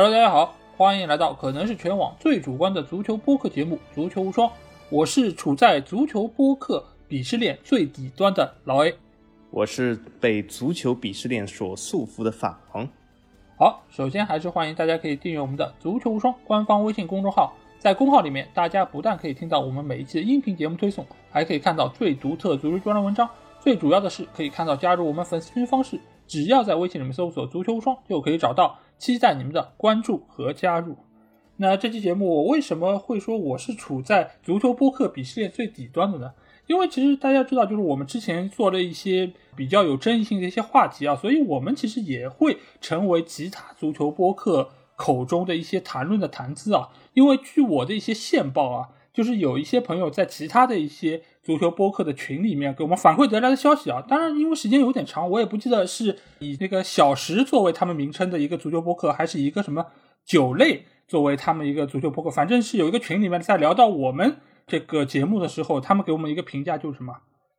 Hello，大家好，欢迎来到可能是全网最主观的足球播客节目《足球无双》，我是处在足球播客鄙视链最底端的老 A。我是被足球鄙视链所束缚的法王。好，首先还是欢迎大家可以订阅我们的“足球无双”官方微信公众号，在公号里面，大家不但可以听到我们每一期的音频节目推送，还可以看到最独特足球专栏文章。最主要的是，可以看到加入我们粉丝群方式，只要在微信里面搜索“足球无双”就可以找到。期待你们的关注和加入。那这期节目我为什么会说我是处在足球播客鄙视链最底端的呢？因为其实大家知道，就是我们之前做了一些比较有争议性的一些话题啊，所以我们其实也会成为其他足球播客口中的一些谈论的谈资啊。因为据我的一些线报啊，就是有一些朋友在其他的一些足球播客的群里面给我们反馈得来的消息啊。当然，因为时间有点长，我也不记得是以那个小时作为他们名称的一个足球播客，还是一个什么酒类作为他们一个足球播客。反正是有一个群里面在聊到我们。这个节目的时候，他们给我们一个评价就是什么？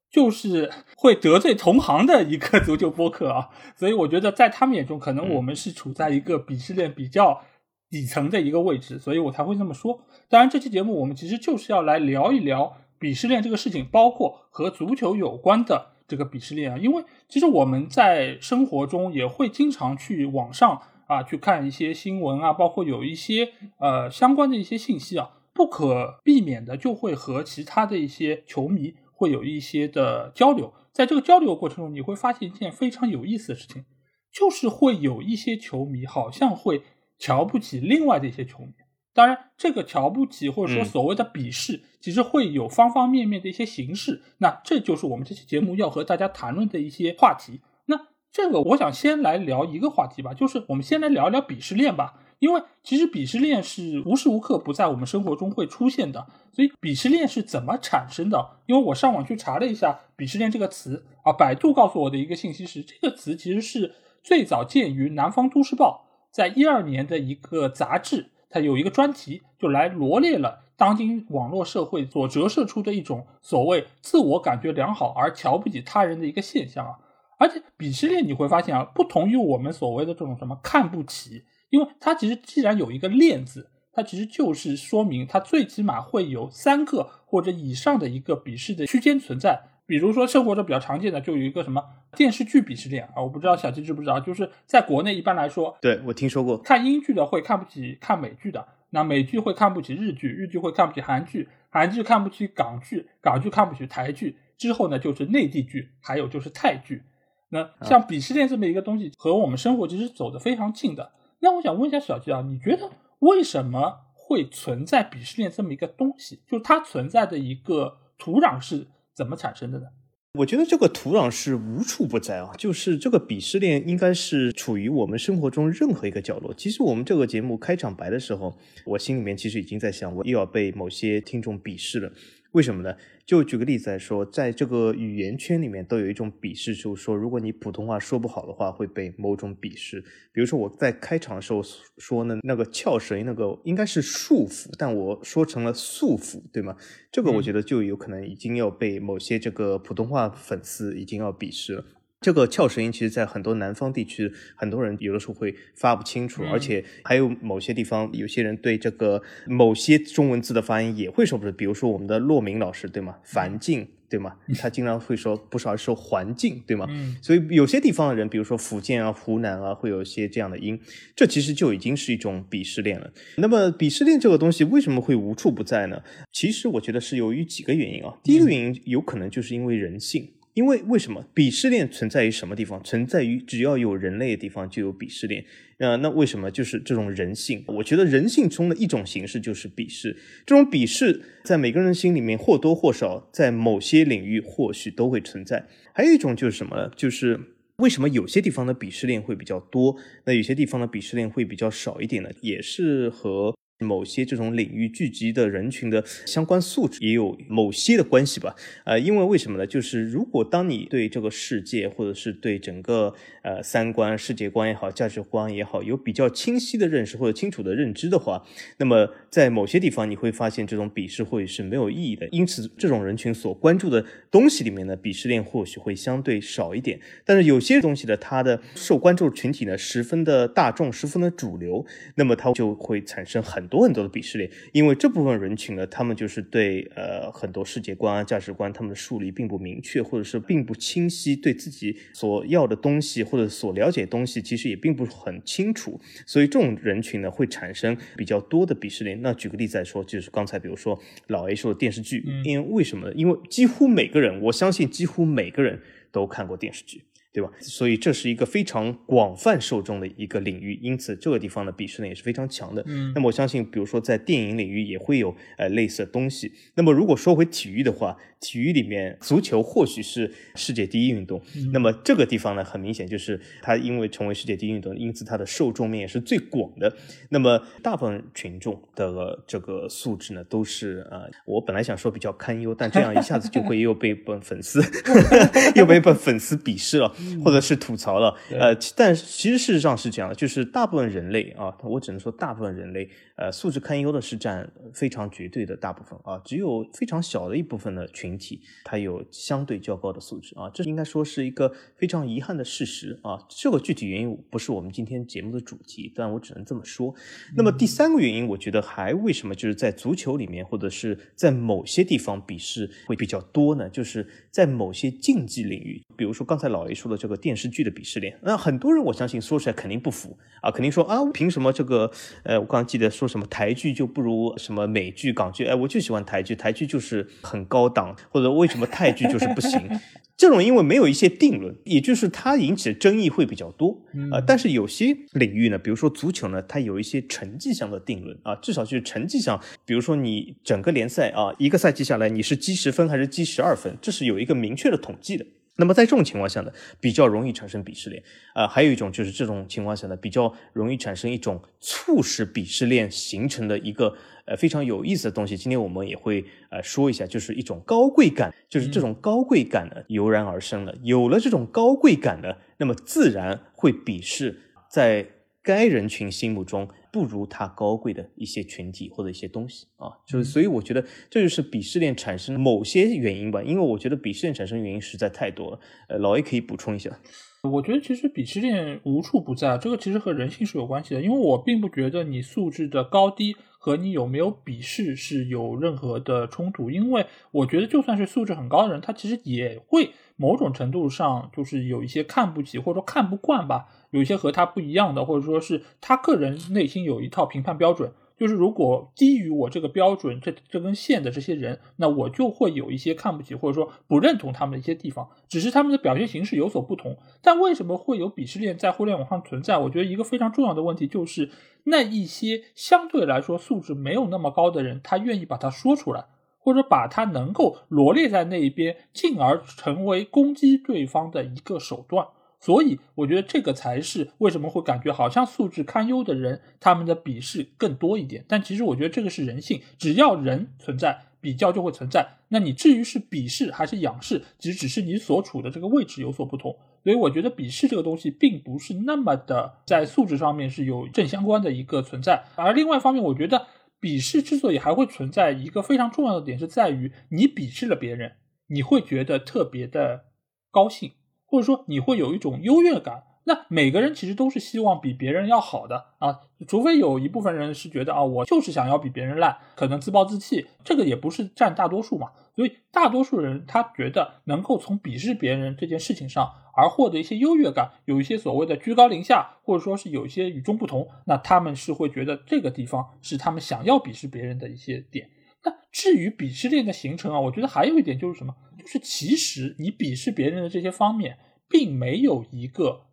就是会得罪同行的一个足球播客啊。所以我觉得在他们眼中，可能我们是处在一个鄙视链比较底层的一个位置，所以我才会这么说。当然，这期节目我们其实就是要来聊一聊鄙视链这个事情，包括和足球有关的这个鄙视链啊。因为其实我们在生活中也会经常去网上啊去看一些新闻啊，包括有一些呃相关的一些信息啊。不可避免的就会和其他的一些球迷会有一些的交流，在这个交流过程中，你会发现一件非常有意思的事情，就是会有一些球迷好像会瞧不起另外的一些球迷。当然，这个瞧不起或者说所谓的鄙视，其实会有方方面面的一些形式。那这就是我们这期节目要和大家谈论的一些话题。那这个，我想先来聊一个话题吧，就是我们先来聊聊鄙视链吧。因为其实鄙视链是无时无刻不在我们生活中会出现的，所以鄙视链是怎么产生的？因为我上网去查了一下“鄙视链”这个词啊，百度告诉我的一个信息是，这个词其实是最早见于《南方都市报》在一二年的一个杂志，它有一个专题，就来罗列了当今网络社会所折射出的一种所谓自我感觉良好而瞧不起他人的一个现象啊。而且鄙视链你会发现啊，不同于我们所谓的这种什么看不起。因为它其实既然有一个“链”字，它其实就是说明它最起码会有三个或者以上的一个鄙视的区间存在。比如说生活中比较常见的，就有一个什么电视剧鄙视链啊，我不知道小七知不知道，就是在国内一般来说，对我听说过，看英剧的会看不起看美剧的，那美剧会看不起日剧，日剧会看不起韩剧，韩剧看不起港剧，港剧看不起台剧，之后呢就是内地剧，还有就是泰剧。那像鄙视链这么一个东西，和我们生活其实走得非常近的。那我想问一下小季啊，你觉得为什么会存在鄙视链这么一个东西？就是它存在的一个土壤是怎么产生的呢？我觉得这个土壤是无处不在啊，就是这个鄙视链应该是处于我们生活中任何一个角落。其实我们这个节目开场白的时候，我心里面其实已经在想，我又要被某些听众鄙视了。为什么呢？就举个例子来说，在这个语言圈里面都有一种鄙视，就是说，如果你普通话说不好的话，会被某种鄙视。比如说我在开场的时候说呢，那个翘舌音，那个应该是束缚，但我说成了束缚，对吗？这个我觉得就有可能已经要被某些这个普通话粉丝已经要鄙视了。这个翘舌音，其实，在很多南方地区，很多人有的时候会发不清楚，而且还有某些地方，有些人对这个某些中文字的发音也会说不准。比如说我们的骆明老师，对吗？环境，对吗？他经常会说不少说环境，对吗？所以有些地方的人，比如说福建啊、湖南啊，会有一些这样的音，这其实就已经是一种鄙视链了。那么鄙视链这个东西为什么会无处不在呢？其实我觉得是由于几个原因啊。第一个原因有可能就是因为人性。因为为什么鄙视链存在于什么地方？存在于只要有人类的地方就有鄙视链。呃，那为什么就是这种人性？我觉得人性中的一种形式就是鄙视。这种鄙视在每个人心里面或多或少，在某些领域或许都会存在。还有一种就是什么呢？就是为什么有些地方的鄙视链会比较多，那有些地方的鄙视链会比较少一点呢？也是和某些这种领域聚集的人群的相关素质也有某些的关系吧。呃，因为为什么呢？就是如果当你对这个世界或者是对整个呃三观、世界观也好、价值观也好有比较清晰的认识或者清楚的认知的话，那么在某些地方你会发现这种鄙视或许是没有意义的。因此，这种人群所关注的东西里面呢，鄙视链或许会相对少一点。但是有些东西呢，它的受关注群体呢十分的大众，十分的主流，那么它就会产生很多很多的鄙视链，因为这部分人群呢，他们就是对呃很多世界观啊、价值观，他们的树立并不明确，或者是并不清晰，对自己所要的东西或者所了解的东西，其实也并不是很清楚，所以这种人群呢，会产生比较多的鄙视链。那举个例子来说，就是刚才比如说老 A 说的电视剧，因为为什么呢？因为几乎每个人，我相信几乎每个人都看过电视剧。对吧？所以这是一个非常广泛受众的一个领域，因此这个地方的鄙视呢也是非常强的。嗯，那么我相信，比如说在电影领域也会有呃类似的东西。那么如果说回体育的话，体育里面足球或许是世界第一运动，那么这个地方呢，很明显就是它因为成为世界第一运动，因此它的受众面也是最广的。那么大部分群众的这个素质呢，都是呃，我本来想说比较堪忧，但这样一下子就会又被本粉丝 又被本粉丝鄙视了。或者是吐槽了，呃，但其实事实上是这样的，就是大部分人类啊，我只能说大部分人类，呃，素质堪忧的是占非常绝对的大部分啊，只有非常小的一部分的群体，它有相对较高的素质啊，这应该说是一个非常遗憾的事实啊。这个具体原因不是我们今天节目的主题，但我只能这么说。那么第三个原因，我觉得还为什么就是在足球里面，或者是在某些地方鄙视会比较多呢？就是在某些竞技领域，比如说刚才老 A 说的这个。电视剧的鄙视链，那很多人我相信说出来肯定不服啊，肯定说啊，凭什么这个？呃，我刚刚记得说什么台剧就不如什么美剧、港剧？哎，我就喜欢台剧，台剧就是很高档，或者为什么泰剧就是不行？这种因为没有一些定论，也就是它引起的争议会比较多啊。但是有些领域呢，比如说足球呢，它有一些成绩上的定论啊，至少就是成绩上，比如说你整个联赛啊，一个赛季下来你是积十分还是积十二分，这是有一个明确的统计的。那么在这种情况下呢，比较容易产生鄙视链，呃，还有一种就是这种情况下呢，比较容易产生一种促使鄙视链形成的一个呃非常有意思的东西。今天我们也会呃说一下，就是一种高贵感，就是这种高贵感呢油然而生了。有了这种高贵感呢，那么自然会鄙视在该人群心目中。不如他高贵的一些群体或者一些东西啊，就是所以我觉得这就是鄙视链产生某些原因吧，因为我觉得鄙视链产生原因实在太多了。呃，老 A 可以补充一下。我觉得其实鄙视链无处不在，这个其实和人性是有关系的，因为我并不觉得你素质的高低和你有没有鄙视是有任何的冲突，因为我觉得就算是素质很高的人，他其实也会某种程度上就是有一些看不起或者说看不惯吧。有一些和他不一样的，或者说是他个人内心有一套评判标准，就是如果低于我这个标准这这根线的这些人，那我就会有一些看不起或者说不认同他们的一些地方，只是他们的表现形式有所不同。但为什么会有鄙视链在互联网上存在？我觉得一个非常重要的问题就是那一些相对来说素质没有那么高的人，他愿意把它说出来，或者把它能够罗列在那一边，进而成为攻击对方的一个手段。所以，我觉得这个才是为什么会感觉好像素质堪忧的人，他们的鄙视更多一点。但其实，我觉得这个是人性，只要人存在，比较就会存在。那你至于是鄙视还是仰视，其实只是你所处的这个位置有所不同。所以，我觉得鄙视这个东西并不是那么的在素质上面是有正相关的一个存在。而另外一方面，我觉得鄙视之所以还会存在，一个非常重要的点是在于，你鄙视了别人，你会觉得特别的高兴。或者说你会有一种优越感，那每个人其实都是希望比别人要好的啊，除非有一部分人是觉得啊，我就是想要比别人烂，可能自暴自弃，这个也不是占大多数嘛。所以大多数人他觉得能够从鄙视别人这件事情上而获得一些优越感，有一些所谓的居高临下，或者说是有一些与众不同，那他们是会觉得这个地方是他们想要鄙视别人的一些点。那至于鄙视链的形成啊，我觉得还有一点就是什么？就是其实你鄙视别人的这些方面，并没有一个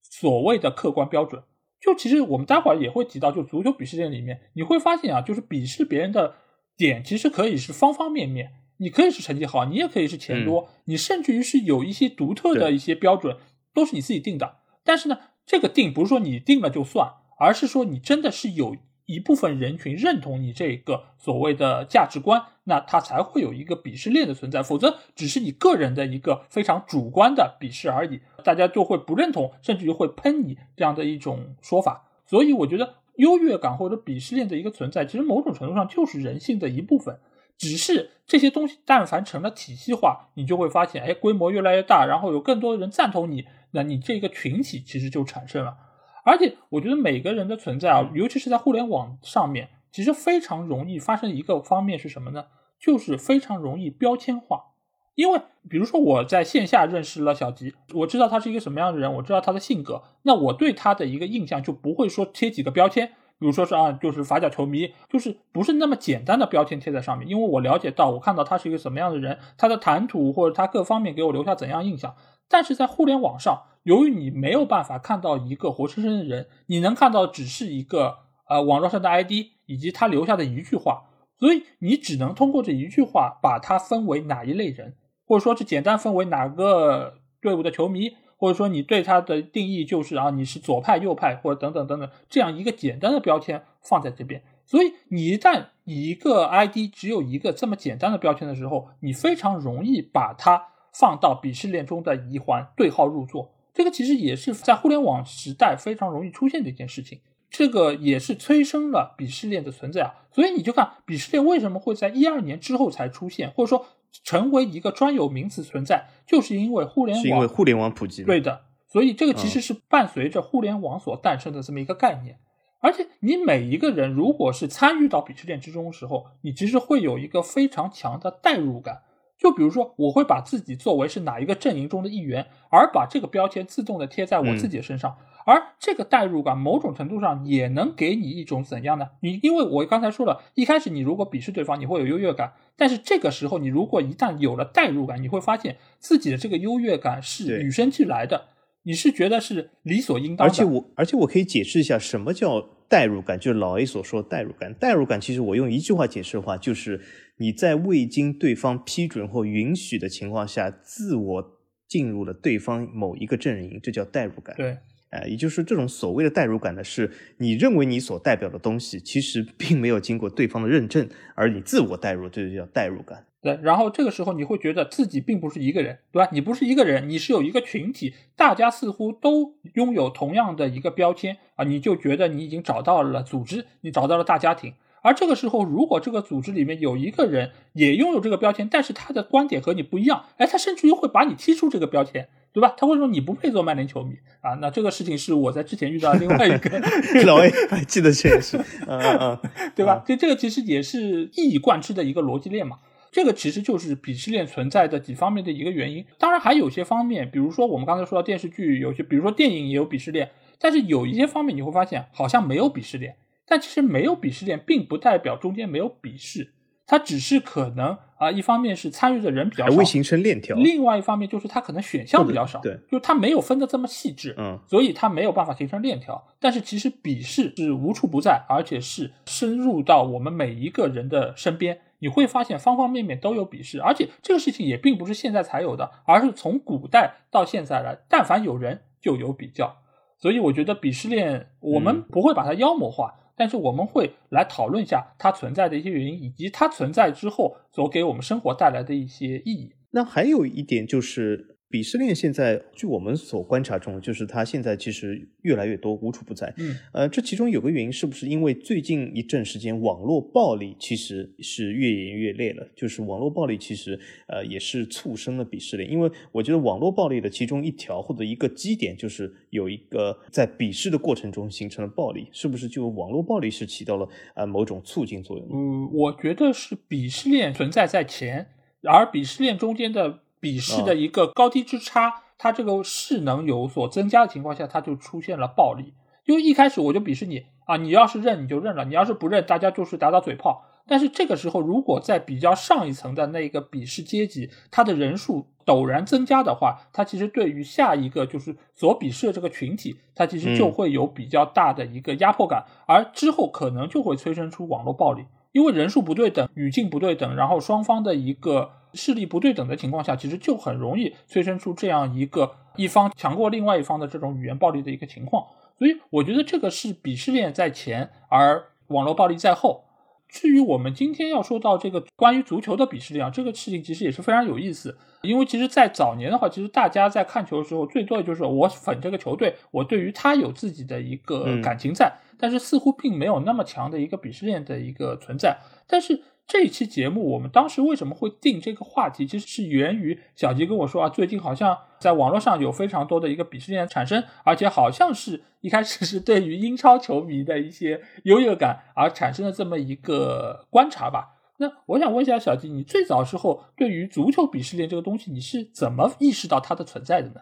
所谓的客观标准。就其实我们待会儿也会提到，就足球鄙视链里面，你会发现啊，就是鄙视别人的点，其实可以是方方面面。你可以是成绩好，你也可以是钱多，你甚至于是有一些独特的一些标准，都是你自己定的。但是呢，这个定不是说你定了就算，而是说你真的是有一部分人群认同你这个所谓的价值观，那它才会有一个鄙视链的存在。否则，只是你个人的一个非常主观的鄙视而已，大家就会不认同，甚至于会喷你这样的一种说法。所以，我觉得优越感或者鄙视链的一个存在，其实某种程度上就是人性的一部分。只是这些东西，但凡成了体系化，你就会发现，哎，规模越来越大，然后有更多的人赞同你，那你这个群体其实就产生了。而且我觉得每个人的存在啊，尤其是在互联网上面，其实非常容易发生一个方面是什么呢？就是非常容易标签化。因为比如说我在线下认识了小吉，我知道他是一个什么样的人，我知道他的性格，那我对他的一个印象就不会说贴几个标签，比如说是啊，就是法甲球迷，就是不是那么简单的标签贴在上面。因为我了解到，我看到他是一个什么样的人，他的谈吐或者他各方面给我留下怎样印象。但是在互联网上。由于你没有办法看到一个活生生的人，你能看到只是一个呃网络上的 ID 以及他留下的一句话，所以你只能通过这一句话把他分为哪一类人，或者说是简单分为哪个队伍的球迷，或者说你对他的定义就是啊你是左派右派或者等等等等这样一个简单的标签放在这边，所以你一旦一个 ID 只有一个这么简单的标签的时候，你非常容易把它放到鄙视链中的一环对号入座。这个其实也是在互联网时代非常容易出现的一件事情，这个也是催生了鄙视链的存在啊。所以你就看鄙视链为什么会在一二年之后才出现，或者说成为一个专有名词存在，就是因为互联网，是因为互联网普及。对的，所以这个其实是伴随着互联网所诞生的这么一个概念。而且你每一个人如果是参与到鄙视链之中的时候，你其实会有一个非常强的代入感。就比如说，我会把自己作为是哪一个阵营中的一员，而把这个标签自动的贴在我自己的身上，而这个代入感某种程度上也能给你一种怎样呢？你因为我刚才说了一开始你如果鄙视对方，你会有优越感，但是这个时候你如果一旦有了代入感，你会发现自己的这个优越感是与生俱来的，你是觉得是理所应当的。而且我而且我可以解释一下什么叫代入感，就是老 A 所说的代入感。代入感其实我用一句话解释的话就是。你在未经对方批准或允许的情况下，自我进入了对方某一个阵营，这叫代入感。对，哎，也就是这种所谓的代入感呢，是你认为你所代表的东西，其实并没有经过对方的认证，而你自我代入，这就叫代入感。对，然后这个时候你会觉得自己并不是一个人，对吧？你不是一个人，你是有一个群体，大家似乎都拥有同样的一个标签啊，你就觉得你已经找到了组织，你找到了大家庭。而这个时候，如果这个组织里面有一个人也拥有这个标签，但是他的观点和你不一样，哎，他甚至于会把你踢出这个标签，对吧？他会说你不配做曼联球迷啊。那这个事情是我在之前遇到另外一个 老 A 还记得这件事，嗯嗯，对吧？就这个其实也是一以贯之的一个逻辑链嘛。这个其实就是鄙视链存在的几方面的一个原因。当然还有些方面，比如说我们刚才说到电视剧有些，比如说电影也有鄙视链，但是有一些方面你会发现好像没有鄙视链。但其实没有鄙视链，并不代表中间没有鄙视，它只是可能啊，一方面是参与的人比较少，未形成链条；另外一方面就是它可能选项比较少，对，就是它没有分的这么细致，嗯，所以它没有办法形成链条。但是其实鄙视是无处不在，而且是深入到我们每一个人的身边，你会发现方方面面都有鄙视，而且这个事情也并不是现在才有的，而是从古代到现在来，但凡有人就有比较，所以我觉得鄙视链我们不会把它妖魔化。但是我们会来讨论一下它存在的一些原因，以及它存在之后所给我们生活带来的一些意义。那还有一点就是。鄙视链现在，据我们所观察中，就是它现在其实越来越多，无处不在。嗯，呃，这其中有个原因，是不是因为最近一阵时间网络暴力其实是越演越烈了？就是网络暴力其实呃也是促生了鄙视链。因为我觉得网络暴力的其中一条或者一个基点，就是有一个在鄙视的过程中形成了暴力，是不是就网络暴力是起到了呃某种促进作用？嗯，我觉得是鄙视链存在在前，而鄙视链中间的。鄙视的一个高低之差，它这个势能有所增加的情况下，它就出现了暴力。因为一开始我就鄙视你啊，你要是认你就认了，你要是不认，大家就是打打嘴炮。但是这个时候，如果在比较上一层的那个鄙视阶级，它的人数陡然增加的话，它其实对于下一个就是所鄙视的这个群体，它其实就会有比较大的一个压迫感，而之后可能就会催生出网络暴力，因为人数不对等，语境不对等，然后双方的一个。势力不对等的情况下，其实就很容易催生出这样一个一方强过另外一方的这种语言暴力的一个情况。所以，我觉得这个是鄙视链在前，而网络暴力在后。至于我们今天要说到这个关于足球的鄙视链，这个事情其实也是非常有意思。因为其实，在早年的话，其实大家在看球的时候，最多的就是我粉这个球队，我对于他有自己的一个感情在，但是似乎并没有那么强的一个鄙视链的一个存在。但是这一期节目，我们当时为什么会定这个话题，其实是源于小吉跟我说啊，最近好像在网络上有非常多的一个鄙视链产生，而且好像是一开始是对于英超球迷的一些优越感而产生的这么一个观察吧。那我想问一下小吉，你最早时候对于足球鄙视链这个东西，你是怎么意识到它的存在的呢？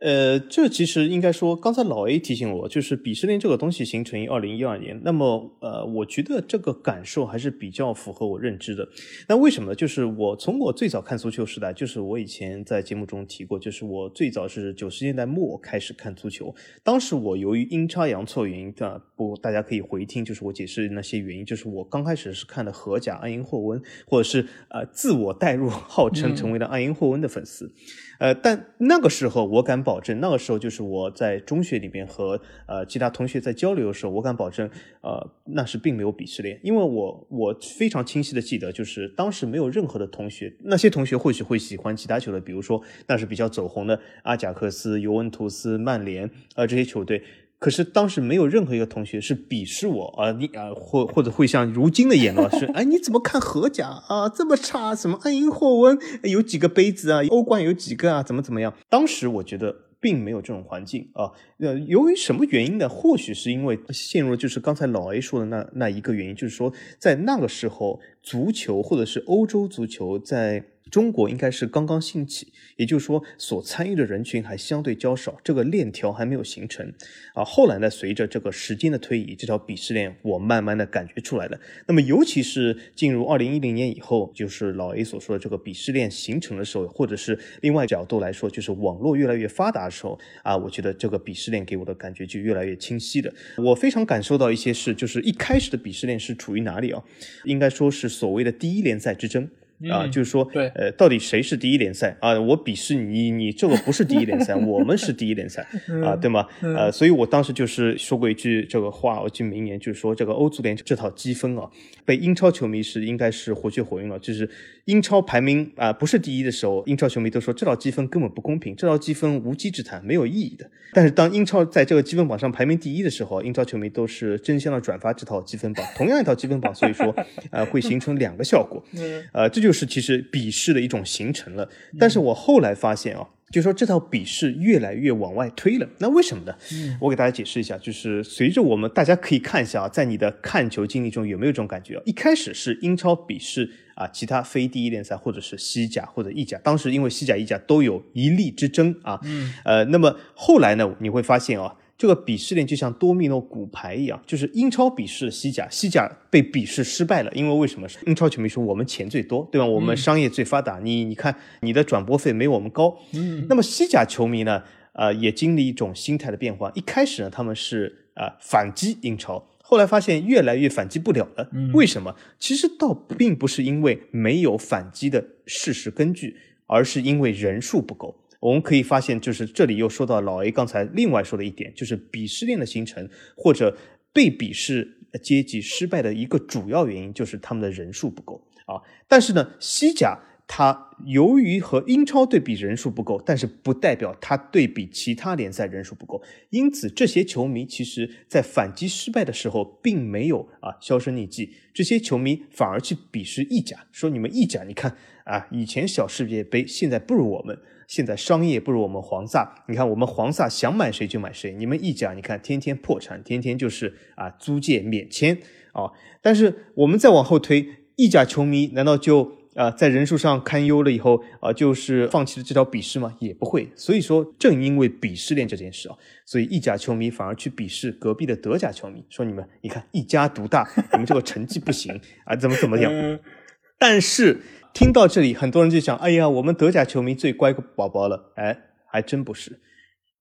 呃，这其实应该说，刚才老 A 提醒我，就是鄙视链这个东西形成于二零一二年。那么，呃，我觉得这个感受还是比较符合我认知的。那为什么？就是我从我最早看足球时代，就是我以前在节目中提过，就是我最早是九十年代末开始看足球。当时我由于阴差阳错原因的，不，大家可以回听，就是我解释那些原因。就是我刚开始是看的荷甲安因霍温，或者是呃自我代入，号称成为了安因霍温的粉丝。呃，但那个时候我敢保证，那个时候就是我在中学里面和呃其他同学在交流的时候，我敢保证，呃，那是并没有鄙视链，因为我我非常清晰的记得，就是当时没有任何的同学，那些同学或许会喜欢其他球队，比如说那是比较走红的阿贾克斯、尤文图斯、曼联呃这些球队。可是当时没有任何一个同学是鄙视我啊，你啊或或者会像如今的言论是，哎你怎么看荷甲啊这么差？什么安因霍温有几个杯子啊？欧冠有几个啊？怎么怎么样？当时我觉得并没有这种环境啊。呃，由于什么原因呢？或许是因为陷入就是刚才老 A 说的那那一个原因，就是说在那个时候，足球或者是欧洲足球在。中国应该是刚刚兴起，也就是说，所参与的人群还相对较少，这个链条还没有形成啊。后来呢，随着这个时间的推移，这条鄙视链我慢慢的感觉出来了。那么，尤其是进入二零一零年以后，就是老 A 所说的这个鄙视链形成的时候，或者是另外角度来说，就是网络越来越发达的时候啊，我觉得这个鄙视链给我的感觉就越来越清晰的。我非常感受到一些事，就是一开始的鄙视链是处于哪里啊？应该说是所谓的第一联赛之争。啊，就是说，对，呃，到底谁是第一联赛啊？我鄙视你，你这个不是第一联赛，我们是第一联赛啊，对吗？呃，所以我当时就是说过一句这个话，我记名言，就是说这个欧足联这套积分啊，被英超球迷是应该是活血活用了。就是英超排名啊不是第一的时候，英超球迷都说这套积分根本不公平，这套积分无稽之谈，没有意义的。但是当英超在这个积分榜上排名第一的时候，英超球迷都是争相的转发这套积分榜，同样一套积分榜，所以说 呃会形成两个效果，呃，这就。就是其实笔试的一种形成了，但是我后来发现啊，就说这套笔试越来越往外推了，那为什么呢？我给大家解释一下，就是随着我们大家可以看一下啊，在你的看球经历中有没有这种感觉？一开始是英超笔试啊，其他非第一联赛或者是西甲或者意甲，当时因为西甲、意甲都有一力之争啊，嗯呃，那么后来呢，你会发现啊。这个鄙视链就像多米诺骨牌一样，就是英超鄙视西甲，西甲被鄙视失败了，因为为什么？英超球迷说我们钱最多，对吧？我们商业最发达，你你看你的转播费没我们高。嗯，那么西甲球迷呢？呃，也经历一种心态的变化。一开始呢，他们是啊反击英超，后来发现越来越反击不了了。为什么？其实倒并不是因为没有反击的事实根据，而是因为人数不够。我们可以发现，就是这里又说到老 A 刚才另外说的一点，就是鄙视链的形成或者被鄙视阶级失败的一个主要原因，就是他们的人数不够啊。但是呢，西甲他由于和英超对比人数不够，但是不代表他对比其他联赛人数不够，因此这些球迷其实在反击失败的时候，并没有啊销声匿迹，这些球迷反而去鄙视意甲，说你们意甲，你看啊，以前小世界杯，现在不如我们。现在商业不如我们黄萨，你看我们黄萨想买谁就买谁，你们意甲你看天天破产，天天就是啊租借免签啊。但是我们再往后推，意甲球迷难道就啊在人数上堪忧了以后啊就是放弃了这条鄙视吗？也不会。所以说正因为鄙视链这件事啊，所以意甲球迷反而去鄙视隔壁的德甲球迷，说你们你看一家独大，你们这个成绩不行啊，怎么怎么样？但是。听到这里，很多人就想：哎呀，我们德甲球迷最乖宝宝了。哎，还真不是。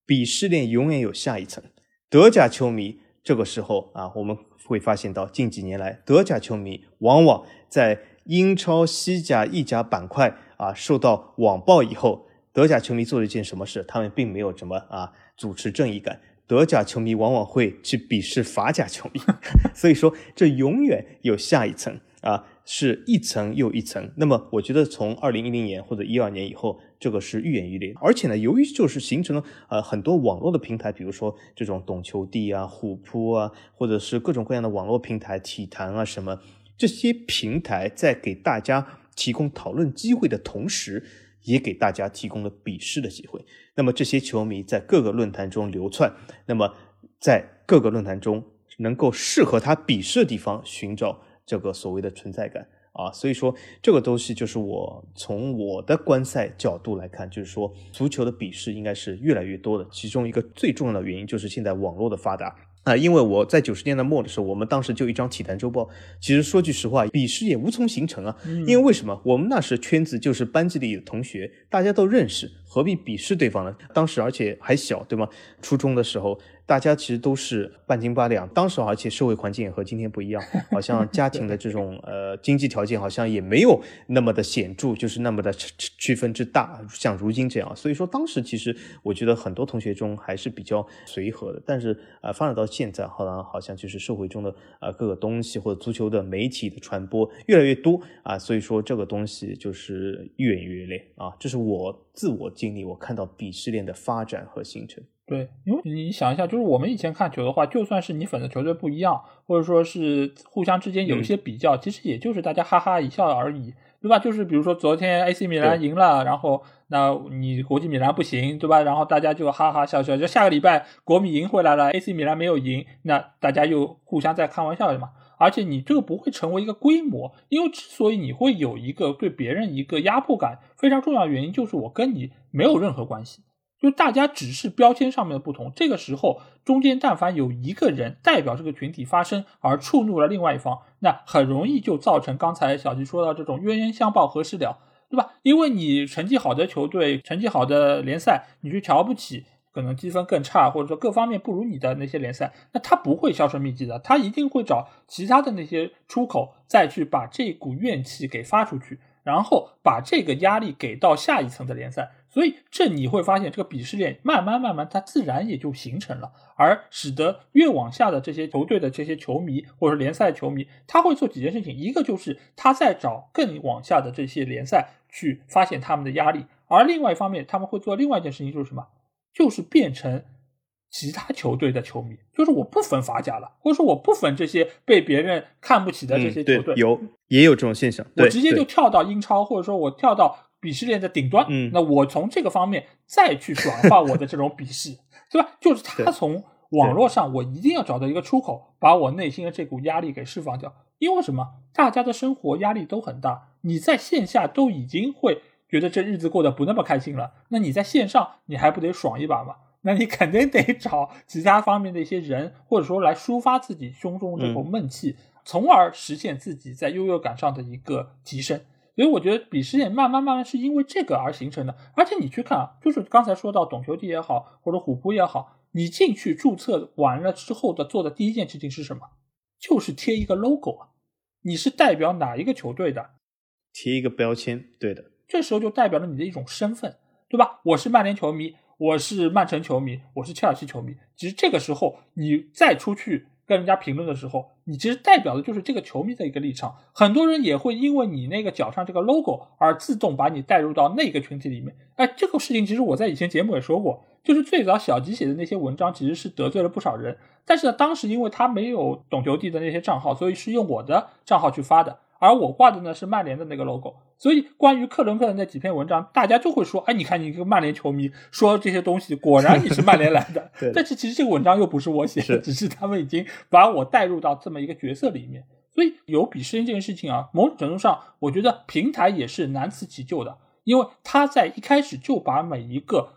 鄙视链永远有下一层。德甲球迷这个时候啊，我们会发现到近几年来，德甲球迷往往在英超、西甲、意甲板块啊受到网暴以后，德甲球迷做了一件什么事？他们并没有什么啊主持正义感，德甲球迷往往会去鄙视法甲球迷，所以说这永远有下一层啊，是一层又一层。那么我觉得从二零一零年或者一二年以后，这个是愈演愈烈。而且呢，由于就是形成了呃很多网络的平台，比如说这种懂球帝啊、虎扑啊，或者是各种各样的网络平台、体坛啊什么这些平台，在给大家提供讨论机会的同时。也给大家提供了比试的机会。那么这些球迷在各个论坛中流窜，那么在各个论坛中能够适合他比试的地方寻找这个所谓的存在感啊。所以说这个东西就是我从我的观赛角度来看，就是说足球的比试应该是越来越多的。其中一个最重要的原因就是现在网络的发达。啊，因为我在九十年代末的时候，我们当时就一张体坛周报。其实说句实话，鄙视也无从形成啊。因为为什么？我们那时圈子就是班级里的同学，大家都认识，何必鄙视对方呢？当时而且还小，对吗？初中的时候。大家其实都是半斤八两，当时而且社会环境也和今天不一样，好像家庭的这种呃经济条件好像也没有那么的显著，就是那么的区区分之大，像如今这样。所以说当时其实我觉得很多同学中还是比较随和的，但是呃发展到现在，好像好像就是社会中的呃各个东西或者足球的媒体的传播越来越多啊，所以说这个东西就是越演越烈啊，这是我自我经历，我看到鄙视链的发展和形成。对，因为你想一下，就是我们以前看球的话，就算是你粉的球队不一样，或者说是互相之间有一些比较，其实也就是大家哈哈一笑而已，对吧？就是比如说昨天 AC 米兰赢了，然后那你国际米兰不行，对吧？然后大家就哈哈笑笑。就下个礼拜国米赢回来了，AC 米兰没有赢，那大家又互相在开玩笑嘛。而且你这个不会成为一个规模，因为之所以你会有一个对别人一个压迫感，非常重要的原因就是我跟你没有任何关系。就大家只是标签上面的不同，这个时候中间但凡有一个人代表这个群体发声而触怒了另外一方，那很容易就造成刚才小吉说到这种冤冤相报何时了，对吧？因为你成绩好的球队、成绩好的联赛，你去瞧不起可能积分更差或者说各方面不如你的那些联赛，那他不会销声匿迹的，他一定会找其他的那些出口，再去把这股怨气给发出去，然后把这个压力给到下一层的联赛。所以，这你会发现，这个鄙视链慢慢慢慢，它自然也就形成了，而使得越往下的这些球队的这些球迷或者联赛球迷，他会做几件事情，一个就是他在找更往下的这些联赛去发现他们的压力，而另外一方面，他们会做另外一件事情，就是什么？就是变成其他球队的球迷，就是我不分法甲了，或者说我不分这些被别人看不起的这些球队，有也有这种现象，我直接就跳到英超，或者说我跳到。鄙视链的顶端，嗯，那我从这个方面再去转化我的这种鄙视，对吧？就是他从网络上，我一定要找到一个出口，把我内心的这股压力给释放掉。因为什么？大家的生活压力都很大，你在线下都已经会觉得这日子过得不那么开心了，那你在线上你还不得爽一把吗？那你肯定得找其他方面的一些人，或者说来抒发自己胸中这口闷气，从而实现自己在优越感上的一个提升。所以我觉得鄙视链慢慢慢慢是因为这个而形成的，而且你去看啊，就是刚才说到懂球帝也好，或者虎扑也好，你进去注册完了之后的做的第一件事情是什么？就是贴一个 logo 啊，你是代表哪一个球队的？贴一个标签，对的。这时候就代表了你的一种身份，对吧？我是曼联球迷，我是曼城球迷，我是切尔西球迷。其实这个时候你再出去。跟人家评论的时候，你其实代表的就是这个球迷的一个立场。很多人也会因为你那个脚上这个 logo 而自动把你带入到那个群体里面。哎，这个事情其实我在以前节目也说过，就是最早小吉写的那些文章其实是得罪了不少人。但是呢，当时因为他没有懂球帝的那些账号，所以是用我的账号去发的。而我挂的呢是曼联的那个 logo，所以关于克伦克的那几篇文章，大家就会说：“哎，你看你一个曼联球迷说这些东西，果然你是曼联来的。”但是其实这个文章又不是我写的，只是他们已经把我带入到这么一个角色里面。所以有鄙视链这件事情啊，某种程度上，我觉得平台也是难辞其咎的，因为他在一开始就把每一个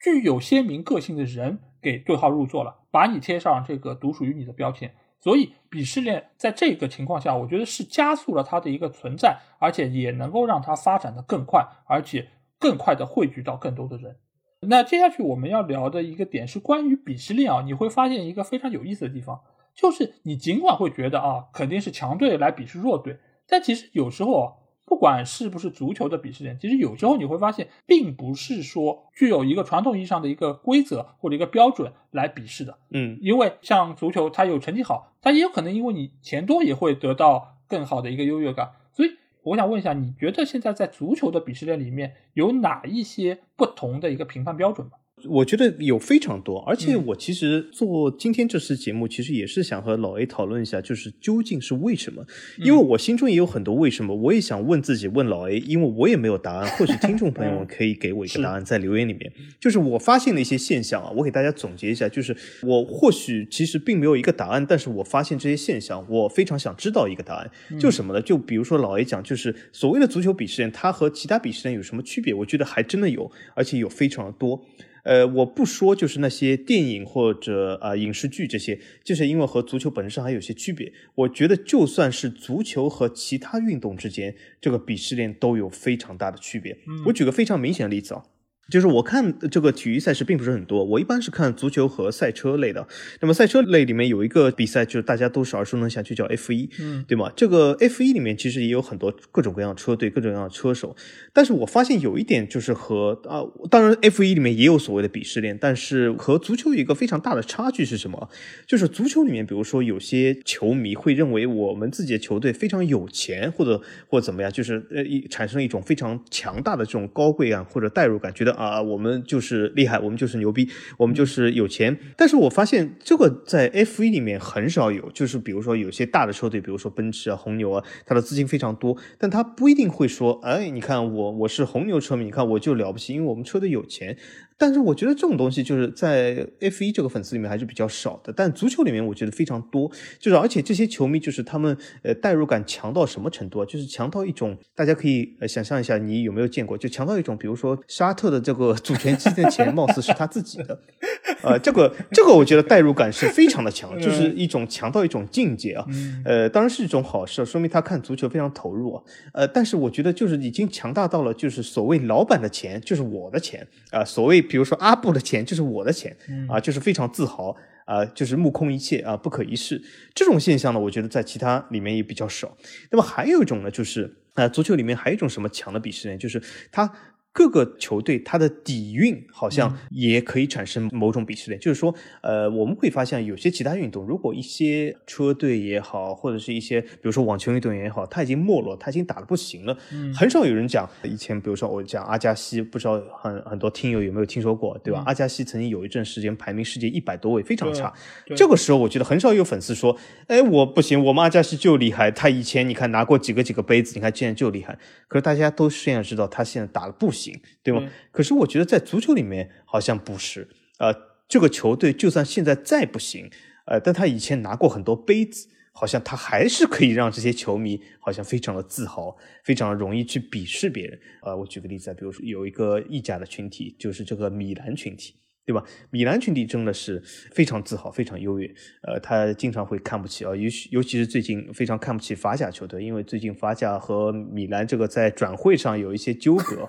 具有鲜明个性的人给对号入座了，把你贴上这个独属于你的标签。所以，鄙视链在这个情况下，我觉得是加速了它的一个存在，而且也能够让它发展的更快，而且更快的汇聚到更多的人。那接下去我们要聊的一个点是关于鄙视链啊，你会发现一个非常有意思的地方，就是你尽管会觉得啊，肯定是强队来鄙视弱队，但其实有时候啊不管是不是足球的鄙视链，其实有时候你会发现，并不是说具有一个传统意义上的一个规则或者一个标准来鄙视的。嗯，因为像足球，它有成绩好，它也有可能因为你钱多也会得到更好的一个优越感。所以我想问一下，你觉得现在在足球的鄙视链里面有哪一些不同的一个评判标准吗？我觉得有非常多，而且嗯我其实做今天这次节目，其实也是想和老 A 讨论一下，就是究竟是为什么？因为我心中也有很多为什么，我也想问自己，问老 A，因为我也没有答案，或许听众朋友们可以给我一个答案，在留言里面。就是我发现了一些现象啊，我给大家总结一下，就是我或许其实并没有一个答案，但是我发现这些现象，我非常想知道一个答案，就什么呢？就比如说老 A 讲，就是所谓的足球鄙视链，它和其他鄙视链有什么区别？我觉得还真的有，而且有非常的多。呃，我不说就是那些电影或者啊、呃影视剧这些，就是因为和足球本身上还有些区别。我觉得就算是足球和其他运动之间，这个鄙视链都有非常大的区别。我举个非常明显的例子啊。就是我看这个体育赛事并不是很多，我一般是看足球和赛车类的。那么赛车类里面有一个比赛，就是大家都是耳熟能详，就叫 F 一，嗯，对吗？这个 F 一里面其实也有很多各种各样的车队、各种各样的车手，但是我发现有一点就是和啊，当然 F 一里面也有所谓的鄙视链，但是和足球有一个非常大的差距是什么？就是足球里面，比如说有些球迷会认为我们自己的球队非常有钱，或者或者怎么样，就是呃一产生一种非常强大的这种高贵感或者代入感，觉得啊我们就是厉害，我们就是牛逼，我们就是有钱。但是我发现这个在 F 一里面很少有，就是比如说有些大的车队，比如说奔驰啊、红牛啊，它的资金非常多，但它不一定会说，哎，你看我我是红牛车迷，你看我就了不起，因为我们车队有钱。但是我觉得这种东西就是在 F 一这个粉丝里面还是比较少的，但足球里面我觉得非常多，就是而且这些球迷就是他们呃代入感强到什么程度啊？就是强到一种大家可以呃想象一下，你有没有见过？就强到一种，比如说沙特的这个主权基金的钱貌似是他自己的，呃，这个这个我觉得代入感是非常的强，就是一种强到一种境界啊。呃，当然是一种好事，说明他看足球非常投入啊。呃，但是我觉得就是已经强大到了，就是所谓老板的钱就是我的钱啊、所谓比如说阿布的钱就是我的钱啊、就是非常自豪啊、就是目空一切啊、不可一世。这种现象呢，我觉得在其他里面也比较少。那么还有一种呢，就是呃，足球里面还有一种什么强的鄙视链，就是它。各个球队它的底蕴好像也可以产生某种鄙视链，就是说，呃，我们会发现有些其他运动，如果一些车队也好，或者是一些比如说网球运动员也好，他已经没落，他已经打的不行了，很少有人讲。以前比如说我讲阿加西，不知道很很多听友有没有听说过，对吧？阿加西曾经有一阵时间排名世界一百多位，非常差。这个时候我觉得很少有粉丝说，哎，我不行，我们阿加西就厉害，他以前你看拿过几个几个杯子，你看现在就厉害。可是大家都现在知道他现在打的不行，对吗？对可是我觉得在足球里面好像不是，呃，这个球队就算现在再不行，呃，但他以前拿过很多杯子，好像他还是可以让这些球迷好像非常的自豪，非常容易去鄙视别人。呃，我举个例子啊，比如说有一个意甲的群体，就是这个米兰群体。对吧？米兰群体真的是非常自豪、非常优越。呃，他经常会看不起啊，尤其尤其是最近非常看不起法甲球队，因为最近法甲和米兰这个在转会上有一些纠葛。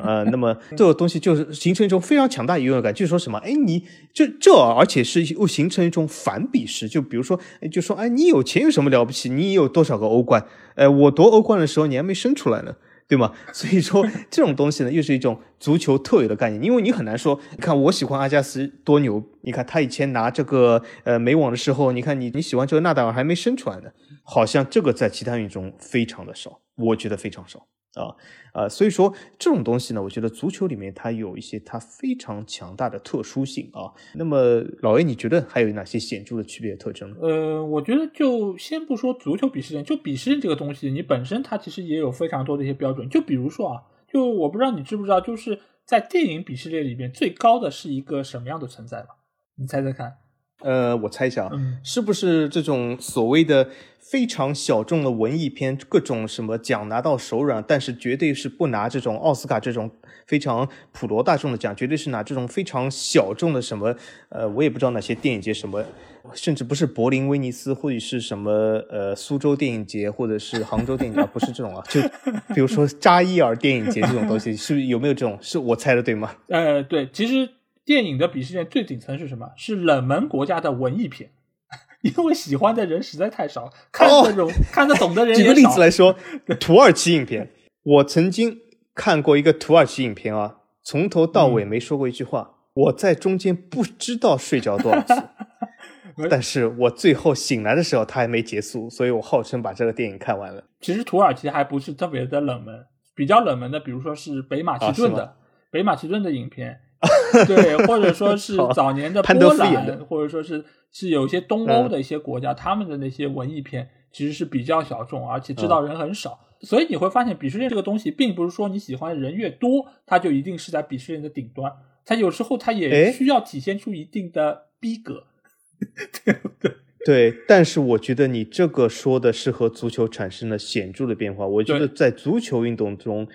呃，那么这个东西就是形成一种非常强大优越感，就是说什么？哎，你这这，而且是又形成一种反鄙视。就比如说，就说哎，你有钱有什么了不起？你有多少个欧冠？呃，我夺欧冠的时候你还没生出来呢。对吗？所以说这种东西呢，又是一种足球特有的概念，因为你很难说，你看我喜欢阿加斯多牛，你看他以前拿这个呃美网的时候，你看你你喜欢这个纳达尔还没生出来呢，好像这个在其他运动中非常的少，我觉得非常少啊啊，所以说这种东西呢，我觉得足球里面它有一些它非常强大的特殊性啊。那么老 A，你觉得还有哪些显著的区别特征？呃，我觉得就先不说足球鄙视链，就鄙视链这个东西，你本身它其实也有非常多的一些标准。就比如说啊，就我不知道你知不知道，就是在电影鄙视链里边最高的是一个什么样的存在吧？你猜猜看。呃，我猜一下啊，嗯是不是这种所谓的非常小众的文艺片，各种什么奖拿到手软，但是绝对是不拿这种奥斯卡这种非常普罗大众的奖，绝对是拿这种非常小众的什么，呃，我也不知道哪些电影节什么，甚至不是柏林、威尼斯，或者是什么呃苏州电影节，或者是杭州电影节，啊不是这种啊，就比如说扎伊尔电影节这种东西，是不是有没有这种？是我猜的对吗？呃，对，其实电影的鄙视链最顶层是什么？是冷门国家的文艺片，因为喜欢的人实在太少，看得懂、看得懂的人举个例子来说，土耳其影片。我曾经看过一个土耳其影片啊，从头到尾没说过一句话，我在中间不知道睡着多少次，但是我最后醒来的时候，它还没结束，所以我号称把这个电影看完了。其实土耳其还不是特别的冷门，比较冷门的，比如说是北马其顿的北马其顿的影片，对，或者说是早年的波兰，或者说是是有些东欧的一些国家，他们的那些文艺片其实是比较小众，而且知道人很少。所以你会发现，鄙视链这个东西，并不是说你喜欢的人越多，它就一定是在鄙视链的顶端。它有时候它也需要体现出一定的逼格，对不对？对。但是我觉得你这个说的是和足球产生了显著的变化。我觉得在足球运动中。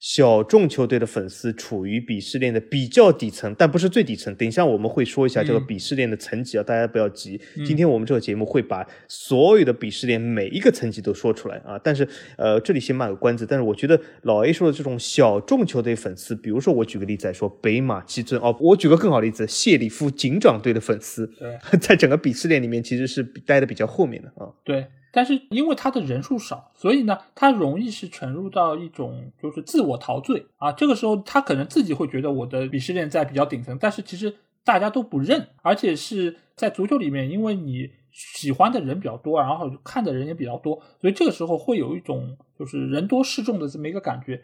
小众球队的粉丝处于鄙视链的比较底层，但不是最底层。等一下我们会说一下这个鄙视链的层级啊，大家不要急。今天我们这个节目会把所有的鄙视链每一个层级都说出来啊。但是呃，这里先卖个关子。但是我觉得老 A 说的这种小众球队粉丝，比如说我举个例子来说，北马其顿哦，我举个更好的例子，谢里夫警长队的粉丝，在整个鄙视链里面其实是待的比较后面的啊。对。但是因为他的人数少，所以呢，他容易是沉入到一种就是自我陶醉啊。这个时候他可能自己会觉得我的鄙视链在比较顶层，但是其实大家都不认，而且是在足球里面，因为你喜欢的人比较多，然后看的人也比较多，所以这个时候会有一种就是人多势众的这么一个感觉。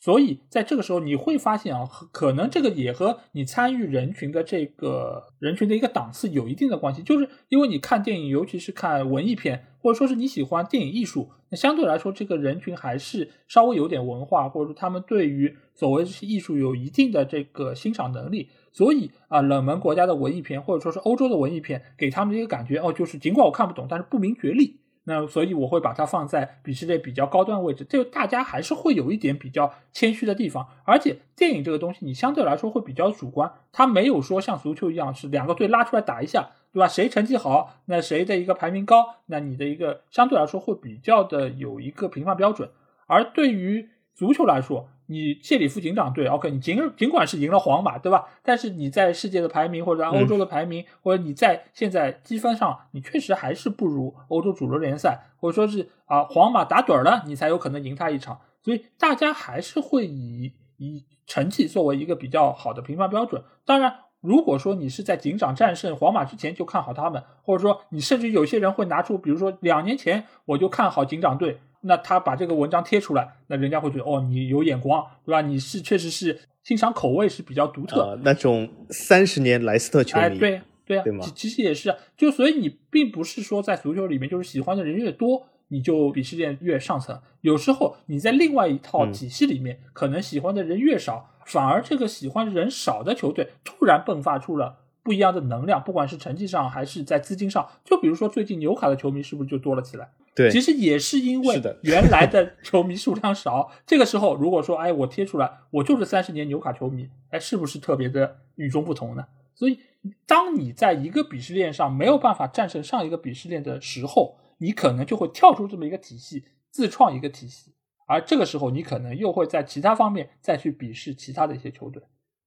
所以在这个时候，你会发现啊，可能这个也和你参与人群的这个人群的一个档次有一定的关系，就是因为你看电影，尤其是看文艺片，或者说是你喜欢电影艺术，那相对来说，这个人群还是稍微有点文化，或者说他们对于所谓这些艺术有一定的这个欣赏能力。所以啊，冷门国家的文艺片，或者说是欧洲的文艺片，给他们的一个感觉哦，就是尽管我看不懂，但是不明觉厉。那所以我会把它放在鄙视链比较高端位置，就大家还是会有一点比较谦虚的地方。而且电影这个东西，你相对来说会比较主观，它没有说像足球一样是两个队拉出来打一下，对吧？谁成绩好，那谁的一个排名高，那你的一个相对来说会比较的有一个评判标准。而对于足球来说，你谢里夫警长队，OK，你尽尽管是赢了皇马，对吧？但是你在世界的排名或者欧洲的排名，或者你在现在积分上，你确实还是不如欧洲主流联赛，或者说是啊，皇马打盹了，你才有可能赢他一场。所以大家还是会以以成绩作为一个比较好的评判标准。当然，如果说你是在警长战胜皇马之前就看好他们，或者说你甚至有些人会拿出，比如说两年前我就看好警长队。那他把这个文章贴出来，那人家会觉得哦，你有眼光，对吧？你是确实是欣赏口味是比较独特。那种三十年莱斯特球迷，哎，对对啊，对吗？其实也是，就所以你并不是说在足球里面就是喜欢的人越多，你就鄙视链越上层。有时候你在另外一套体系里面，可能喜欢的人越少，反而这个喜欢人少的球队突然迸发出了不一样的能量，不管是成绩上还是在资金上。就比如说最近纽卡的球迷是不是就多了起来？对，其实也是因为 原来的球迷数量少，这个时候如果说，哎，我贴出来，我就是三十年纽卡球迷，哎，是不是特别的与众不同呢？所以，当你在一个鄙视链上没有办法战胜上一个鄙视链的时候，你可能就会跳出这么一个体系，自创一个体系，而这个时候你可能又会在其他方面再去鄙视其他的一些球队，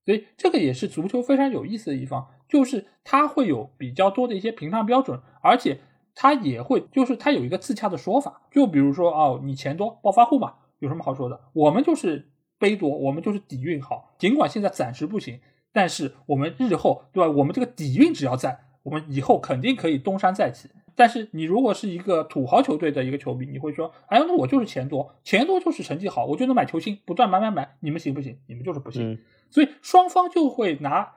所以这个也是足球非常有意思的一方，就是它会有比较多的一些评判标准，而且。他也会，就是他有一个自洽的说法，就比如说哦，你钱多暴发户嘛，有什么好说的？我们就是杯多，我们就是底蕴好，尽管现在暂时不行，但是我们日后对吧？我们这个底蕴只要在，我们以后肯定可以东山再起。但是你如果是一个土豪球队的一个球迷，你会说，哎呀，那我就是钱多，钱多就是成绩好，我就能买球星，不断买买买，你们行不行？你们就是不行。所以双方就会拿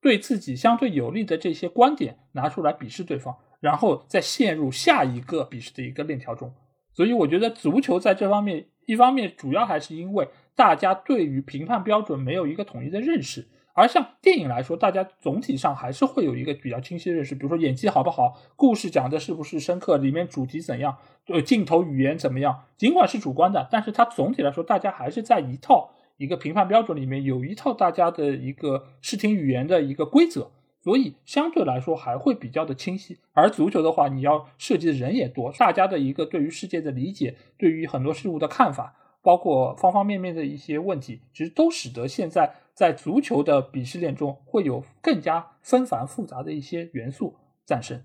对自己相对有利的这些观点拿出来鄙视对方。然后再陷入下一个鄙视的一个链条中，所以我觉得足球在这方面，一方面主要还是因为大家对于评判标准没有一个统一的认识，而像电影来说，大家总体上还是会有一个比较清晰的认识，比如说演技好不好，故事讲的是不是深刻，里面主题怎样，呃，镜头语言怎么样，尽管是主观的，但是它总体来说，大家还是在一套一个评判标准里面有一套大家的一个视听语言的一个规则。所以相对来说还会比较的清晰，而足球的话，你要涉及的人也多，大家的一个对于世界的理解，对于很多事物的看法，包括方方面面的一些问题，其实都使得现在在足球的鄙视链中会有更加纷繁复杂的一些元素诞生。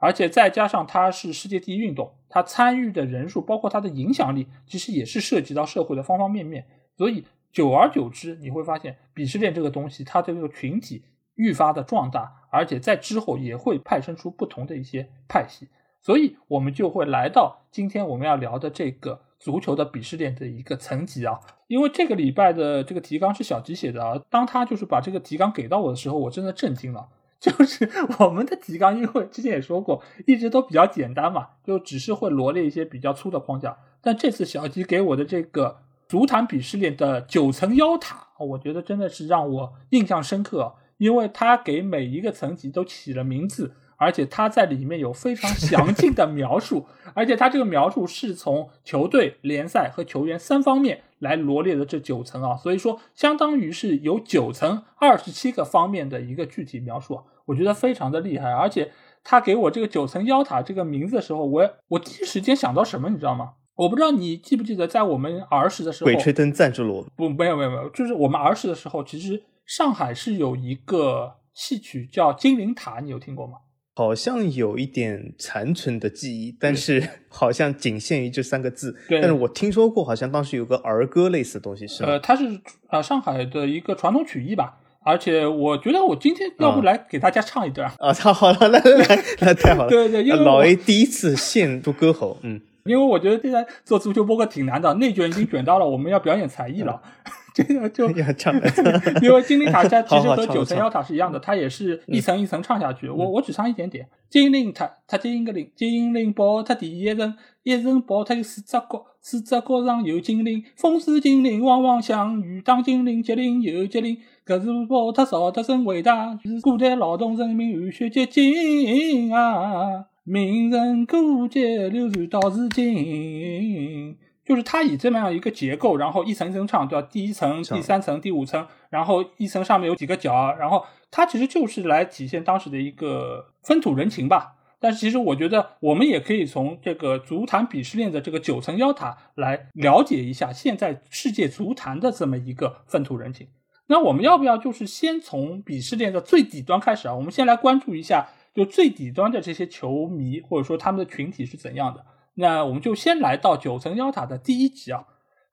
而且再加上它是世界第一运动，它参与的人数，包括它的影响力，其实也是涉及到社会的方方面面。所以久而久之，你会发现鄙视链这个东西，它这个群体愈发的壮大，而且在之后也会派生出不同的一些派系。所以我们就会来到今天我们要聊的这个足球的鄙视链的一个层级啊。因为这个礼拜的这个提纲是小吉写的啊，当他就是把这个提纲给到我的时候，我真的震惊了。就是我们的提纲，因为之前也说过，一直都比较简单嘛，就只是会罗列一些比较粗的框架。但这次小吉给我的这个足坛鄙视链的九层妖塔，我觉得真的是让我印象深刻，因为他给每一个层级都起了名字，而且他在里面有非常详尽的描述，而且他这个描述是从球队、联赛和球员三方面来罗列的这九层啊，所以说相当于是有九层二十七个方面的一个具体描述。我觉得非常的厉害，而且他给我这个九层妖塔这个名字的时候，我我第一时间想到什么，你知道吗？我不知道你记不记得，在我们儿时的时候，鬼吹灯赞助了我。不，没有没有没有，就是我们儿时的时候，其实上海是有一个戏曲叫《金陵塔》，你有听过吗？好像有一点残存的记忆，但是 好像仅限于这三个字。对，但是我听说过，好像当时有个儿歌类似的东西，是吗？呃，它是啊，上海的一个传统曲艺吧。而且我觉得我今天要不来给大家唱一段啊！太好了，来来来，那太好了。对对，因为老 A 第一次献出歌喉，嗯，因为我觉得现在做足球播客挺难的，内卷已经卷到了我们要表演才艺了。这个就 因为金陵塔它其实和九层妖塔是一样的，它也是一层一层唱下去。我我只唱一点点。金陵塔，它金个陵，金陵宝塔第一层，一层宝塔有四只角，四只角上有金陵，风似金陵，旺旺相遇，当金陵吉林又吉林。搿是宝塔造得真伟大，是古代劳动人民汗血结晶啊！名人古迹流传到如今，就是它以这么样一个结构，然后一层一层唱，对吧？第一层、第三层、第五层，然后一层上面有几个角，然后它其实就是来体现当时的一个风土人情吧。但是其实我觉得，我们也可以从这个足坛鄙视链的这个九层妖塔来了解一下现在世界足坛的这么一个风土人情。那我们要不要就是先从鄙视链的最底端开始啊？我们先来关注一下，就最底端的这些球迷或者说他们的群体是怎样的。那我们就先来到九层妖塔的第一集啊，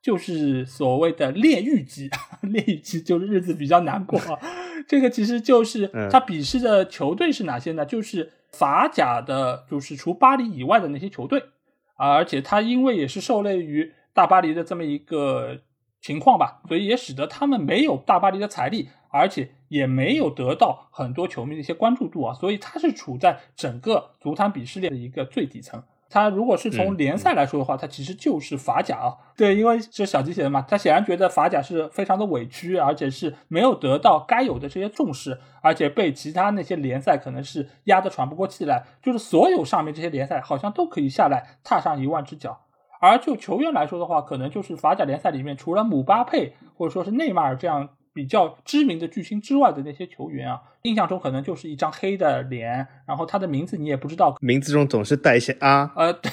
就是所谓的炼狱级。炼狱级就是日子比较难过啊。这个其实就是他鄙视的球队是哪些呢？就是法甲的，就是除巴黎以外的那些球队啊。而且他因为也是受累于大巴黎的这么一个。情况吧，所以也使得他们没有大巴黎的财力，而且也没有得到很多球迷的一些关注度啊，所以他是处在整个足坛鄙视链的一个最底层。他如果是从联赛来说的话，他其实就是法甲啊。对，因为是小吉写的嘛，他显然觉得法甲是非常的委屈，而且是没有得到该有的这些重视，而且被其他那些联赛可能是压得喘不过气来，就是所有上面这些联赛好像都可以下来踏上一万只脚。而就球员来说的话，可能就是法甲联赛里面除了姆巴佩或者说是内马尔这样比较知名的巨星之外的那些球员啊，印象中可能就是一张黑的脸，然后他的名字你也不知道，名字中总是带一些啊，呃，对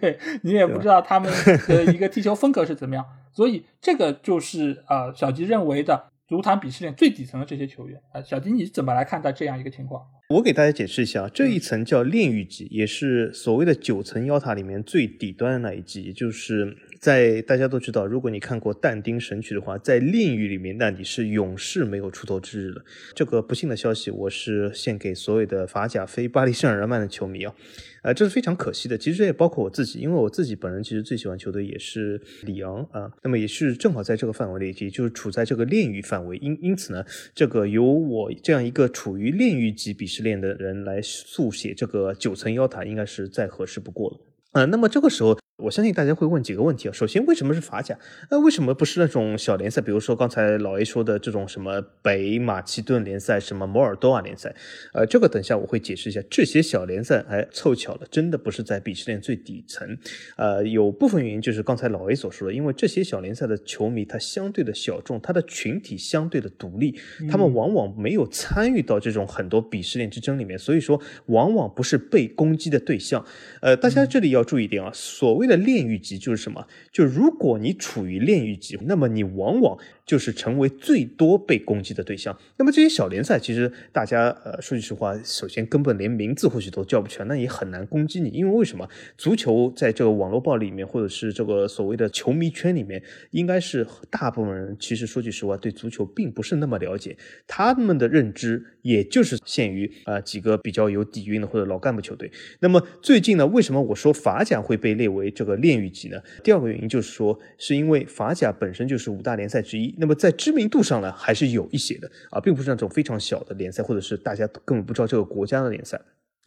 对，你也不知道他们的一个踢球风格是怎么样，所以这个就是呃小吉认为的足坛鄙视链最底层的这些球员啊，小迪你怎么来看待这样一个情况？我给大家解释一下，这一层叫炼狱级，也是所谓的九层妖塔里面最底端的那一级，就是。在大家都知道，如果你看过但丁《神曲》的话，在炼狱里面，那你是永世没有出头之日了。这个不幸的消息，我是献给所有的法甲非巴黎圣日耳曼的球迷啊，呃，这是非常可惜的。其实也包括我自己，因为我自己本人其实最喜欢球队也是里昂啊，那么也是正好在这个范围内，也就是处在这个炼狱范围。因因此呢，这个由我这样一个处于炼狱级鄙视链的人来速写这个九层妖塔，应该是再合适不过了。呃，那么这个时候。我相信大家会问几个问题啊。首先，为什么是法甲？那为什么不是那种小联赛？比如说刚才老 A 说的这种什么北马其顿联赛、什么摩尔多瓦联赛？呃，这个等下我会解释一下。这些小联赛，哎，凑巧了，真的不是在鄙视链最底层。呃，有部分原因就是刚才老 A 所说的，因为这些小联赛的球迷他相对的小众，他的群体相对的独立，他们往往没有参与到这种很多鄙视链之争里面，所以说往往不是被攻击的对象。呃，大家这里要注意一点啊，所谓。的炼狱级就是什么？就如果你处于炼狱级，那么你往往就是成为最多被攻击的对象。那么这些小联赛，其实大家呃说句实话，首先根本连名字或许都叫不全，那也很难攻击你，因为为什么？足球在这个网络暴里面，或者是这个所谓的球迷圈里面，应该是大部分人其实说句实话，对足球并不是那么了解，他们的认知也就是限于啊几个比较有底蕴的或者老干部球队。那么最近呢，为什么我说法甲会被列为这个炼狱级呢？第二个原因就是说，是因为法甲本身就是五大联赛之一，那么在知名度上呢，还是有一些的啊，并不是那种非常小的联赛，或者是大家根本不知道这个国家的联赛。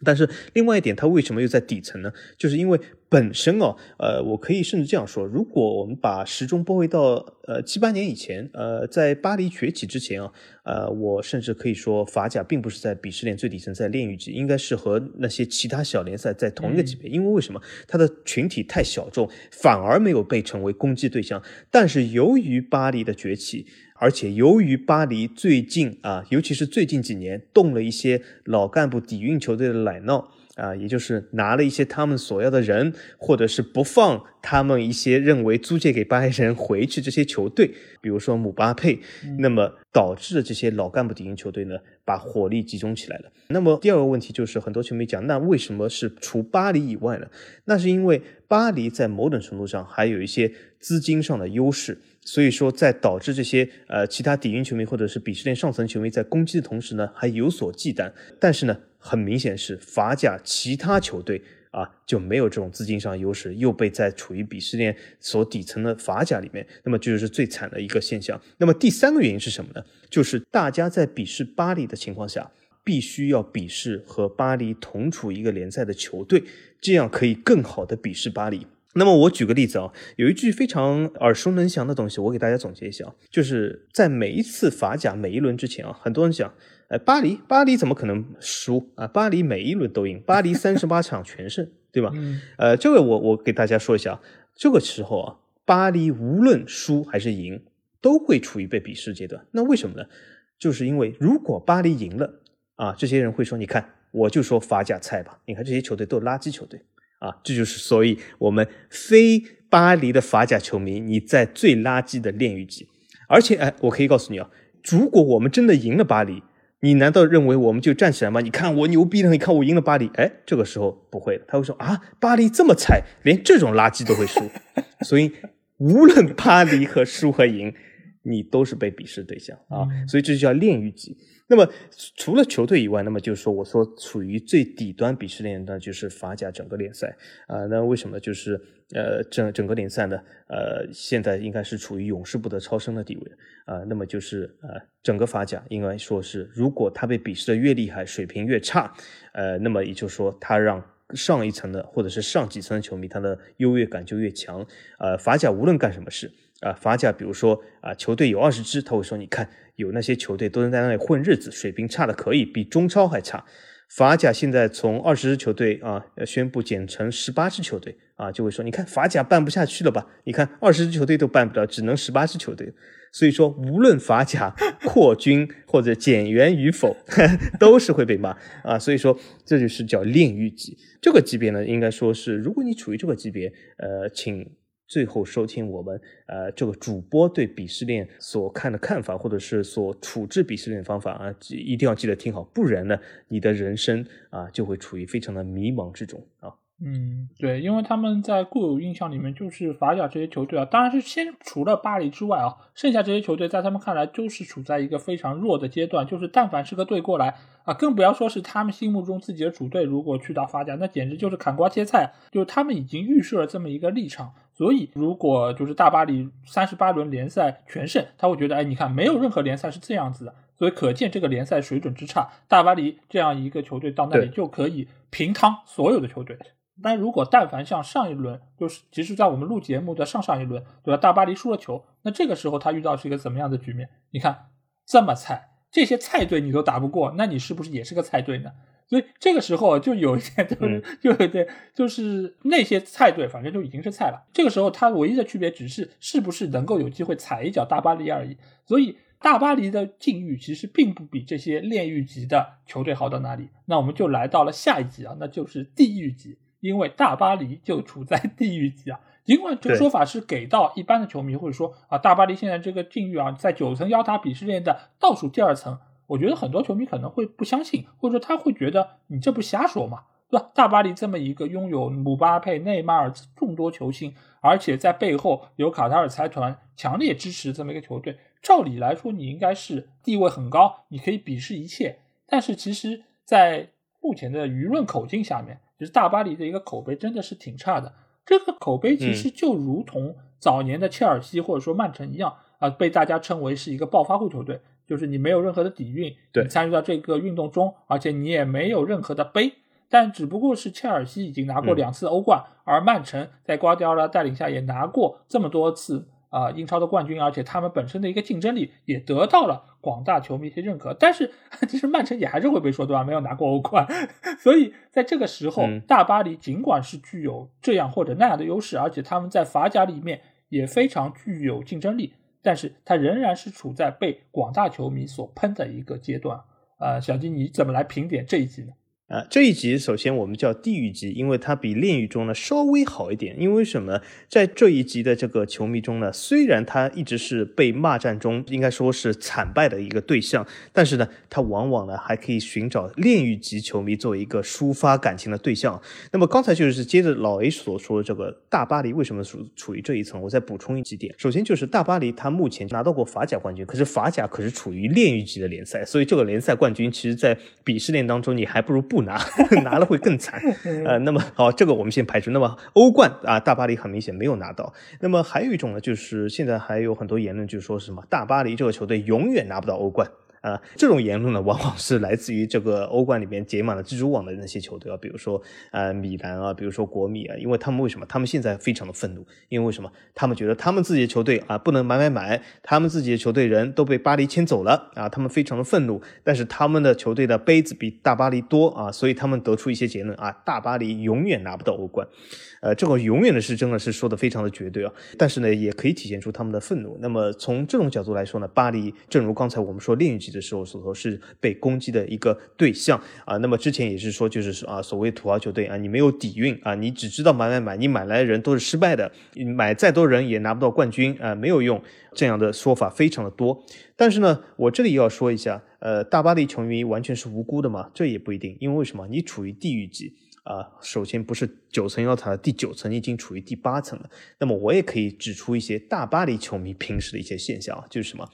但是另外一点，它为什么又在底层呢？就是因为本身哦，呃，我可以甚至这样说，如果我们把时钟拨回到呃七八年以前，呃，在巴黎崛起之前啊，呃，我甚至可以说法甲并不是在鄙视链最底层，在炼狱级，应该是和那些其他小联赛在同一个级别。因为为什么它的群体太小众，反而没有被成为攻击对象？但是由于巴黎的崛起。而且由于巴黎最近啊，尤其是最近几年动了一些老干部底蕴球队的奶酪啊，也就是拿了一些他们所要的人，或者是不放他们一些认为租借给巴黎人回去这些球队，比如说姆巴佩，那么导致了这些老干部底蕴球队呢，把火力集中起来了。那么第二个问题就是，很多球迷讲，那为什么是除巴黎以外呢？那是因为巴黎在某种程度上还有一些资金上的优势。所以说，在导致这些呃其他底蕴球迷或者是鄙视链上层球迷在攻击的同时呢，还有所忌惮。但是呢，很明显是法甲其他球队啊就没有这种资金上优势，又被在处于鄙视链所底层的法甲里面，那么这就是最惨的一个现象。那么第三个原因是什么呢？就是大家在鄙视巴黎的情况下，必须要鄙视和巴黎同处一个联赛的球队，这样可以更好的鄙视巴黎。那么我举个例子啊，有一句非常耳熟能详的东西，我给大家总结一下，就是在每一次法甲每一轮之前啊，很多人讲，哎，巴黎，巴黎怎么可能输啊？巴黎每一轮都赢，巴黎三十八场全胜，对吧？呃，这个我我给大家说一下，这个时候啊，巴黎无论输还是赢，都会处于被鄙视阶段。那为什么呢？就是因为如果巴黎赢了啊，这些人会说，你看，我就说法甲菜吧，你看这些球队都是垃圾球队。啊，这就是所以我们非巴黎的法甲球迷，你在最垃圾的炼狱级。而且，哎，我可以告诉你啊，如果我们真的赢了巴黎，你难道认为我们就站起来吗？你看我牛逼了，你看我赢了巴黎。哎，这个时候不会的，他会说啊，巴黎这么菜，连这种垃圾都会输。所以，无论巴黎和输和赢，你都是被鄙视对象啊。所以这就叫炼狱级。那么除了球队以外，那么就是说，我说处于最底端鄙视链的，就是法甲整个联赛啊。那为什么？就是呃，整整个联赛呢，呃，现在应该是处于永世不得超生的地位啊。那么就是呃，整个法甲应该说是，如果他被鄙视的越厉害，水平越差，呃，那么也就是说，他让上一层的或者是上几层的球迷，他的优越感就越强。呃，法甲无论干什么事啊，法甲比如说啊，球队有二十支，他会说，你看。有那些球队都能在那里混日子，水平差的可以，比中超还差。法甲现在从二十支球队啊，宣布减成十八支球队啊，就会说，你看法甲办不下去了吧？你看二十支球队都办不了，只能十八支球队。所以说，无论法甲扩军或者减员与否，都是会被骂啊。所以说，这就是叫炼狱级。这个级别呢，应该说是，如果你处于这个级别，呃，请。最后收听我们呃这个主播对鄙视链所看的看法，或者是所处置鄙视链的方法啊，一定要记得听好，不然呢，你的人生啊就会处于非常的迷茫之中啊。嗯，对，因为他们在固有印象里面就是法甲这些球队啊，当然是先除了巴黎之外啊，剩下这些球队在他们看来都是处在一个非常弱的阶段，就是但凡是个队过来啊，更不要说是他们心目中自己的主队，如果去到法甲，那简直就是砍瓜切菜，就是他们已经预设了这么一个立场，所以如果就是大巴黎三十八轮联赛全胜，他会觉得，哎，你看没有任何联赛是这样子的，所以可见这个联赛水准之差，大巴黎这样一个球队到那里就可以平摊所有的球队。但如果但凡像上一轮，就是其实，在我们录节目的上上一轮，对吧？大巴黎输了球，那这个时候他遇到是一个怎么样的局面？你看这么菜，这些菜队你都打不过，那你是不是也是个菜队呢？所以这个时候就有一点，就是就有点，就是那些菜队反正就已经是菜了。这个时候他唯一的区别只是是不是能够有机会踩一脚大巴黎而已。所以大巴黎的境遇其实并不比这些炼狱级的球队好到哪里。那我们就来到了下一级啊，那就是地狱级。因为大巴黎就处在地狱级啊。尽管这个说法是给到一般的球迷，或者说啊，大巴黎现在这个境遇啊，在九层妖塔鄙视链的倒数第二层，我觉得很多球迷可能会不相信，或者说他会觉得你这不瞎说嘛，对吧？大巴黎这么一个拥有姆巴佩、内马尔众多球星，而且在背后有卡塔尔财团强烈支持这么一个球队，照理来说你应该是地位很高，你可以鄙视一切。但是其实，在目前的舆论口径下面，其实大巴黎的一个口碑真的是挺差的。这个口碑其实就如同早年的切尔西或者说曼城一样啊，被大家称为是一个暴发户球队，就是你没有任何的底蕴，对，参与到这个运动中，而且你也没有任何的杯。但只不过是切尔西已经拿过两次欧冠，而曼城在瓜迪奥拉带领下也拿过这么多次啊英超的冠军，而且他们本身的一个竞争力也得到了广大球迷一些认可。但是 其实曼城也还是会被说对吧？没有拿过欧冠，所以在这个时候，大巴黎尽管是具有这样或者那样的优势，而且他们在法甲里面也非常具有竞争力，但是他仍然是处在被广大球迷所喷的一个阶段。呃，小金你怎么来评点这一集呢？啊，这一集首先我们叫地狱级，因为它比炼狱中呢稍微好一点。因为什么？在这一集的这个球迷中呢，虽然他一直是被骂战中应该说是惨败的一个对象，但是呢，他往往呢还可以寻找炼狱级球迷作为一个抒发感情的对象。那么刚才就是接着老 A 所说的这个大巴黎为什么处处于这一层，我再补充一几点。首先就是大巴黎他目前拿到过法甲冠军，可是法甲可是处于炼狱级的联赛，所以这个联赛冠军其实在鄙视链当中你还不如不。拿 拿了会更惨，呃，那么好，这个我们先排除。那么欧冠啊，大巴黎很明显没有拿到。那么还有一种呢，就是现在还有很多言论，就是说什么大巴黎这个球队永远拿不到欧冠。啊，这种言论呢，往往是来自于这个欧冠里面结满了蜘蛛网的那些球队啊，比如说呃米兰啊，比如说国米啊，因为他们为什么？他们现在非常的愤怒，因为为什么？他们觉得他们自己的球队啊不能买买买，他们自己的球队人都被巴黎牵走了啊，他们非常的愤怒。但是他们的球队的杯子比大巴黎多啊，所以他们得出一些结论啊，大巴黎永远拿不到欧冠。呃，这个永远的是真的是说的非常的绝对啊，但是呢，也可以体现出他们的愤怒。那么从这种角度来说呢，巴黎正如刚才我们说炼狱级的时候所说，是被攻击的一个对象啊。那么之前也是说，就是说啊，所谓土豪球队啊，你没有底蕴啊，你只知道买买买，你买来的人都是失败的，买再多人也拿不到冠军啊，没有用。这样的说法非常的多。但是呢，我这里要说一下，呃，大巴黎球迷完全是无辜的吗？这也不一定，因为为什么？你处于地狱级。啊，首先不是九层妖塔的第九层已经处于第八层了。那么我也可以指出一些大巴黎球迷平时的一些现象啊，就是什么，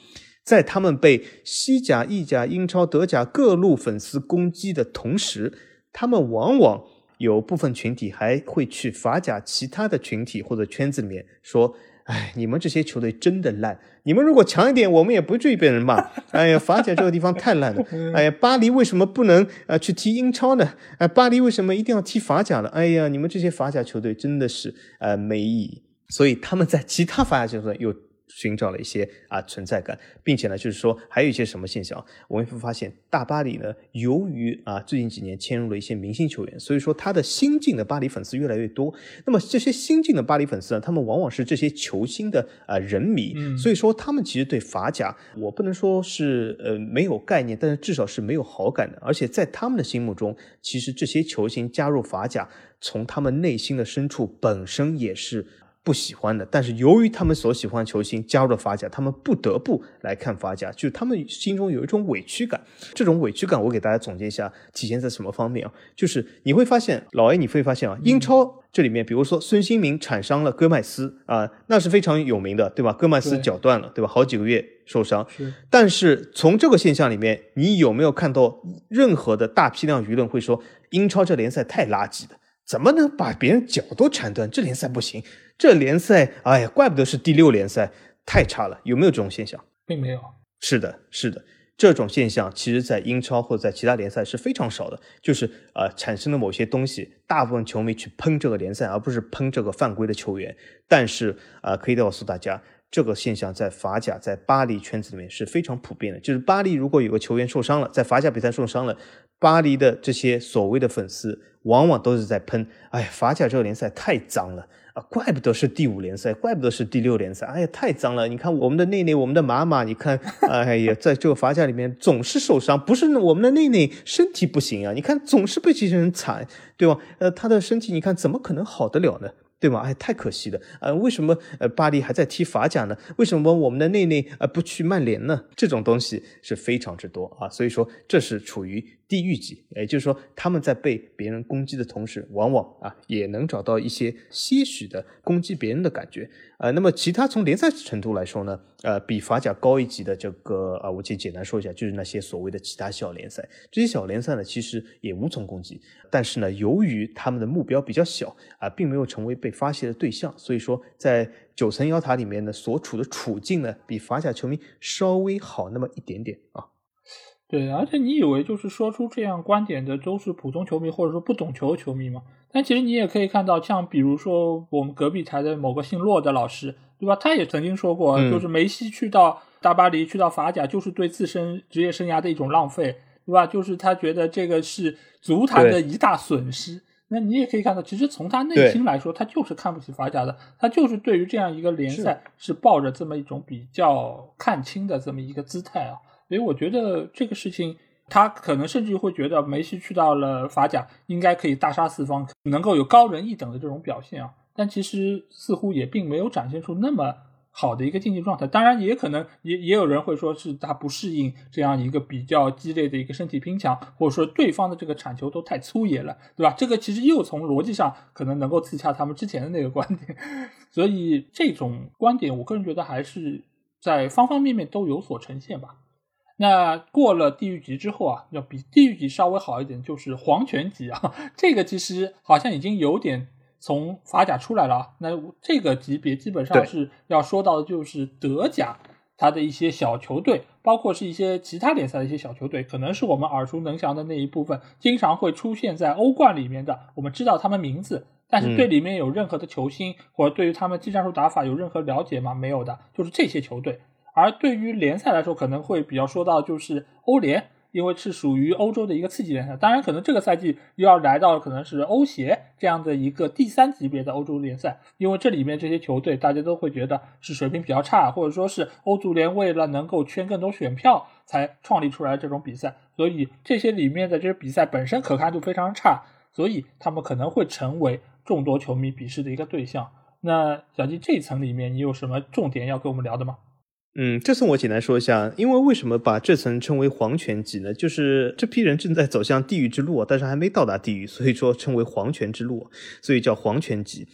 在他们被西甲、意甲、英超、德甲各路粉丝攻击的同时，他们往往有部分群体还会去法甲其他的群体或者圈子里面说。哎，你们这些球队真的烂！你们如果强一点，我们也不至于被人骂。哎呀，法甲这个地方太烂了。哎呀，巴黎为什么不能呃去踢英超呢？哎，巴黎为什么一定要踢法甲呢？哎呀，你们这些法甲球队真的是呃没意义。所以他们在其他法甲球队又。寻找了一些啊存在感，并且呢，就是说还有一些什么现象，我们会发现大巴黎呢，由于啊最近几年迁入了一些明星球员，所以说他的新进的巴黎粉丝越来越多。那么这些新进的巴黎粉丝呢，他们往往是这些球星的啊人迷，所以说他们其实对法甲，我不能说是呃没有概念，但是至少是没有好感的。而且在他们的心目中，其实这些球星加入法甲，从他们内心的深处本身也是。不喜欢的，但是由于他们所喜欢球星加入了法甲，他们不得不来看法甲，就他们心中有一种委屈感。这种委屈感，我给大家总结一下，体现在什么方面啊？就是你会发现，老 A，你会发现啊，英超这里面，比如说孙兴民铲伤了戈麦斯啊，那是非常有名的，对吧？戈麦斯脚断了，对吧？好几个月受伤。但是从这个现象里面，你有没有看到任何的大批量舆论会说英超这联赛太垃圾的？怎么能把别人脚都铲断？这联赛不行，这联赛，哎呀，怪不得是第六联赛，太差了。有没有这种现象？并没有。是的，是的，这种现象其实在英超或者在其他联赛是非常少的。就是呃，产生的某些东西，大部分球迷去喷这个联赛，而不是喷这个犯规的球员。但是啊，可以告诉大家，这个现象在法甲、在巴黎圈子里面是非常普遍的。就是巴黎如果有个球员受伤了，在法甲比赛受伤了。巴黎的这些所谓的粉丝，往往都是在喷，哎，法甲这个联赛太脏了啊，怪不得是第五联赛，怪不得是第六联赛，哎呀，太脏了！你看我们的内内，我们的马马，你看，哎呀，在这个法甲里面总是受伤，不是我们的内内身体不行啊，你看总是被这些人踩，对吧？呃，他的身体你看怎么可能好得了呢？对吗？哎，太可惜了呃，为什么呃巴黎还在踢法甲呢？为什么我们的内内呃不去曼联呢？这种东西是非常之多啊，所以说这是处于地狱级，也就是说他们在被别人攻击的同时，往往啊也能找到一些些许的攻击别人的感觉。呃，那么其他从联赛程度来说呢，呃，比法甲高一级的这个啊，我简简单说一下，就是那些所谓的其他小联赛。这些小联赛呢，其实也无从攻击，但是呢，由于他们的目标比较小啊，并没有成为被发泄的对象，所以说在九层妖塔里面呢，所处的处境呢，比法甲球迷稍微好那么一点点啊。对，而且你以为就是说出这样观点的都是普通球迷或者说不懂球的球迷吗？但其实你也可以看到，像比如说我们隔壁台的某个姓骆的老师，对吧？他也曾经说过，就是梅西去到大巴黎、去到法甲，就是对自身职业生涯的一种浪费，对吧？就是他觉得这个是足坛的一大损失。那你也可以看到，其实从他内心来说，他就是看不起法甲的，他就是对于这样一个联赛是抱着这么一种比较看清的这么一个姿态啊。所以我觉得这个事情，他可能甚至会觉得梅西去到了法甲，应该可以大杀四方，能够有高人一等的这种表现啊。但其实似乎也并没有展现出那么好的一个竞技状态。当然，也可能也也有人会说是他不适应这样一个比较激烈的一个身体拼抢，或者说对方的这个铲球都太粗野了，对吧？这个其实又从逻辑上可能能够自洽他们之前的那个观点。所以这种观点，我个人觉得还是在方方面面都有所呈现吧。那过了地狱级之后啊，要比地狱级稍微好一点，就是黄权级啊。这个其实好像已经有点从法甲出来了啊。那这个级别基本上是要说到的就是德甲，它的一些小球队，包括是一些其他联赛的一些小球队，可能是我们耳熟能详的那一部分，经常会出现在欧冠里面的。我们知道他们名字，但是对里面有任何的球星或者对于他们技战术打法有任何了解吗？没有的，就是这些球队。而对于联赛来说，可能会比较说到就是欧联，因为是属于欧洲的一个次级联赛。当然，可能这个赛季又要来到可能是欧协这样的一个第三级别的欧洲联赛，因为这里面这些球队大家都会觉得是水平比较差，或者说是欧足联为了能够圈更多选票才创立出来这种比赛，所以这些里面的这些比赛本身可看度非常差，所以他们可能会成为众多球迷鄙视的一个对象。那小季这一层里面，你有什么重点要跟我们聊的吗？嗯，这次我简单说一下，因为为什么把这层称为黄泉级呢？就是这批人正在走向地狱之路，但是还没到达地狱，所以说称为黄泉之路，所以叫黄泉级。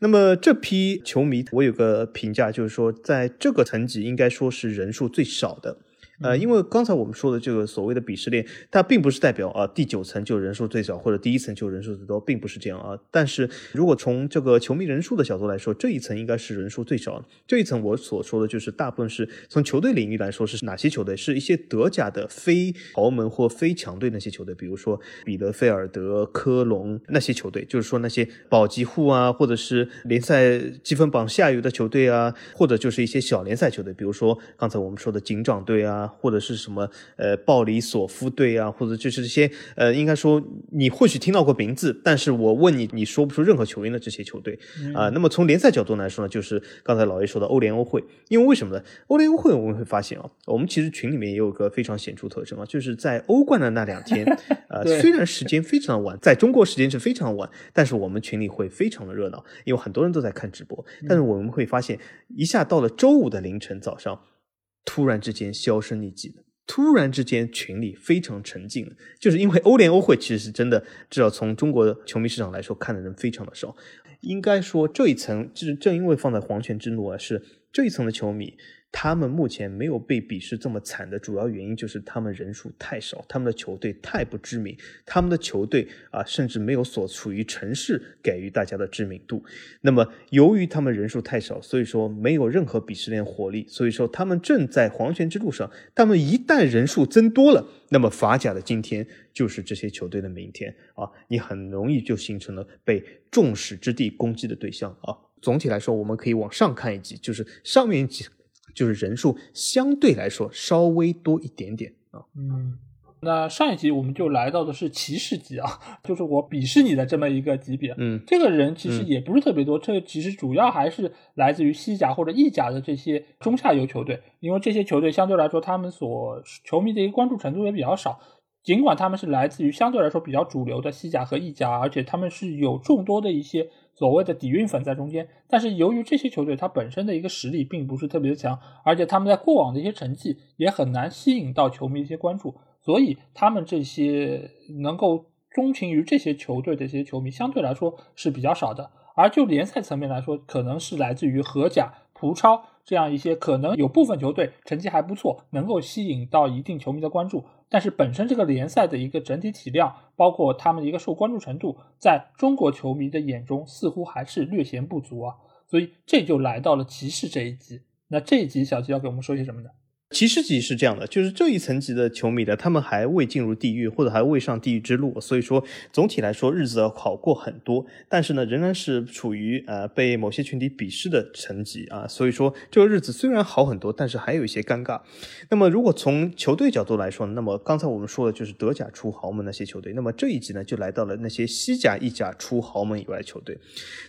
那么这批球迷，我有个评价，就是说在这个层级应该说是人数最少的。呃，因为刚才我们说的这个所谓的鄙视链，它并不是代表啊第九层就人数最少，或者第一层就人数最多，并不是这样啊。但是如果从这个球迷人数的角度来说，这一层应该是人数最少。这一层我所说的就是大部分是从球队领域来说是哪些球队？是一些德甲的非豪门或非强队那些球队，比如说彼得菲尔德、科隆那些球队，就是说那些保级户啊，或者是联赛积分榜下游的球队啊，或者就是一些小联赛球队，比如说刚才我们说的警长队啊。或者是什么呃鲍里索夫队啊，或者就是这些呃，应该说你或许听到过名字，但是我问你，你说不出任何球员的这些球队啊。那么从联赛角度来说呢，就是刚才老爷说的欧联欧会，因为为什么呢？欧联欧会我们会发现啊，我们其实群里面也有个非常显著特征啊，就是在欧冠的那两天，呃，虽然时间非常晚，在中国时间是非常晚，但是我们群里会非常的热闹，因为很多人都在看直播。但是我们会发现，一下到了周五的凌晨早上。突然之间销声匿迹了，突然之间群里非常沉静，就是因为欧联欧会其实是真的，至少从中国的球迷市场来说，看的人非常的少。应该说这一层，就是正因为放在皇权之路啊，是这一层的球迷。他们目前没有被鄙视这么惨的主要原因就是他们人数太少，他们的球队太不知名，他们的球队啊甚至没有所处于城市给予大家的知名度。那么由于他们人数太少，所以说没有任何鄙视链活力，所以说他们正在黄泉之路上。他们一旦人数增多了，那么法甲的今天就是这些球队的明天啊！你很容易就形成了被众矢之的攻击的对象啊！总体来说，我们可以往上看一级，就是上面几。就是人数相对来说稍微多一点点啊。嗯，那上一集我们就来到的是骑士级啊，就是我鄙视你的这么一个级别。嗯，这个人其实也不是特别多，这其实主要还是来自于西甲或者意甲的这些中下游球队，因为这些球队相对来说他们所球迷的一个关注程度也比较少。尽管他们是来自于相对来说比较主流的西甲和意甲，而且他们是有众多的一些所谓的底蕴粉在中间，但是由于这些球队它本身的一个实力并不是特别的强，而且他们在过往的一些成绩也很难吸引到球迷一些关注，所以他们这些能够钟情于这些球队的一些球迷相对来说是比较少的。而就联赛层面来说，可能是来自于荷甲、葡超这样一些可能有部分球队成绩还不错，能够吸引到一定球迷的关注。但是本身这个联赛的一个整体体量，包括他们的一个受关注程度，在中国球迷的眼中似乎还是略显不足啊。所以这就来到了骑士这一集。那这一集小吉要给我们说些什么呢？骑士级是这样的，就是这一层级的球迷的，他们还未进入地狱，或者还未上地狱之路，所以说总体来说日子要好过很多。但是呢，仍然是处于呃被某些群体鄙视的层级啊，所以说这个日子虽然好很多，但是还有一些尴尬。那么如果从球队角度来说，那么刚才我们说的就是德甲出豪门那些球队，那么这一集呢就来到了那些西甲、意甲出豪门以外球队。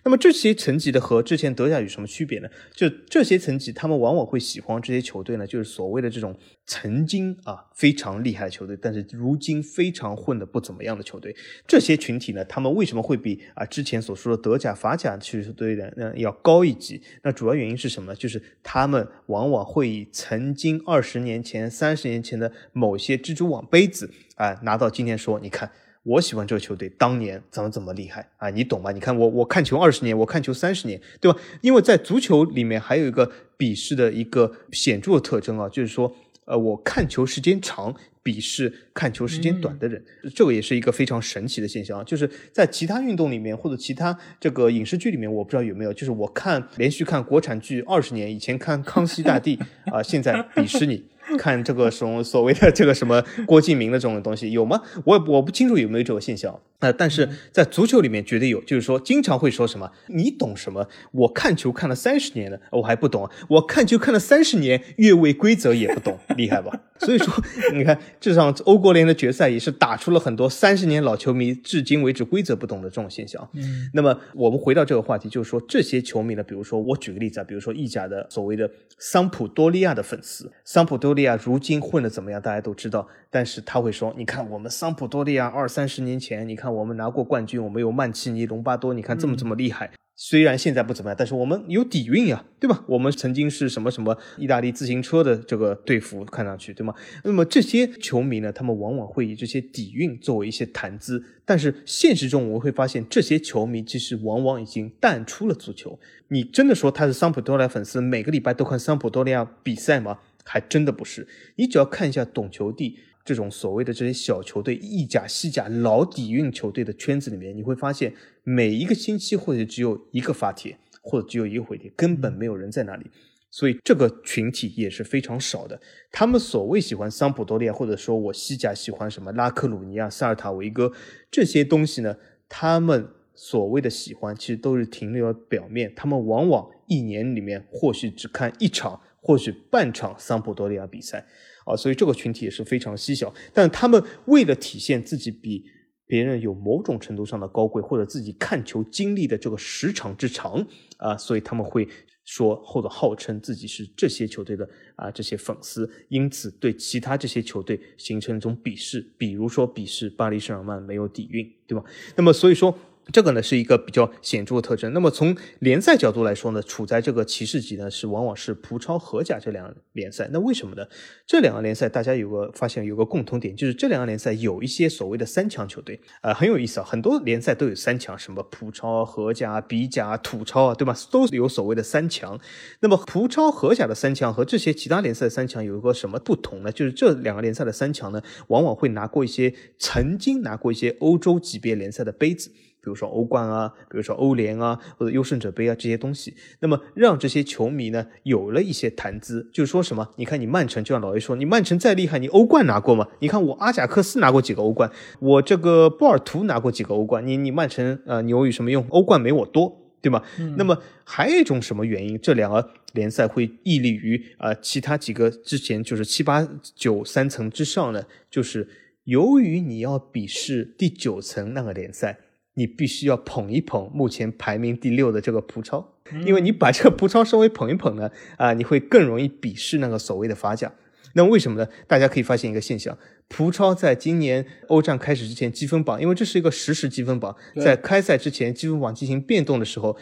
那么这些层级的和之前德甲有什么区别呢？就这些层级，他们往往会喜欢这些球队呢，就是所谓的这种曾经啊非常厉害的球队，但是如今非常混的不怎么样的球队。这些群体呢，他们为什么会比啊之前所说的德甲、法甲球队的呢要高一级？那主要原因是什么呢？就是他们往往会以曾经二十年前、三十年前的某些蜘蛛网杯子啊拿到今天说，你看。我喜欢这个球队，当年怎么怎么厉害啊？你懂吗？你看我，我看球二十年，我看球三十年，对吧？因为在足球里面还有一个鄙视的一个显著的特征啊，就是说，呃，我看球时间长，鄙视看球时间短的人，这个也是一个非常神奇的现象啊。就是在其他运动里面或者其他这个影视剧里面，我不知道有没有，就是我看连续看国产剧二十年，以前看《康熙大帝 》啊，现在鄙视你。看这个什么所谓的这个什么郭敬明的这种东西有吗？我我不清楚有没有这种现象啊。但是在足球里面绝对有，就是说经常会说什么你懂什么？我看球看了三十年了，我还不懂啊！我看球看了三十年，越位规则也不懂，厉害吧？所以说你看这场欧国联的决赛也是打出了很多三十年老球迷至今为止规则不懂的这种现象。嗯，那么我们回到这个话题，就是说这些球迷呢，比如说我举个例子啊，比如说意甲的所谓的桑普多利亚的粉丝，桑普多多利亚如今混的怎么样，大家都知道。但是他会说，你看我们桑普多利亚二三十年前，你看我们拿过冠军，我们有曼奇尼、隆巴多，你看这么这么厉害。虽然现在不怎么样，但是我们有底蕴呀，对吧？我们曾经是什么什么意大利自行车的这个队服，看上去对吗？那么这些球迷呢，他们往往会以这些底蕴作为一些谈资，但是现实中我们会发现，这些球迷其实往往已经淡出了足球。你真的说他是桑普多利亚粉丝，每个礼拜都看桑普多利亚比赛吗？还真的不是。你只要看一下懂球帝。这种所谓的这些小球队、意甲、西甲老底蕴球队的圈子里面，你会发现每一个星期或者只有一个发帖，或者只有一个回帖，根本没有人在那里。所以这个群体也是非常少的。他们所谓喜欢桑普多利亚，或者说我西甲喜欢什么拉克鲁尼亚、萨尔塔维戈这些东西呢？他们所谓的喜欢，其实都是停留在表面。他们往往一年里面或许只看一场，或许半场桑普多利亚比赛。啊，所以这个群体也是非常稀小，但他们为了体现自己比别人有某种程度上的高贵，或者自己看球经历的这个时长之长啊，所以他们会说或者号称自己是这些球队的啊这些粉丝，因此对其他这些球队形成一种鄙视，比如说鄙视巴黎圣日耳曼没有底蕴，对吧？那么所以说。这个呢是一个比较显著的特征。那么从联赛角度来说呢，处在这个骑士级呢是往往是葡超、荷甲这两个联赛。那为什么呢？这两个联赛大家有个发现有个共同点，就是这两个联赛有一些所谓的三强球队，呃很有意思啊。很多联赛都有三强，什么葡超、荷甲、比甲、土超啊，对吧？都有所谓的三强。那么葡超、荷甲的三强和这些其他联赛的三强有一个什么不同呢？就是这两个联赛的三强呢，往往会拿过一些曾经拿过一些欧洲级别联赛的杯子。比如说欧冠啊，比如说欧联啊，或者优胜者杯啊这些东西，那么让这些球迷呢有了一些谈资，就是说什么？你看你曼城，就像老 A 说，你曼城再厉害，你欧冠拿过吗？你看我阿贾克斯拿过几个欧冠，我这个波尔图拿过几个欧冠，你你曼城呃牛有什么用？欧冠没我多，对吗？那么还有一种什么原因？这两个联赛会屹立于啊其他几个之前就是七八九三层之上呢？就是。由于你要比试第九层那个联赛，你必须要捧一捧目前排名第六的这个葡超，因为你把这个葡超稍微捧一捧呢，啊，你会更容易鄙视那个所谓的法甲。那为什么呢？大家可以发现一个现象，葡超在今年欧战开始之前积分榜，因为这是一个实时积分榜，在开赛之前积分榜进行变动的时候，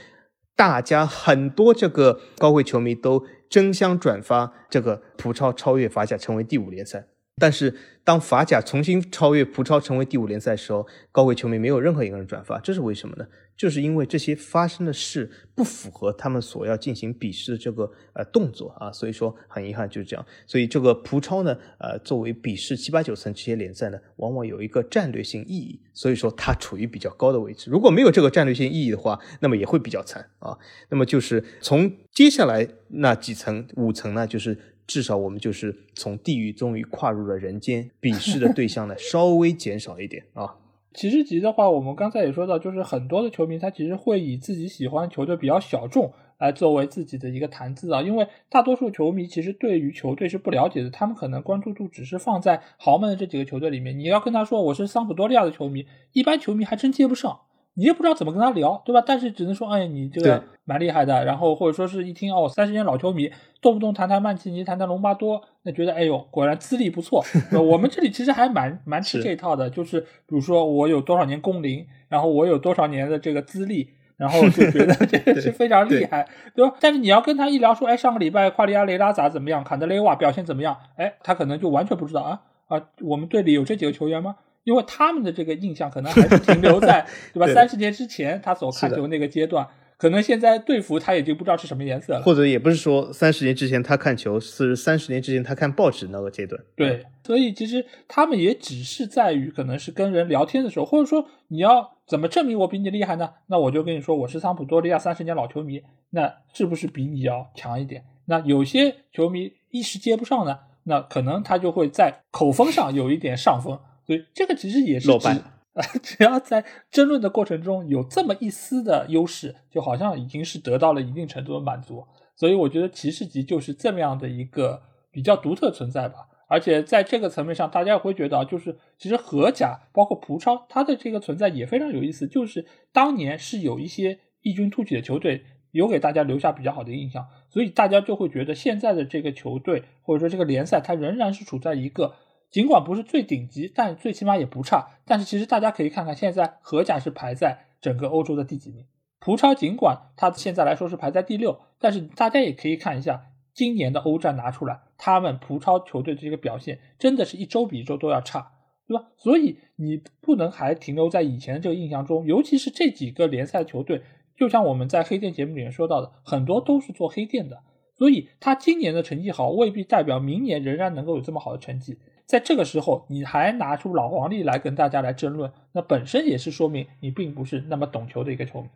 大家很多这个高位球迷都争相转发这个葡超超越法甲成为第五联赛。但是，当法甲重新超越葡超成为第五联赛的时候，高位球迷没有任何一个人转发，这是为什么呢？就是因为这些发生的事不符合他们所要进行比试的这个呃动作啊，所以说很遗憾就是这样。所以这个葡超呢，呃，作为比试七八九层这些联赛呢，往往有一个战略性意义，所以说它处于比较高的位置。如果没有这个战略性意义的话，那么也会比较惨啊。那么就是从接下来那几层五层呢，就是。至少我们就是从地狱终于跨入了人间，鄙视的对象呢稍微减少一点啊。骑士级的话，我们刚才也说到，就是很多的球迷他其实会以自己喜欢球队比较小众来作为自己的一个谈资啊，因为大多数球迷其实对于球队是不了解的，他们可能关注度只是放在豪门的这几个球队里面。你要跟他说我是桑普多利亚的球迷，一般球迷还真接不上。你也不知道怎么跟他聊，对吧？但是只能说，哎，你这个蛮厉害的。然后或者说是一听哦，三十年老球迷，动不动谈谈曼奇尼，谈谈隆巴多，那觉得哎呦，果然资历不错。我们这里其实还蛮蛮吃这一套的，就是比如说我有多少年工龄，然后我有多少年的这个资历，然后就觉得 这个是非常厉害，对吧？但是你要跟他一聊说，哎，上个礼拜夸利亚雷拉咋怎么样，坎德雷瓦表现怎么样？哎，他可能就完全不知道啊啊，我们队里有这几个球员吗？因为他们的这个印象可能还是停留在 对吧？三十年之前他所看球那个阶段，可能现在队服他已经不知道是什么颜色了。或者也不是说三十年之前他看球是三十年之前他看报纸那个阶段。对，所以其实他们也只是在于可能是跟人聊天的时候，或者说你要怎么证明我比你厉害呢？那我就跟你说我是桑普多利亚三十年老球迷，那是不是比你要强一点？那有些球迷一时接不上呢，那可能他就会在口风上有一点上风。对，这个其实也是只啊，只要在争论的过程中有这么一丝的优势，就好像已经是得到了一定程度的满足。所以我觉得骑士级就是这么样的一个比较独特存在吧。而且在这个层面上，大家会觉得就是其实荷甲包括葡超，它的这个存在也非常有意思。就是当年是有一些异军突起的球队，有给大家留下比较好的印象，所以大家就会觉得现在的这个球队或者说这个联赛，它仍然是处在一个。尽管不是最顶级，但最起码也不差。但是其实大家可以看看，现在荷甲是排在整个欧洲的第几名？葡超尽管它现在来说是排在第六，但是大家也可以看一下今年的欧战拿出来，他们葡超球队的这个表现真的是一周比一周都要差，对吧？所以你不能还停留在以前的这个印象中，尤其是这几个联赛球队，就像我们在黑店节目里面说到的，很多都是做黑店的，所以他今年的成绩好，未必代表明年仍然能够有这么好的成绩。在这个时候，你还拿出老黄历来跟大家来争论，那本身也是说明你并不是那么懂球的一个球迷。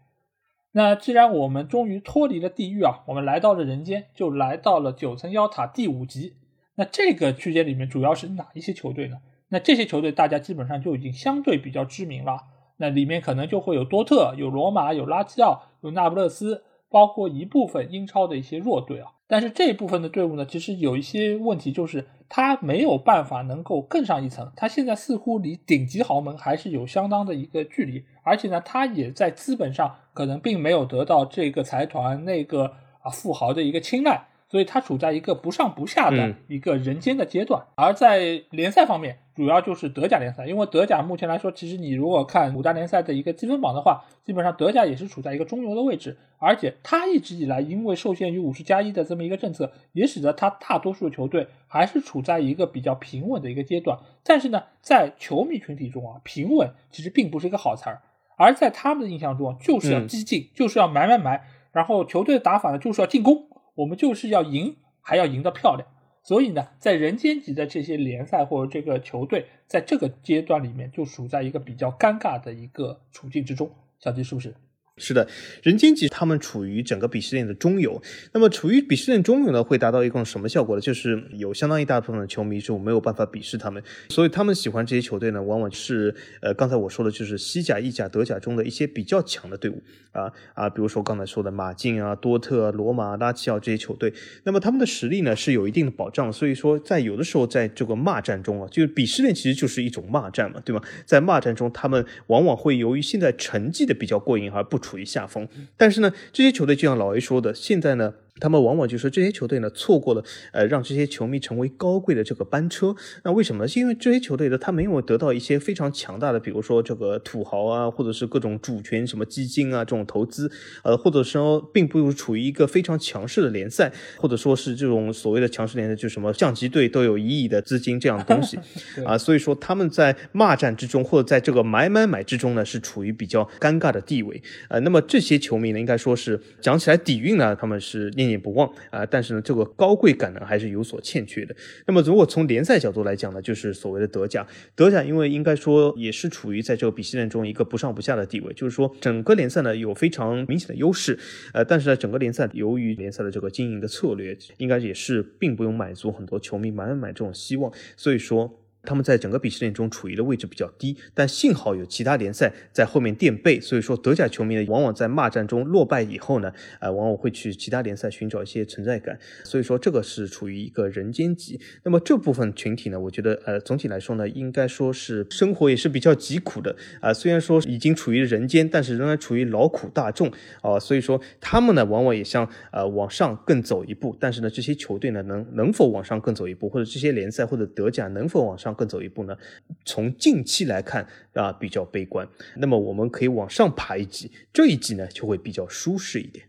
那既然我们终于脱离了地狱啊，我们来到了人间，就来到了九层妖塔第五级。那这个区间里面主要是哪一些球队呢？那这些球队大家基本上就已经相对比较知名了。那里面可能就会有多特、有罗马、有拉齐奥、有那不勒斯，包括一部分英超的一些弱队啊。但是这部分的队伍呢，其实有一些问题，就是他没有办法能够更上一层。他现在似乎离顶级豪门还是有相当的一个距离，而且呢，他也在资本上可能并没有得到这个财团那个啊富豪的一个青睐。所以他处在一个不上不下的一个人间的阶段，而在联赛方面，主要就是德甲联赛。因为德甲目前来说，其实你如果看五大联赛的一个积分榜的话，基本上德甲也是处在一个中游的位置。而且他一直以来，因为受限于五十加一的这么一个政策，也使得他大多数的球队还是处在一个比较平稳的一个阶段。但是呢，在球迷群体中啊，平稳其实并不是一个好词儿，而在他们的印象中，就是要激进，就是要买买买，然后球队的打法呢，就是要进攻。我们就是要赢，还要赢得漂亮。所以呢，在人间级的这些联赛或者这个球队，在这个阶段里面就处在一个比较尴尬的一个处境之中。小吉是不是？是的，人间级他们处于整个鄙视链的中游。那么处于鄙视链中游呢，会达到一种什么效果呢？就是有相当一大部分的球迷是没有办法鄙视他们，所以他们喜欢这些球队呢，往往是呃刚才我说的就是西甲、意甲、德甲中的一些比较强的队伍啊啊，比如说刚才说的马竞啊、多特、罗马、拉齐奥这些球队。那么他们的实力呢是有一定的保障，所以说在有的时候在这个骂战中啊，就是鄙视链其实就是一种骂战嘛，对吗？在骂战中，他们往往会由于现在成绩的比较过硬而不。处于下风，但是呢，这些球队就像老 A 说的，现在呢。他们往往就说这些球队呢错过了，呃，让这些球迷成为高贵的这个班车。那为什么呢？是因为这些球队呢，他没有得到一些非常强大的，比如说这个土豪啊，或者是各种主权什么基金啊这种投资，呃，或者说并不处于一个非常强势的联赛，或者说是这种所谓的强势联赛，就什么降级队都有一亿的资金这样的东西 啊。所以说他们在骂战之中，或者在这个买买买之中呢，是处于比较尴尬的地位。呃，那么这些球迷呢，应该说是讲起来底蕴呢，他们是。念念不忘啊，但是呢，这个高贵感呢还是有所欠缺的。那么，如果从联赛角度来讲呢，就是所谓的德甲。德甲因为应该说也是处于在这个比试链中一个不上不下的地位，就是说整个联赛呢有非常明显的优势，呃，但是呢，整个联赛由于联赛的这个经营的策略，应该也是并不用满足很多球迷买买买这种希望，所以说。他们在整个鄙视链中处于的位置比较低，但幸好有其他联赛在后面垫背，所以说德甲球迷呢，往往在骂战中落败以后呢，呃，往往会去其他联赛寻找一些存在感，所以说这个是处于一个人间级。那么这部分群体呢，我觉得呃，总体来说呢，应该说是生活也是比较疾苦的啊，虽然说已经处于人间，但是仍然处于劳苦大众啊，所以说他们呢，往往也想呃往上更走一步，但是呢，这些球队呢，能能否往上更走一步，或者这些联赛或者德甲能否往上？更走一步呢？从近期来看啊，比较悲观。那么我们可以往上爬一级，这一级呢就会比较舒适一点。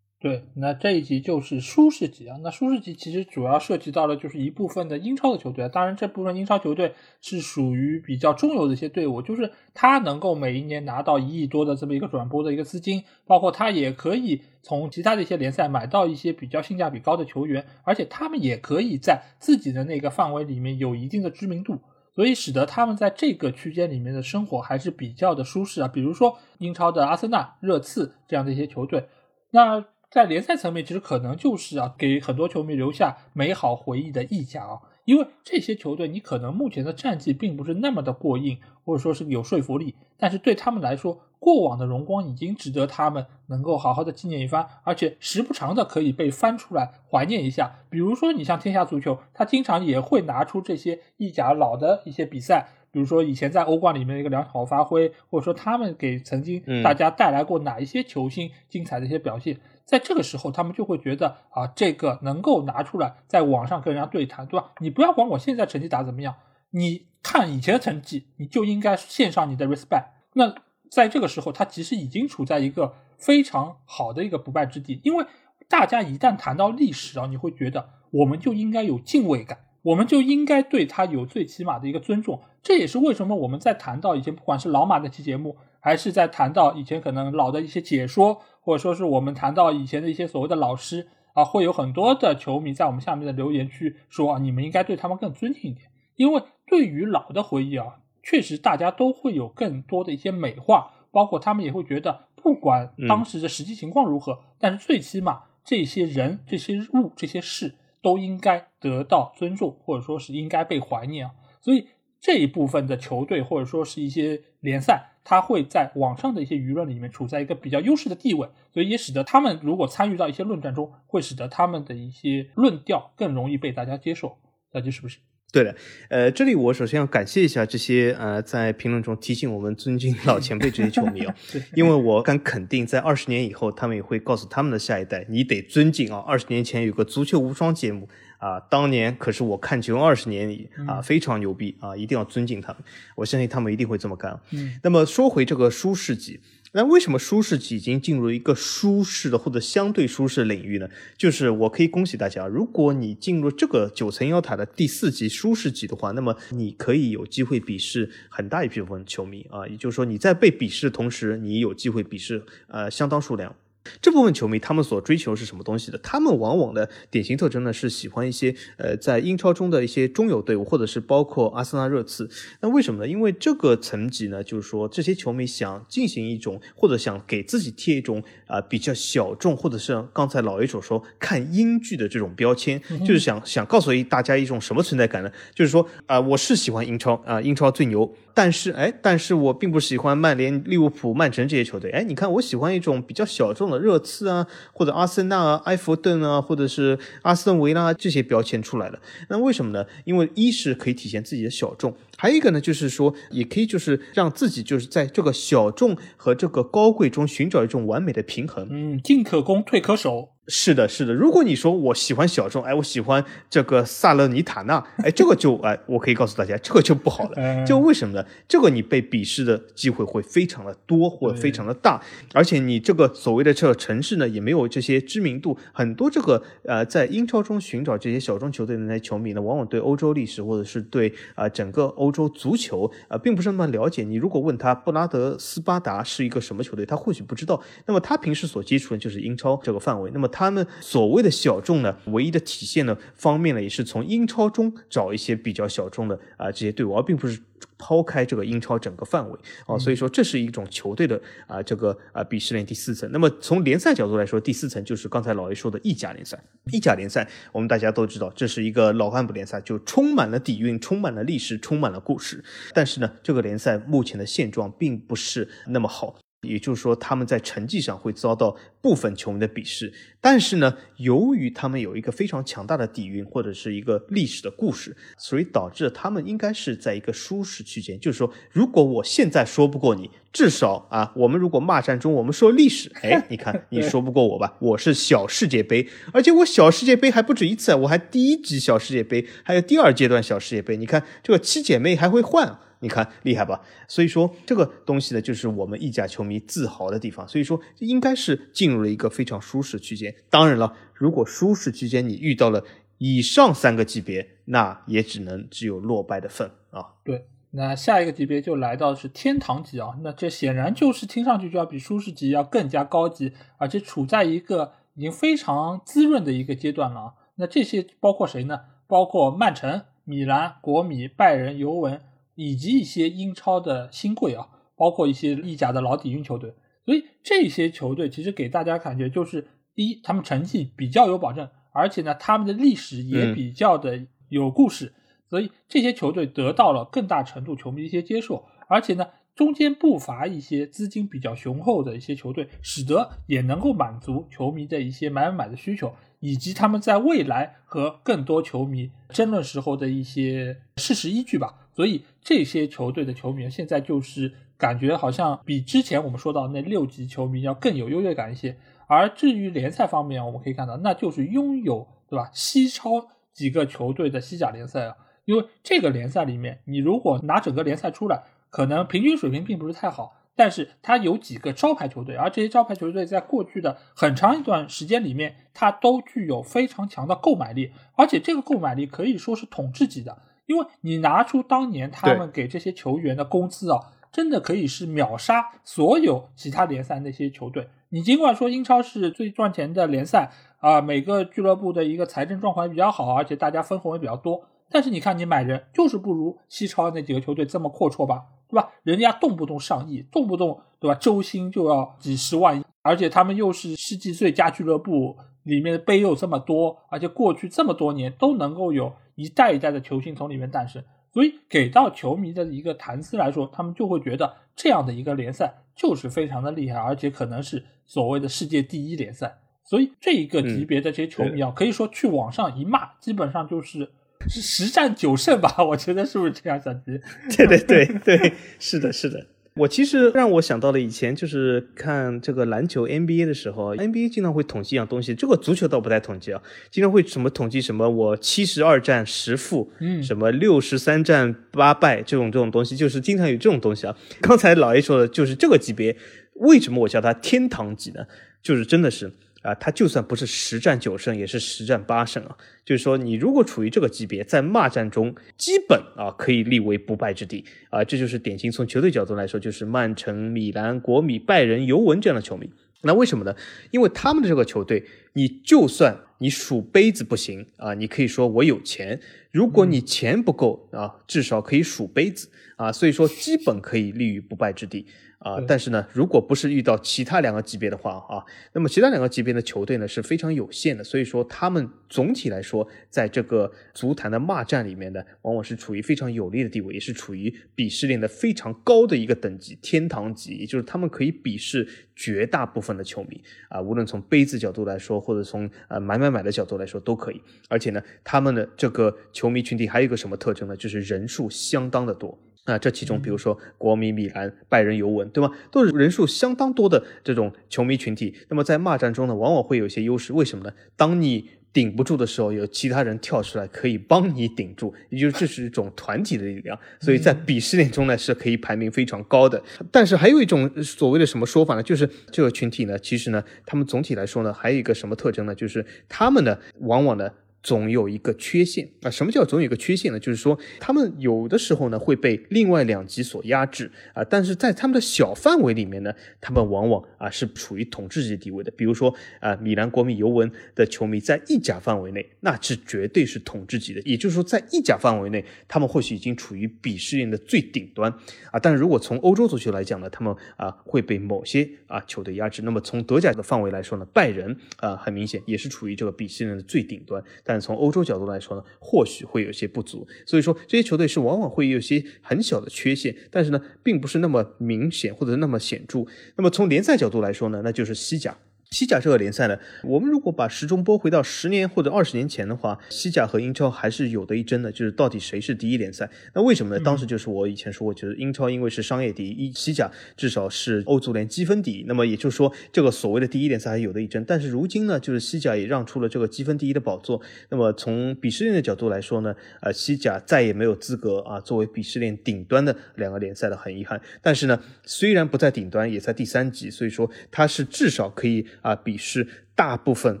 对，那这一集就是舒适级啊。那舒适级其实主要涉及到的就是一部分的英超的球队啊，当然这部分英超球队是属于比较中游的一些队伍，就是他能够每一年拿到一亿多的这么一个转播的一个资金，包括他也可以从其他的一些联赛买到一些比较性价比高的球员，而且他们也可以在自己的那个范围里面有一定的知名度，所以使得他们在这个区间里面的生活还是比较的舒适啊。比如说英超的阿森纳、热刺这样的一些球队，那。在联赛层面，其实可能就是啊，给很多球迷留下美好回忆的意甲啊，因为这些球队你可能目前的战绩并不是那么的过硬，或者说是有说服力，但是对他们来说，过往的荣光已经值得他们能够好好的纪念一番，而且时不常的可以被翻出来怀念一下。比如说，你像天下足球，他经常也会拿出这些意甲老的一些比赛。比如说以前在欧冠里面的一个良好发挥，或者说他们给曾经大家带来过哪一些球星精彩的一些表现，在这个时候他们就会觉得啊，这个能够拿出来在网上跟人家对谈，对吧？你不要管我现在成绩打怎么样，你看以前的成绩，你就应该献上你的 respect。那在这个时候，他其实已经处在一个非常好的一个不败之地，因为大家一旦谈到历史啊，你会觉得我们就应该有敬畏感。我们就应该对他有最起码的一个尊重，这也是为什么我们在谈到以前，不管是老马那期节目，还是在谈到以前可能老的一些解说，或者说是我们谈到以前的一些所谓的老师啊，会有很多的球迷在我们下面的留言区说啊，你们应该对他们更尊敬一点，因为对于老的回忆啊，确实大家都会有更多的一些美化，包括他们也会觉得，不管当时的实际情况如何，但是最起码这些人、这些物、这些事。都应该得到尊重，或者说是应该被怀念啊。所以这一部分的球队或者说是一些联赛，它会在网上的一些舆论里面处在一个比较优势的地位，所以也使得他们如果参与到一些论战中，会使得他们的一些论调更容易被大家接受。大家是不是？对的，呃，这里我首先要感谢一下这些呃在评论中提醒我们尊敬老前辈这些球迷 啊，因为我敢肯定，在二十年以后，他们也会告诉他们的下一代，你得尊敬啊。二十年前有个足球无双节目啊，当年可是我看球二十年里啊非常牛逼啊，一定要尊敬他们。我相信他们一定会这么干。嗯，那么说回这个舒适级。那为什么舒适级已经进入一个舒适的或者相对舒适的领域呢？就是我可以恭喜大家，如果你进入这个九层妖塔的第四级舒适级的话，那么你可以有机会鄙视很大一部分球迷啊，也就是说你在被鄙视的同时，你有机会鄙视呃相当数量这部分球迷他们所追求是什么东西的？他们往往的典型特征呢是喜欢一些呃在英超中的一些中游队伍，或者是包括阿森纳、热刺。那为什么呢？因为这个层级呢，就是说这些球迷想进行一种或者想给自己贴一种啊、比较小众，或者是刚才老 A 所说看英剧的这种标签，就是想想告诉大家一种什么存在感呢？就是说啊、我是喜欢英超啊、英超最牛。但是，哎，但是我并不喜欢曼联、利物浦、曼城这些球队。哎，你看，我喜欢一种比较小众的热刺啊，或者阿森纳啊、埃弗顿啊，或者是阿斯顿维拉这些标签出来的。那为什么呢？因为一是可以体现自己的小众，还有一个呢，就是说也可以就是让自己就是在这个小众和这个高贵中寻找一种完美的平衡。嗯，进可攻，退可守。是的，是的。如果你说我喜欢小众，哎，我喜欢这个萨勒尼塔纳，哎，这个就哎，我可以告诉大家，这个就不好了。嗯就为什么呢？这个你被鄙视的机会会非常的多，或者非常的大，而且你这个所谓的这个城市呢，也没有这些知名度。很多这个呃，在英超中寻找这些小众球队的那些球迷呢，往往对欧洲历史或者是对啊、呃整个欧欧洲足球啊、并不是那么了解。你如果问他布拉德斯巴达是一个什么球队，他或许不知道。那么他平时所接触的就是英超这个范围。那么他们所谓的小众呢，唯一的体现呢方面呢，也是从英超中找一些比较小众的啊、这些队伍，而并不是抛开这个英超整个范围啊。所以说这是一种球队的啊、这个啊鄙视链第四层。那么从联赛角度来说，第四层就是刚才老 A 说的意甲联赛。意甲联赛我们大家都知道，这是一个老干部联赛，就充满了底蕴，充满了历史，充满了故事。但是呢，这个联赛目前的现状并不是那么好。也就是说，他们在成绩上会遭到部分球迷的鄙视，但是呢，由于他们有一个非常强大的底蕴或者是一个历史的故事，所以导致他们应该是在一个舒适区间。就是说，如果我现在说不过你，至少啊，我们如果骂战中我们说历史，哎，你看你说不过我吧？我是小世界杯，而且我小世界杯还不止一次，我还第一级小世界杯，还有第二阶段小世界杯。你看这个七姐妹还会换。你看厉害吧？所以说这个东西呢，就是我们意甲球迷自豪的地方。所以说应该是进入了一个非常舒适区间。当然了，如果舒适区间你遇到了以上三个级别，那也只能只有落败的份啊。对，那下一个级别就来到是天堂级啊，那这显然就是听上去就要比舒适级要更加高级，而且处在一个已经非常滋润的一个阶段了啊。那这些包括谁呢？包括曼城、米兰、国米、拜仁、尤文。以及一些英超的新贵啊，包括一些意甲的老底蕴球队，所以这些球队其实给大家感觉就是：第一，他们成绩比较有保证，而且呢，他们的历史也比较的有故事，嗯、所以这些球队得到了更大程度球迷一些接受，而且呢，中间不乏一些资金比较雄厚的一些球队，使得也能够满足球迷的一些买买买的需求。以及他们在未来和更多球迷争论时候的一些事实依据吧，所以这些球队的球迷现在就是感觉好像比之前我们说到那六级球迷要更有优越感一些。而至于联赛方面，我们可以看到，那就是拥有对吧西超几个球队的西甲联赛啊，因为这个联赛里面，你如果拿整个联赛出来，可能平均水平并不是太好。但是它有几个招牌球队，而这些招牌球队在过去的很长一段时间里面，它都具有非常强的购买力，而且这个购买力可以说是统治级的。因为你拿出当年他们给这些球员的工资啊，真的可以是秒杀所有其他联赛那些球队。你尽管说英超是最赚钱的联赛啊、呃，每个俱乐部的一个财政状况也比较好，而且大家分红也比较多。但是你看，你买人就是不如西超那几个球队这么阔绰吧，对吧？人家动不动上亿，动不动对吧？周薪就要几十万，而且他们又是世纪最佳俱乐部，里面的杯又这么多，而且过去这么多年都能够有一代一代的球星从里面诞生，所以给到球迷的一个谈资来说，他们就会觉得这样的一个联赛就是非常的厉害，而且可能是所谓的世界第一联赛。所以这一个级别的这些球迷啊，嗯、可以说去网上一骂，基本上就是。是十战九胜吧？我觉得是不是这样，小吉？对对对对，是的，是的。我其实让我想到了以前就是看这个篮球 NBA 的时候，NBA 经常会统计一样东西，这个足球倒不太统计啊，经常会什么统计什么我七十二战十负，嗯，什么六十三战八败这种这种东西，就是经常有这种东西啊。刚才老 A 说的就是这个级别，为什么我叫它天堂级呢？就是真的是。啊，他就算不是十战九胜，也是十战八胜啊。就是说，你如果处于这个级别，在骂战中，基本啊可以立为不败之地啊。这就是典型从球队角度来说，就是曼城、米兰、国米、拜仁、尤文这样的球迷。那为什么呢？因为他们的这个球队，你就算你数杯子不行啊，你可以说我有钱。如果你钱不够啊，至少可以数杯子啊。所以说，基本可以立于不败之地。啊，但是呢，如果不是遇到其他两个级别的话啊，那么其他两个级别的球队呢是非常有限的，所以说他们总体来说，在这个足坛的骂战里面呢，往往是处于非常有利的地位，也是处于鄙视链的非常高的一个等级，天堂级，也就是他们可以鄙视绝大部分的球迷啊，无论从杯子角度来说，或者从呃买买买的角度来说都可以。而且呢，他们的这个球迷群体还有一个什么特征呢？就是人数相当的多。那这其中，比如说国米、米兰、拜仁、尤文，对吗？都是人数相当多的这种球迷群体。那么在骂战中呢，往往会有一些优势。为什么呢？当你顶不住的时候，有其他人跳出来可以帮你顶住，也就是这是一种团体的力量。所以在鄙视链中呢，是可以排名非常高的。但是还有一种所谓的什么说法呢？就是这个群体呢，其实呢，他们总体来说呢，还有一个什么特征呢？就是他们呢，往往呢。总有一个缺陷啊？什么叫总有一个缺陷呢？就是说，他们有的时候呢会被另外两级所压制啊，但是在他们的小范围里面呢，他们往往啊是处于统治级地位的。比如说啊，米兰、国米、尤文的球迷在意甲范围内，那是绝对是统治级的。也就是说，在意甲范围内，他们或许已经处于鄙视链的最顶端啊。但是如果从欧洲足球来讲呢，他们啊会被某些啊球队压制。那么从德甲的范围来说呢，拜仁啊很明显也是处于这个鄙视链的最顶端，但。从欧洲角度来说呢，或许会有些不足，所以说这些球队是往往会有些很小的缺陷，但是呢，并不是那么明显或者那么显著。那么从联赛角度来说呢，那就是西甲。西甲这个联赛呢，我们如果把时钟拨回到十年或者二十年前的话，西甲和英超还是有的一争的，就是到底谁是第一联赛？那为什么呢？当时就是我以前说过，就是英超因为是商业第一，西甲至少是欧足联积分第一。那么也就是说，这个所谓的第一联赛还有的一争。但是如今呢，就是西甲也让出了这个积分第一的宝座。那么从鄙视链的角度来说呢，呃，西甲再也没有资格啊作为鄙视链顶端的两个联赛了，很遗憾。但是呢，虽然不在顶端，也在第三级，所以说它是至少可以。啊，鄙视大部分。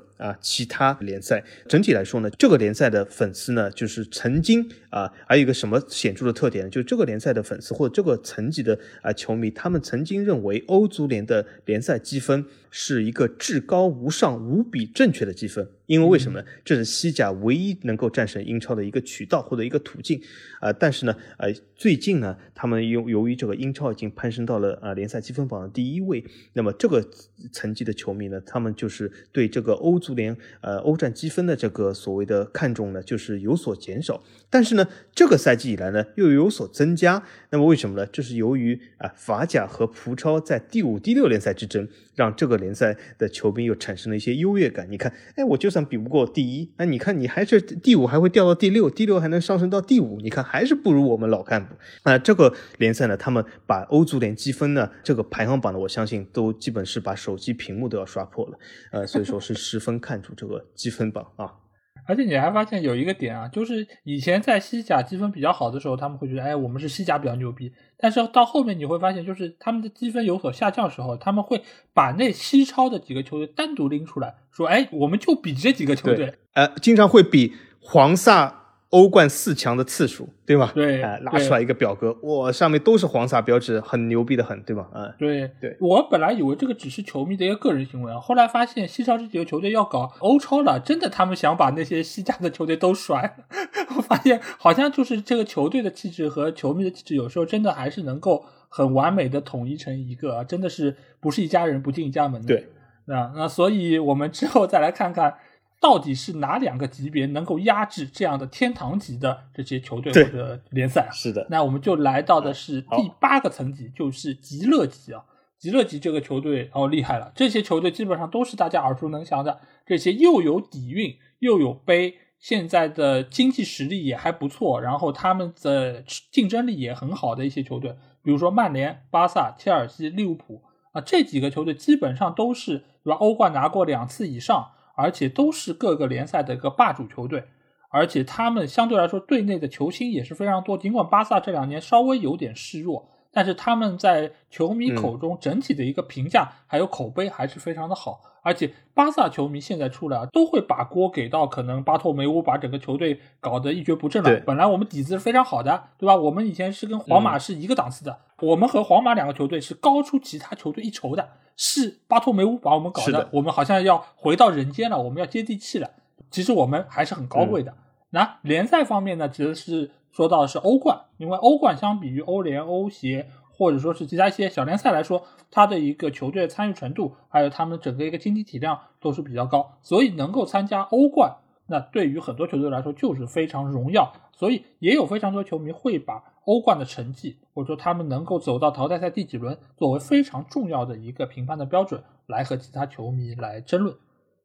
啊，其他联赛整体来说呢，这个联赛的粉丝呢，就是曾经啊，还有一个什么显著的特点，就是这个联赛的粉丝或者这个层级的啊球迷，他们曾经认为欧足联的联赛积分是一个至高无上、无比正确的积分，因为为什么呢？这是西甲唯一能够战胜英超的一个渠道或者一个途径啊。但是呢，呃，最近呢，他们由由于这个英超已经攀升到了啊联赛积分榜的第一位，那么这个层级的球迷呢，他们就是对这个欧。足联呃欧战积分的这个所谓的看重呢，就是有所减少，但是呢，这个赛季以来呢，又有所增加。那么为什么呢？这是由于啊法甲和葡超在第五、第六联赛之争。让这个联赛的球迷又产生了一些优越感。你看，哎，我就算比不过第一，那你看你还是第五，还会掉到第六，第六还能上升到第五，你看还是不如我们老干部。那这个联赛呢，他们把欧足联积分呢这个排行榜呢，我相信都基本是把手机屏幕都要刷破了。呃，所以说是十分看重这个积分榜啊。而且你还发现有一个点啊，就是以前在西甲积分比较好的时候，他们会觉得，哎，我们是西甲比较牛逼。但是到后面你会发现，就是他们的积分有所下降的时候，他们会把那西超的几个球队单独拎出来说，哎，我们就比这几个球队，呃，经常会比黄萨。欧冠四强的次数，对吧？对，哎，拉出来一个表格，哇，上面都是黄色标志，很牛逼的很，对吧？嗯，对对。我本来以为这个只是球迷的一个个人行为啊，后来发现西超这几个球队要搞欧超了，真的，他们想把那些西甲的球队都甩。我发现好像就是这个球队的气质和球迷的气质，有时候真的还是能够很完美的统一成一个，真的是不是一家人不进一家门的。对，那那所以我们之后再来看看。到底是哪两个级别能够压制这样的天堂级的这些球队或者联赛？是的，那我们就来到的是第八个层级，就是极乐级啊。极乐级这个球队哦厉害了，这些球队基本上都是大家耳熟能详的，这些又有底蕴又有杯，现在的经济实力也还不错，然后他们的竞争力也很好的一些球队，比如说曼联、巴萨、切尔西、利物浦啊，这几个球队基本上都是对吧？欧冠拿过两次以上。而且都是各个联赛的一个霸主球队，而且他们相对来说队内的球星也是非常多。尽管巴萨这两年稍微有点示弱，但是他们在球迷口中整体的一个评价还有口碑还是非常的好。而且巴萨球迷现在出来啊，都会把锅给到可能巴托梅乌把整个球队搞得一蹶不振了。本来我们底子是非常好的，对吧？我们以前是跟皇马是一个档次的，我们和皇马两个球队是高出其他球队一筹的。是巴托梅乌把我们搞的，我们好像要回到人间了，我们要接地气了。其实我们还是很高贵的。那联赛方面呢，其实是说到的是欧冠，因为欧冠相比于欧联、欧协。或者说是其他一些小联赛来说，它的一个球队参与程度，还有他们整个一个经济体量都是比较高，所以能够参加欧冠，那对于很多球队来说就是非常荣耀。所以也有非常多球迷会把欧冠的成绩，或者说他们能够走到淘汰赛第几轮，作为非常重要的一个评判的标准，来和其他球迷来争论。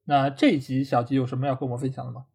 那这一集小吉有什么要跟我们分享的吗？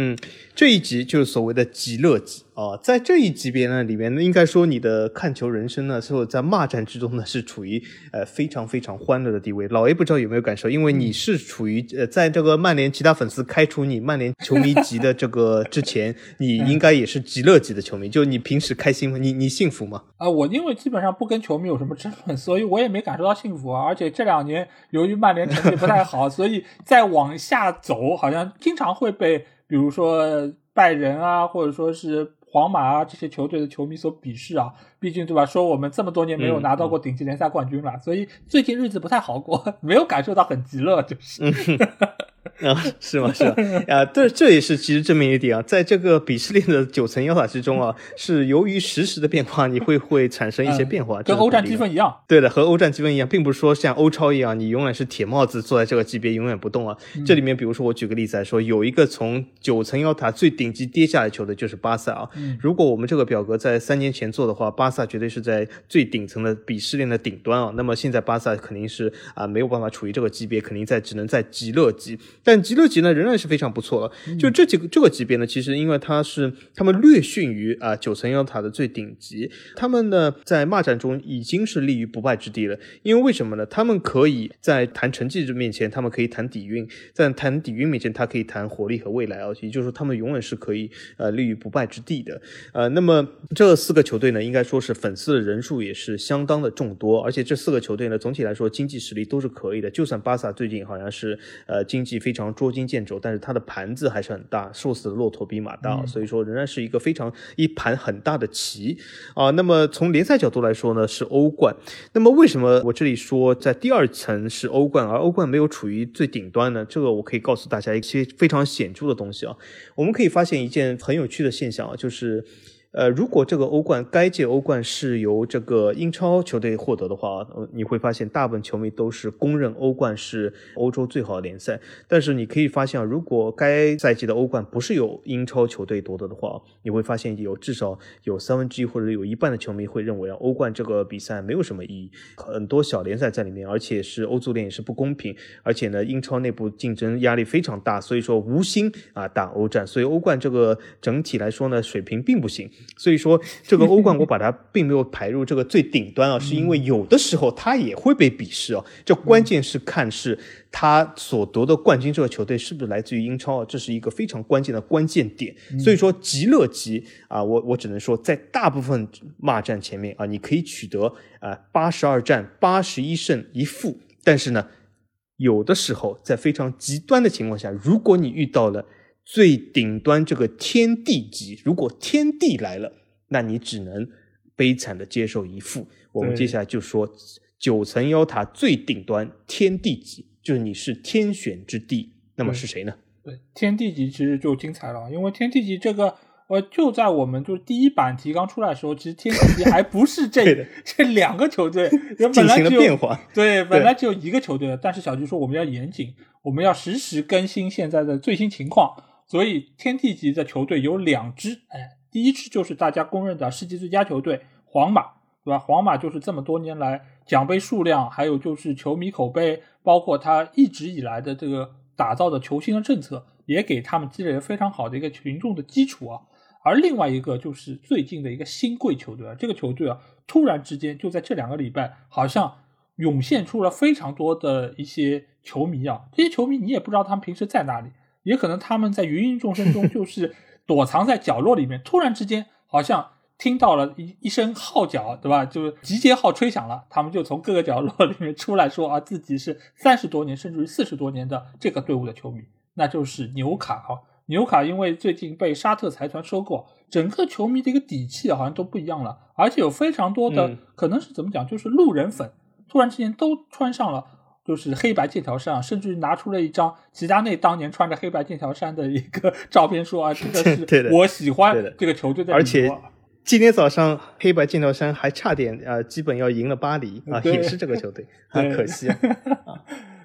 嗯，这一集就是所谓的极乐级啊，在这一级别呢里面呢，应该说你的看球人生呢，是在骂战之中呢，是处于呃非常非常欢乐的地位。老 A 不知道有没有感受，因为你是处于呃在这个曼联其他粉丝开除你曼联球迷级的这个之前，你应该也是极乐级的球迷。就你平时开心吗？你你幸福吗？啊，我因为基本上不跟球迷有什么争论，所以我也没感受到幸福啊。而且这两年由于曼联成绩不太好，所以再往下走，好像经常会被。比如说拜仁啊，或者说是皇马啊这些球队的球迷所鄙视啊，毕竟对吧？说我们这么多年没有拿到过顶级联赛冠军了，所以最近日子不太好过，没有感受到很极乐，就是。啊，是吗？是吗？啊，这这也是其实证明一点啊，在这个鄙视链的九层妖塔之中啊，是由于实时的变化，你会会产生一些变化，跟欧战积分一样。对的，和欧战积分一样，并不是说像欧超一样，你永远是铁帽子坐在这个级别永远不动啊。这里面，比如说我举个例子来说，有一个从九层妖塔最顶级跌下来球的就是巴萨啊。如果我们这个表格在三年前做的话，巴萨绝对是在最顶层的鄙视链的顶端啊。那么现在巴萨肯定是啊没有办法处于这个级别，肯定在只能在极乐级。但极乐级呢，仍然是非常不错了。就这几个这个级别呢，其实因为它是他们略逊于啊九层妖塔的最顶级，他们呢在骂战中已经是立于不败之地了。因为为什么呢？他们可以在谈成绩面前，他们可以谈底蕴；在谈底蕴面前，他可以谈活力和未来啊。也就是说，他们永远是可以呃立于不败之地的。呃，那么这四个球队呢，应该说是粉丝的人数也是相当的众多，而且这四个球队呢，总体来说经济实力都是可以的。就算巴萨最近好像是呃经济非常捉襟见肘，但是它的盘子还是很大，瘦死的骆驼比马大，所以说仍然是一个非常一盘很大的棋啊。那么从联赛角度来说呢，是欧冠。那么为什么我这里说在第二层是欧冠，而欧冠没有处于最顶端呢？这个我可以告诉大家一些非常显著的东西啊。我们可以发现一件很有趣的现象啊，就是。呃，如果这个欧冠该届欧冠是由这个英超球队获得的话，你会发现大部分球迷都是公认欧冠是欧洲最好的联赛。但是你可以发现啊，如果该赛季的欧冠不是由英超球队夺得的话，你会发现有至少有三分之一或者有一半的球迷会认为啊，欧冠这个比赛没有什么意义，很多小联赛在里面，而且是欧足联也是不公平，而且呢，英超内部竞争压力非常大，所以说无心啊打欧战，所以欧冠这个整体来说呢，水平并不行。所以说，这个欧冠 我把它并没有排入这个最顶端啊，是因为有的时候它也会被鄙视啊。这关键是看是他所夺的冠军这个球队是不是来自于英超啊，这是一个非常关键的关键点。所以说，极乐极啊，我我只能说，在大部分骂战前面啊，你可以取得啊八十二战八十一胜一负，但是呢，有的时候在非常极端的情况下，如果你遇到了。最顶端这个天地级，如果天地来了，那你只能悲惨的接受一负。我们接下来就说九层妖塔最顶端天地级，就是你是天选之地，那么是谁呢？对，天地级其实就精彩了，因为天地级这个，呃，就在我们就是第一版提纲出来的时候，其实天地级还不是这 这两个球队，进行了变化。对，本来只有一个球队，但是小菊说我们要严谨，我们要实时更新现在的最新情况。所以天地级的球队有两支，哎，第一支就是大家公认的世界最佳球队皇马，对吧？皇马就是这么多年来奖杯数量，还有就是球迷口碑，包括他一直以来的这个打造的球星的政策，也给他们积累了非常好的一个群众的基础啊。而另外一个就是最近的一个新贵球队啊，这个球队啊，突然之间就在这两个礼拜，好像涌现出了非常多的一些球迷啊，这些球迷你也不知道他们平时在哪里。也可能他们在芸芸众生中，就是躲藏在角落里面，突然之间好像听到了一一声号角，对吧？就是集结号吹响了，他们就从各个角落里面出来说啊，自己是三十多年甚至于四十多年的这个队伍的球迷，那就是纽卡哈。纽卡因为最近被沙特财团收购，整个球迷的一个底气好像都不一样了，而且有非常多的可能是怎么讲，就是路人粉，突然之间都穿上了。就是黑白剑条衫，甚至拿出了一张齐达内当年穿着黑白剑条衫的一个 照片，说啊，这个 是我喜欢这个球队的。而且今天早上黑白剑条衫还差点啊，基本要赢了巴黎啊，也是这个球队，很可惜啊。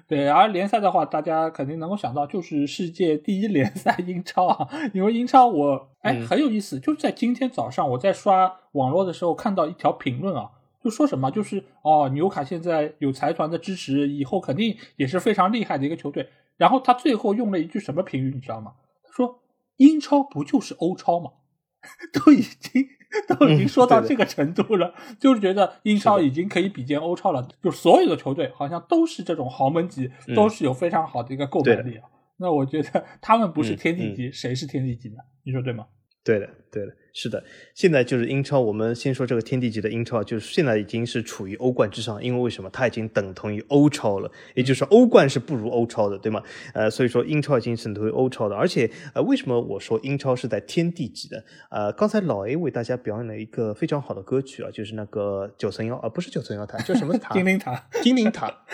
对，而联赛的话，大家肯定能够想到，就是世界第一联赛英超啊，因为英超我哎很有意思，就是在今天早上我在刷网络的时候看到一条评论啊。就说什么，就是哦，纽卡现在有财团的支持，以后肯定也是非常厉害的一个球队。然后他最后用了一句什么评语，你知道吗？他说：“英超不就是欧超吗？” 都已经都已经说到这个程度了，就是觉得英超已经可以比肩欧超了。就所有的球队好像都是这种豪门级，都是有非常好的一个购买力啊。那我觉得他们不是天地级，谁是天地级呢？你说对吗？对的，对的，是的。现在就是英超，我们先说这个天地级的英超，就是现在已经是处于欧冠之上，因为为什么？它已经等同于欧超了，也就是欧冠是不如欧超的，对吗？呃，所以说英超已经等同于欧超的。而且，呃，为什么我说英超是在天地级的？呃，刚才老 A 为大家表演了一个非常好的歌曲啊，就是那个九层妖，啊，不是九层妖塔，叫什么塔？精灵塔，精灵塔。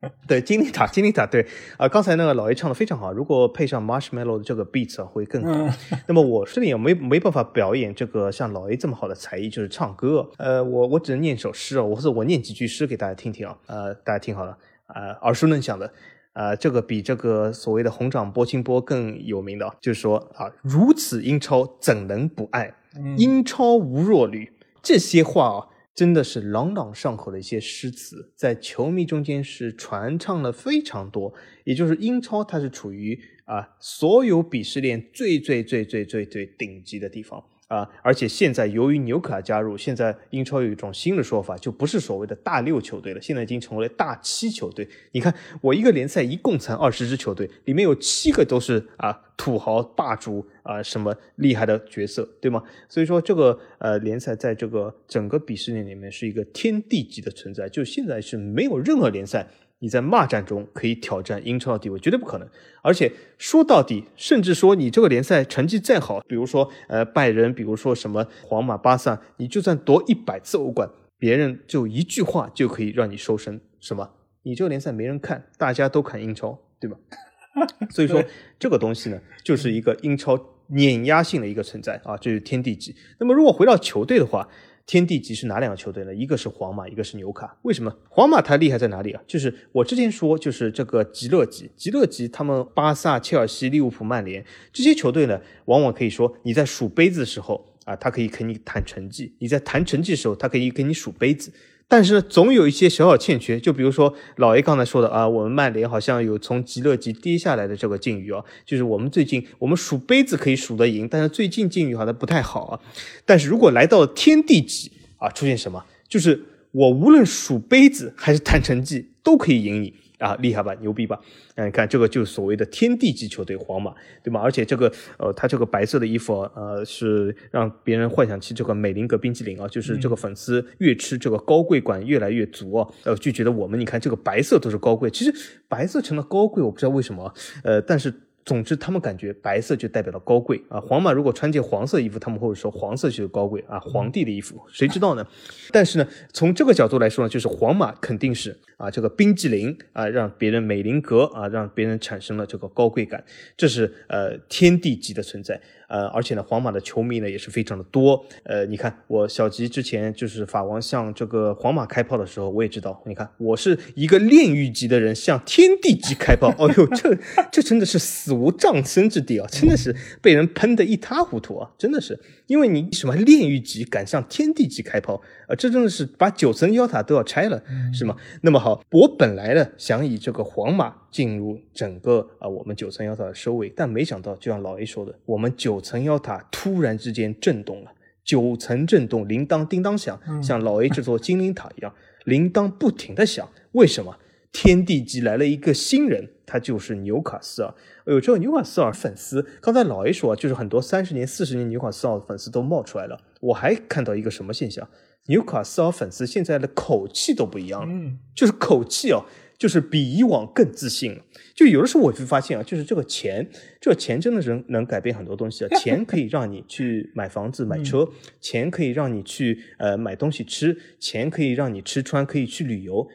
对精灵塔，精灵塔，对啊，刚才那个老 A 唱的非常好，如果配上 Marshmallow 的这个 beat 会更好。那么我这里也没没办法表演这个像老 A 这么好的才艺，就是唱歌。呃，我我只能念首诗啊，或者我念几句诗给大家听听啊。呃，大家听好了，呃，耳熟能详的，呃，这个比这个所谓的红掌拨清波更有名的，就是说啊，如此英超怎能不爱？英超无弱旅，这些话啊。真的是朗朗上口的一些诗词，在球迷中间是传唱了非常多。也就是英超，它是处于啊所有鄙视链最最最最最最顶级的地方。啊！而且现在由于纽卡加入，现在英超有一种新的说法，就不是所谓的大六球队了，现在已经成为了大七球队。你看，我一个联赛一共才二十支球队，里面有七个都是啊土豪霸主啊什么厉害的角色，对吗？所以说这个呃联赛在这个整个鄙视链里面是一个天地级的存在，就现在是没有任何联赛。你在骂战中可以挑战英超的地位，绝对不可能。而且说到底，甚至说你这个联赛成绩再好，比如说呃拜仁，比如说什么皇马、巴萨，你就算夺一百次欧冠，别人就一句话就可以让你收身，什么？你这个联赛没人看，大家都看英超，对吧？所以说这个东西呢，就是一个英超碾压性的一个存在啊，这是天地级。那么如果回到球队的话，天地级是哪两个球队呢？一个是皇马，一个是纽卡。为什么皇马它厉害在哪里啊？就是我之前说，就是这个极乐级，极乐级，他们巴萨、切尔西、利物浦、曼联这些球队呢，往往可以说你在数杯子的时候啊，他可以跟你谈成绩；你在谈成绩的时候，他可以跟你数杯子。但是，总有一些小小欠缺，就比如说老爷刚才说的啊，我们曼联好像有从极乐级跌下来的这个境遇啊，就是我们最近我们数杯子可以数得赢，但是最近境遇好像不太好啊。但是如果来到天地级啊，出现什么，就是我无论数杯子还是谈成绩都可以赢你。啊，厉害吧，牛逼吧？那你看这个就是所谓的天地级球队皇马，对吗？而且这个呃，他这个白色的衣服呃，是让别人幻想起这个美林格冰淇淋啊，就是这个粉丝越吃这个高贵感越来越足啊，呃，就觉得我们你看这个白色都是高贵，其实白色成了高贵，我不知道为什么，呃，但是。总之，他们感觉白色就代表了高贵啊。皇马如果穿件黄色衣服，他们会说黄色就是高贵啊，皇帝的衣服，谁知道呢？但是呢，从这个角度来说呢，就是皇马肯定是啊，这个冰激凌啊，让别人美林格啊，让别人产生了这个高贵感，这是呃天地级的存在。呃，而且呢，皇马的球迷呢也是非常的多。呃，你看我小吉之前就是法王向这个皇马开炮的时候，我也知道。你看我是一个炼狱级的人向天地级开炮，哦呦，这这真的是死无葬身之地啊！真的是被人喷得一塌糊涂啊！真的是，因为你什么炼狱级敢向天地级开炮啊？这真的是把九层妖塔都要拆了，是吗？那么好，我本来呢想以这个皇马进入整个啊我们九层妖塔的收尾，但没想到就像老 A 说的，我们九。层妖塔突然之间震动了，九层震动，铃铛叮当响，像老 A 这座精灵塔一样，铃铛不停的响。为什么？天地级来了一个新人，他就是纽卡斯尔。哎呦，这个纽卡斯尔粉丝，刚才老 A 说，就是很多三十年、四十年纽卡斯尔粉丝都冒出来了。我还看到一个什么现象，纽卡斯尔粉丝现在的口气都不一样了，嗯，就是口气哦。就是比以往更自信了。就有的时候我会发现啊，就是这个钱，这个钱真的是能改变很多东西啊。钱可以让你去买房子、买车，钱可以让你去呃买东西吃，钱可以让你吃穿，可以去旅游。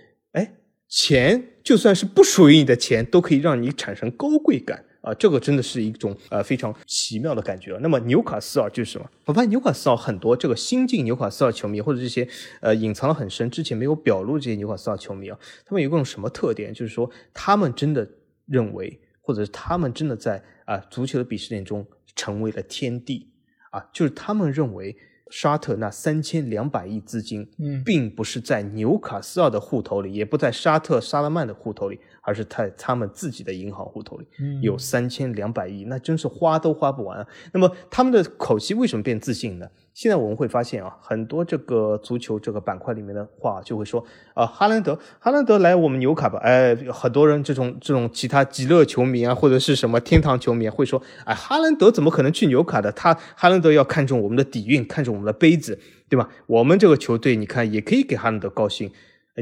钱就算是不属于你的钱，都可以让你产生高贵感。啊，这个真的是一种呃非常奇妙的感觉。那么纽卡斯尔就是什么？我发现纽卡斯尔很多这个新晋纽卡斯尔球迷，或者这些呃隐藏的很深、之前没有表露这些纽卡斯尔球迷啊，他们有一种什么特点？就是说他们真的认为，或者是他们真的在啊足球的鄙视链中成为了天地啊，就是他们认为沙特那三千两百亿资金，嗯，并不是在纽卡斯尔的户头里，也不在沙特沙拉曼的户头里。而是在他们自己的银行户头里有三千两百亿，那真是花都花不完。那么他们的口气为什么变自信呢？现在我们会发现啊，很多这个足球这个板块里面的话就会说啊，哈兰德，哈兰德来我们纽卡吧。哎，很多人这种这种其他极乐球迷啊，或者是什么天堂球迷会说，哎，哈兰德怎么可能去纽卡的？他哈兰德要看中我们的底蕴，看中我们的杯子，对吧？我们这个球队，你看也可以给哈兰德高薪。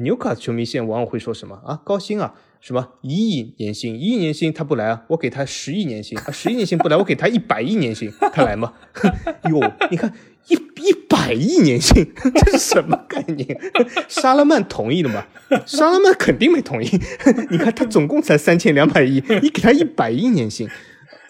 纽卡球迷现在往往会说什么啊？高薪啊？什么一亿年薪？一亿年薪他不来啊？我给他十亿年薪啊！十亿年薪不来，我给他一百亿年薪，他来吗？哟，你看一一百亿年薪，这是什么概念？沙拉曼同意了吗？沙拉曼肯定没同意。你看他总共才三千两百亿，你给他一百亿年薪，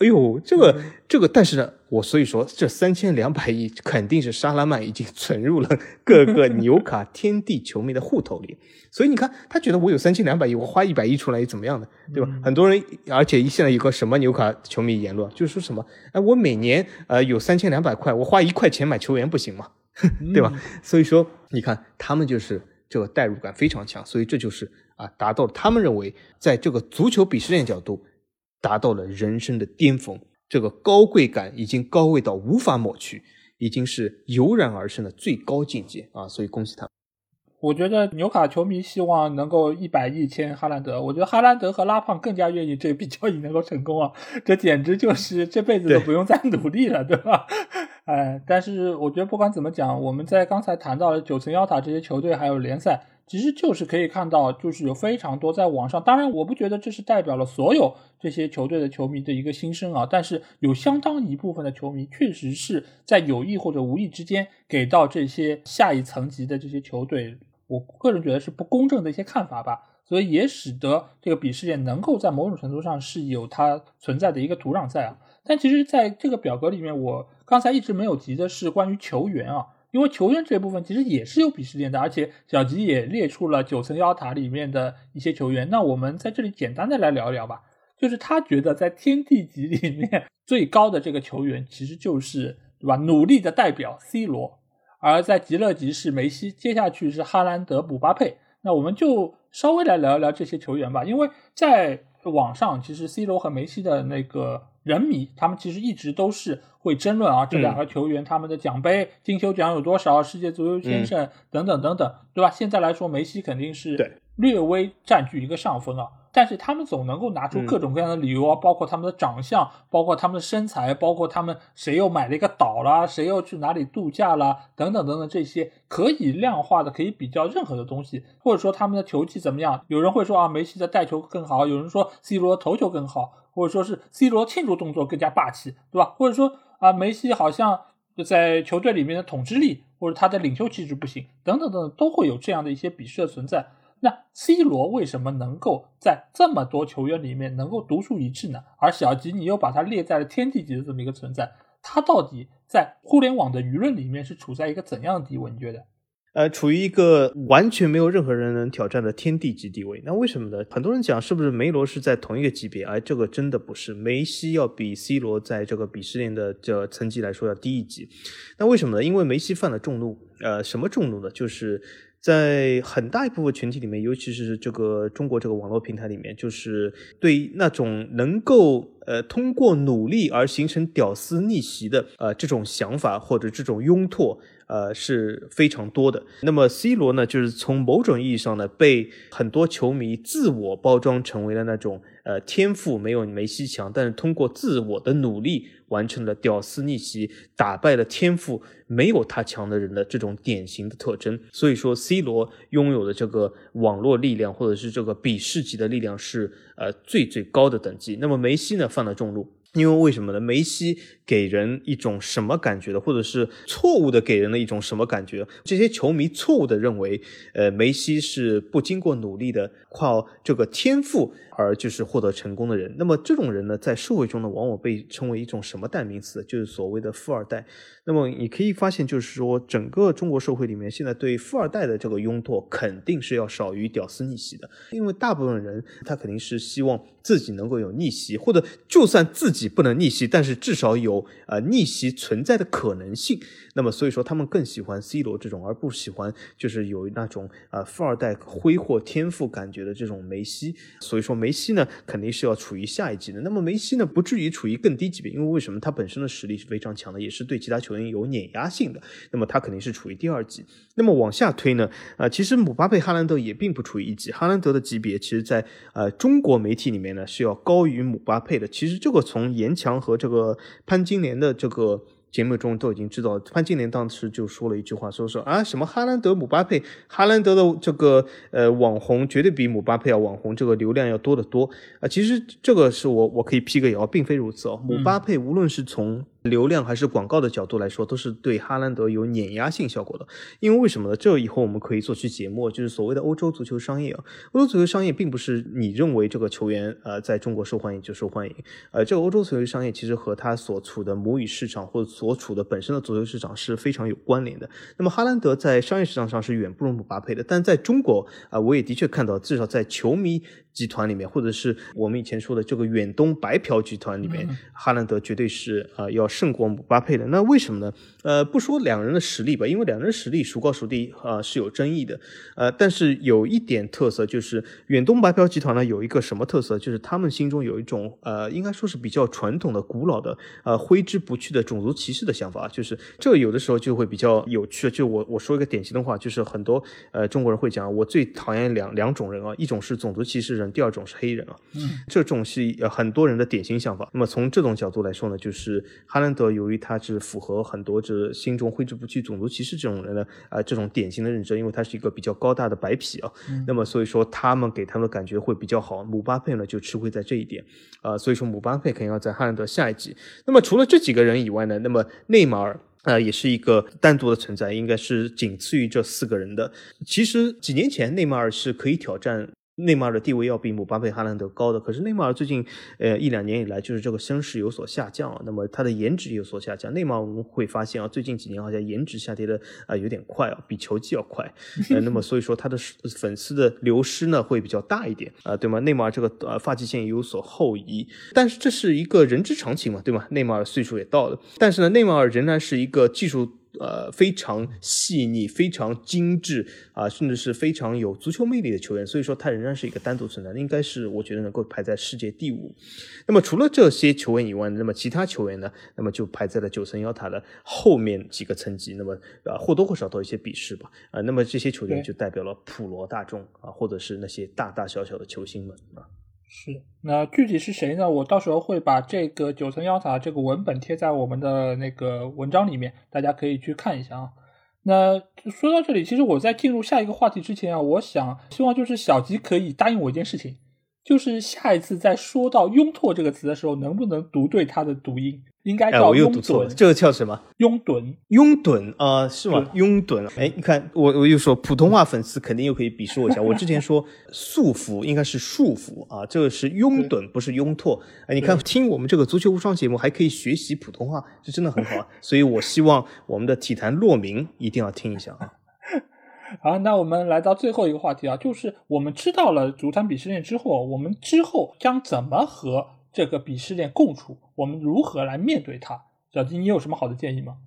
哎呦，这个这个，但是呢，我所以说这三千两百亿肯定是沙拉曼已经存入了各个纽卡天地球迷的户头里。所以你看，他觉得我有三千两百亿，我花一百亿出来又怎么样呢？对吧？很多人，而且现在有个什么纽卡球迷言论，就是说什么，哎，我每年呃有三千两百块，我花一块钱买球员不行吗？对吧？所以说，你看他们就是这个代入感非常强，所以这就是啊，达到了他们认为在这个足球鄙视链角度达到了人生的巅峰，这个高贵感已经高贵到无法抹去，已经是油然而生的最高境界啊！所以恭喜他。我觉得纽卡球迷希望能够一百亿签哈兰德，我觉得哈兰德和拉胖更加愿意这笔交易能够成功啊！这简直就是这辈子都不用再努力了，对吧？哎，但是我觉得不管怎么讲，我们在刚才谈到了九层妖塔这些球队还有联赛，其实就是可以看到，就是有非常多在网上。当然，我不觉得这是代表了所有这些球队的球迷的一个心声啊，但是有相当一部分的球迷确实是在有意或者无意之间给到这些下一层级的这些球队。我个人觉得是不公正的一些看法吧，所以也使得这个鄙视链能够在某种程度上是有它存在的一个土壤在啊。但其实，在这个表格里面，我刚才一直没有提的是关于球员啊，因为球员这部分其实也是有鄙视链的，而且小吉也列出了九层妖塔里面的一些球员。那我们在这里简单的来聊一聊吧，就是他觉得在天地级里面最高的这个球员，其实就是对吧？努力的代表 C 罗。而在极乐级是梅西，接下去是哈兰德、姆巴佩。那我们就稍微来聊一聊这些球员吧，因为在网上，其实 C 罗和梅西的那个人迷，他们其实一直都是会争论啊，这两个球员他们的奖杯、金球奖有多少，世界足球先生等等等等，对吧？现在来说，梅西肯定是略微占据一个上风啊。但是他们总能够拿出各种各样的理由啊，包括他们的长相，包括他们的身材，包括他们谁又买了一个岛啦，谁又去哪里度假啦，等等等等这些可以量化的、可以比较任何的东西，或者说他们的球技怎么样？有人会说啊，梅西的带球更好，有人说 C 罗头球更好，或者说是 C 罗庆祝动作更加霸气，对吧？或者说啊，梅西好像在球队里面的统治力或者他的领袖气质不行，等等等等，都会有这样的一些鄙视的存在。那 C 罗为什么能够在这么多球员里面能够独树一帜呢？而小吉你又把他列在了天地级的这么一个存在，他到底在互联网的舆论里面是处在一个怎样的地位？你觉得？呃，处于一个完全没有任何人能挑战的天地级地位。那为什么呢？很多人讲是不是梅罗是在同一个级别？而这个真的不是，梅西要比 C 罗在这个鄙视链的这层级来说要低一级。那为什么呢？因为梅西犯了众怒。呃，什么众怒呢？就是。在很大一部分群体里面，尤其是这个中国这个网络平台里面，就是对那种能够呃通过努力而形成屌丝逆袭的呃这种想法或者这种拥拓。呃，是非常多的。那么，C 罗呢，就是从某种意义上呢，被很多球迷自我包装成为了那种呃天赋没有梅西强，但是通过自我的努力完成了屌丝逆袭，打败了天赋没有他强的人的这种典型的特征。所以说，C 罗拥有的这个网络力量或者是这个比世级的力量是呃最最高的等级。那么梅西呢，犯了众怒。因为为什么呢？梅西给人一种什么感觉的，或者是错误的给人的一种什么感觉？这些球迷错误的认为，呃，梅西是不经过努力的，靠这个天赋而就是获得成功的人。那么这种人呢，在社会中呢，往往被称为一种什么代名词？就是所谓的富二代。那么你可以发现，就是说，整个中国社会里面，现在对富二代的这个拥托肯定是要少于屌丝逆袭的，因为大部分人他肯定是希望自己能够有逆袭，或者就算自己。不能逆袭，但是至少有呃逆袭存在的可能性。那么所以说他们更喜欢 C 罗这种，而不喜欢就是有那种啊富二代挥霍天赋感觉的这种梅西。所以说梅西呢肯定是要处于下一级的。那么梅西呢不至于处于更低级别，因为为什么他本身的实力是非常强的，也是对其他球员有碾压性的。那么他肯定是处于第二级。那么往下推呢，呃其实姆巴佩、哈兰德也并不处于一级。哈兰德的级别其实在呃中国媒体里面呢是要高于姆巴佩的。其实这个从严强和这个潘金莲的这个。节目中都已经知道，潘金莲当时就说了一句话，说说啊什么哈兰德、姆巴佩，哈兰德的这个呃网红绝对比姆巴佩啊网红，这个流量要多得多啊。其实这个是我我可以辟个谣，并非如此哦。姆巴佩无论是从流量还是广告的角度来说，都是对哈兰德有碾压性效果的。因为为什么呢？这以后我们可以做期节目，就是所谓的欧洲足球商业啊。欧洲足球商业并不是你认为这个球员呃在中国受欢迎就受欢迎，呃，这个欧洲足球商业其实和他所处的母语市场或者所处的本身的足球市场是非常有关联的。那么哈兰德在商业市场上是远不如姆巴佩的，但在中国啊，我也的确看到，至少在球迷。集团里面，或者是我们以前说的这个远东白嫖集团里面，哈兰德绝对是啊要胜过姆巴佩的。那为什么呢？呃，不说两人的实力吧，因为两人实力孰高孰低啊是有争议的。呃，但是有一点特色就是远东白嫖集团呢有一个什么特色，就是他们心中有一种呃应该说是比较传统的、古老的呃挥之不去的种族歧视的想法。就是这有的时候就会比较有趣。就我我说一个典型的话，就是很多呃中国人会讲，我最讨厌两两种人啊，一种是种族歧视。第二种是黑人啊，嗯，这种是呃很多人的典型想法。那么从这种角度来说呢，就是哈兰德由于他是符合很多这心中挥之不去种族歧视这种人的啊这种典型的认知，因为他是一个比较高大的白皮啊，那么所以说他们给他们的感觉会比较好。姆巴佩呢就吃亏在这一点啊，所以说姆巴佩肯定要在哈兰德下一级。那么除了这几个人以外呢，那么内马尔。呃，也是一个单独的存在，应该是仅次于这四个人的。其实几年前内马尔是可以挑战。内马尔的地位要比姆巴佩、哈兰德高的，可是内马尔最近呃一两年以来就是这个声势有所下降啊，那么他的颜值有所下降。内马尔我们会发现啊，最近几年好像颜值下跌的啊有点快啊，比球技要快。呃，那么所以说他的粉丝的流失呢会比较大一点啊，对吗？内马尔这个呃发际线也有所后移，但是这是一个人之常情嘛，对吗？内马尔岁数也到了，但是呢，内马尔仍然是一个技术。呃，非常细腻、非常精致啊，甚至是非常有足球魅力的球员，所以说他仍然是一个单独存在，应该是我觉得能够排在世界第五。那么除了这些球员以外，那么其他球员呢？那么就排在了九层妖塔的后面几个层级。那么啊，或多或少都有一些鄙视吧。啊，那么这些球员就代表了普罗大众啊，或者是那些大大小小的球星们啊。是，那具体是谁呢？我到时候会把这个九层妖塔这个文本贴在我们的那个文章里面，大家可以去看一下啊。那说到这里，其实我在进入下一个话题之前啊，我想希望就是小吉可以答应我一件事情。就是下一次在说到“拥拓”这个词的时候，能不能读对它的读音？应该叫“拥趸”。这个叫什么？拥趸。拥趸啊，是吗？拥趸。哎，你看，我我又说普通话粉丝肯定又可以鄙视我一下。我之前说束缚应该是束缚啊，这个是拥趸，不是拥拓。哎，你看，听我们这个足球无双节目还可以学习普通话，这真的很好啊。所以我希望我们的体坛洛明一定要听一下啊。好，那我们来到最后一个话题啊，就是我们知道了足坛鄙视链之后，我们之后将怎么和这个鄙视链共处？我们如何来面对它？小金，你有什么好的建议吗？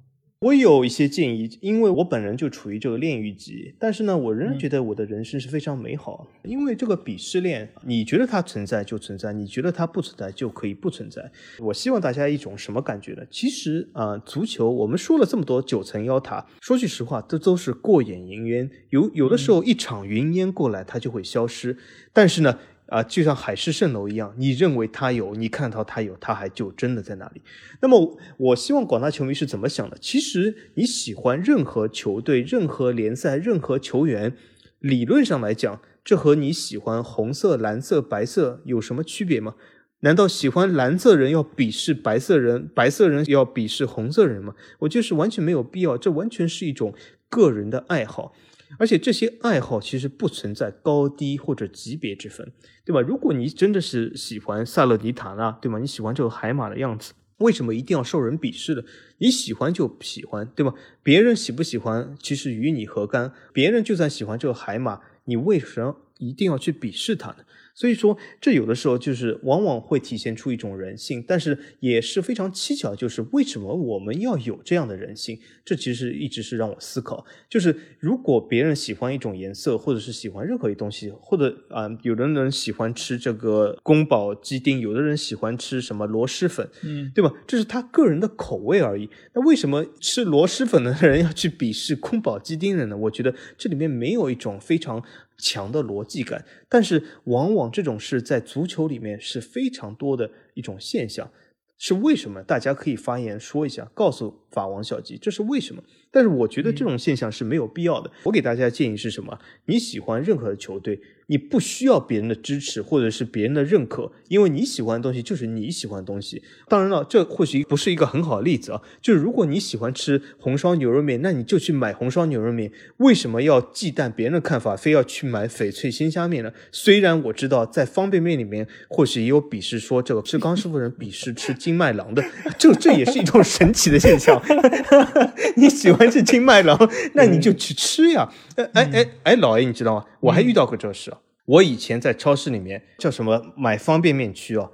我有一些建议，因为我本人就处于这个炼狱级，但是呢，我仍然觉得我的人生是非常美好。因为这个鄙视链，你觉得它存在就存在，你觉得它不存在就可以不存在。我希望大家一种什么感觉呢？其实啊，足球我们说了这么多九层妖塔，说句实话，这都是过眼云烟。有有的时候一场云烟过来，它就会消失。但是呢。啊，就像海市蜃楼一样，你认为它有，你看到它有，它还就真的在那里。那么，我希望广大球迷是怎么想的？其实你喜欢任何球队、任何联赛、任何球员，理论上来讲，这和你喜欢红色、蓝色、白色有什么区别吗？难道喜欢蓝色人要鄙视白色人，白色人要鄙视红色人吗？我觉得是完全没有必要，这完全是一种个人的爱好。而且这些爱好其实不存在高低或者级别之分，对吧？如果你真的是喜欢萨勒尼塔纳，对吗？你喜欢这个海马的样子，为什么一定要受人鄙视的？你喜欢就喜欢，对吧？别人喜不喜欢其实与你何干？别人就算喜欢这个海马，你为什么一定要去鄙视它呢？所以说，这有的时候就是往往会体现出一种人性，但是也是非常蹊跷，就是为什么我们要有这样的人性？这其实一直是让我思考，就是如果别人喜欢一种颜色，或者是喜欢任何一东西，或者啊，有的人喜欢吃这个宫保鸡丁，有的人喜欢吃什么螺蛳粉，嗯，对吧？这是他个人的口味而已。那为什么吃螺蛳粉的人要去鄙视宫保鸡丁人呢？我觉得这里面没有一种非常。强的逻辑感，但是往往这种事在足球里面是非常多的一种现象，是为什么？大家可以发言说一下，告诉法王小吉这是为什么？但是我觉得这种现象是没有必要的。我给大家建议是什么？你喜欢任何的球队。你不需要别人的支持或者是别人的认可，因为你喜欢的东西就是你喜欢的东西。当然了，这或许不是一个很好的例子啊。就是如果你喜欢吃红烧牛肉面，那你就去买红烧牛肉面。为什么要忌惮别人的看法，非要去买翡翠鲜虾面呢？虽然我知道在方便面里面或许也有鄙视说这个吃康师傅人鄙视吃金麦郎的，这这也是一种神奇的现象。你喜欢吃金麦郎，那你就去吃呀。哎哎哎哎，老爷，你知道吗？我还遇到过这事啊！我以前在超市里面叫什么买方便面区啊，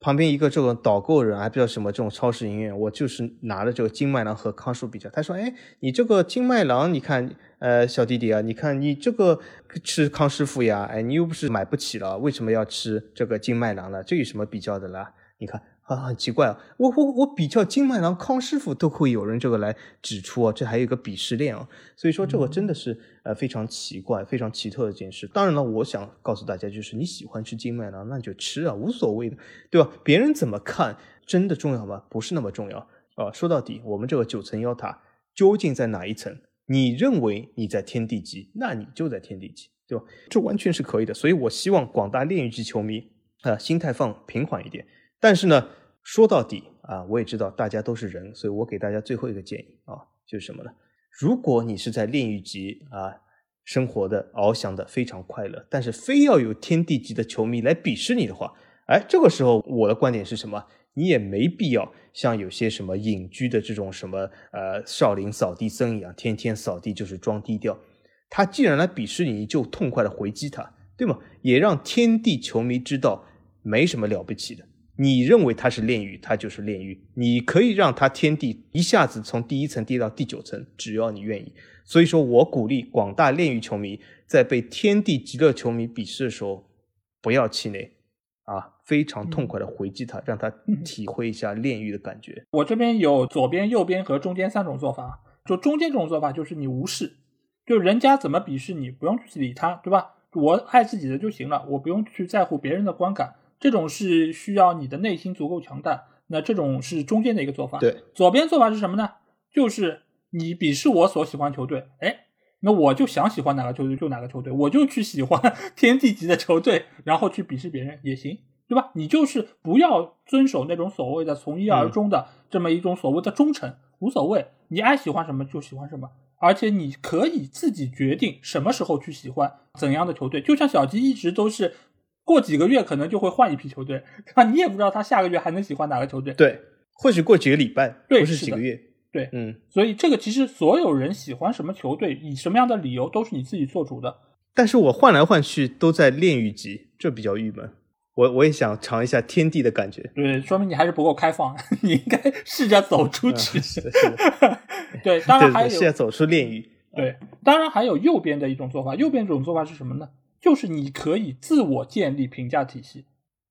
旁边一个这种导购人还不知道什么这种超市营业员，我就是拿着这个金麦郎和康师傅比较，他说：“哎，你这个金麦郎，你看，呃，小弟弟啊，你看你这个吃康师傅呀，哎，你又不是买不起了，为什么要吃这个金麦郎呢？这有什么比较的啦？你看。”啊，很奇怪啊！我我我比较金麦郎、康师傅都会有人这个来指出啊，这还有一个鄙视链啊，所以说这个真的是呃非常奇怪、非常奇特的一件事。当然了，我想告诉大家，就是你喜欢吃金麦郎，那就吃啊，无所谓的，对吧？别人怎么看真的重要吗？不是那么重要啊。说到底，我们这个九层妖塔究竟在哪一层？你认为你在天地级，那你就在天地级，对吧？这完全是可以的。所以我希望广大炼狱级球迷啊，心态放平缓一点。但是呢。说到底啊，我也知道大家都是人，所以我给大家最后一个建议啊，就是什么呢？如果你是在炼狱级啊生活的翱翔的非常快乐，但是非要有天地级的球迷来鄙视你的话，哎，这个时候我的观点是什么？你也没必要像有些什么隐居的这种什么呃少林扫地僧一样，天天扫地就是装低调。他既然来鄙视你，就痛快的回击他，对吗？也让天地球迷知道没什么了不起的。你认为他是炼狱，他就是炼狱。你可以让他天地一下子从第一层跌到第九层，只要你愿意。所以说我鼓励广大炼狱球迷，在被天地极乐球迷鄙视的时候，不要气馁，啊，非常痛快的回击他，让他体会一下炼狱的感觉。我这边有左边、右边和中间三种做法。就中间这种做法，就是你无视，就人家怎么鄙视你，不用去理他，对吧？我爱自己的就行了，我不用去在乎别人的观感。这种是需要你的内心足够强大，那这种是中间的一个做法。对，左边做法是什么呢？就是你鄙视我所喜欢球队，哎，那我就想喜欢哪个球队就哪个球队，我就去喜欢 天地级的球队，然后去鄙视别人也行，对吧？你就是不要遵守那种所谓的从一而终的这么一种所谓的忠诚，无所谓，你爱喜欢什么就喜欢什么，而且你可以自己决定什么时候去喜欢怎样的球队，就像小鸡一直都是。过几个月可能就会换一批球队，那，你也不知道他下个月还能喜欢哪个球队。对，或许过几个礼拜，对，不是几个月。对，嗯，所以这个其实所有人喜欢什么球队，以什么样的理由，都是你自己做主的。但是我换来换去都在炼狱级，这比较郁闷。我我也想尝一下天地的感觉。对，说明你还是不够开放，你应该试着走出去。是的，是的。对，当然还有现在走出炼狱。对，当然还有右边的一种做法。右边这种做法是什么呢？就是你可以自我建立评价体系。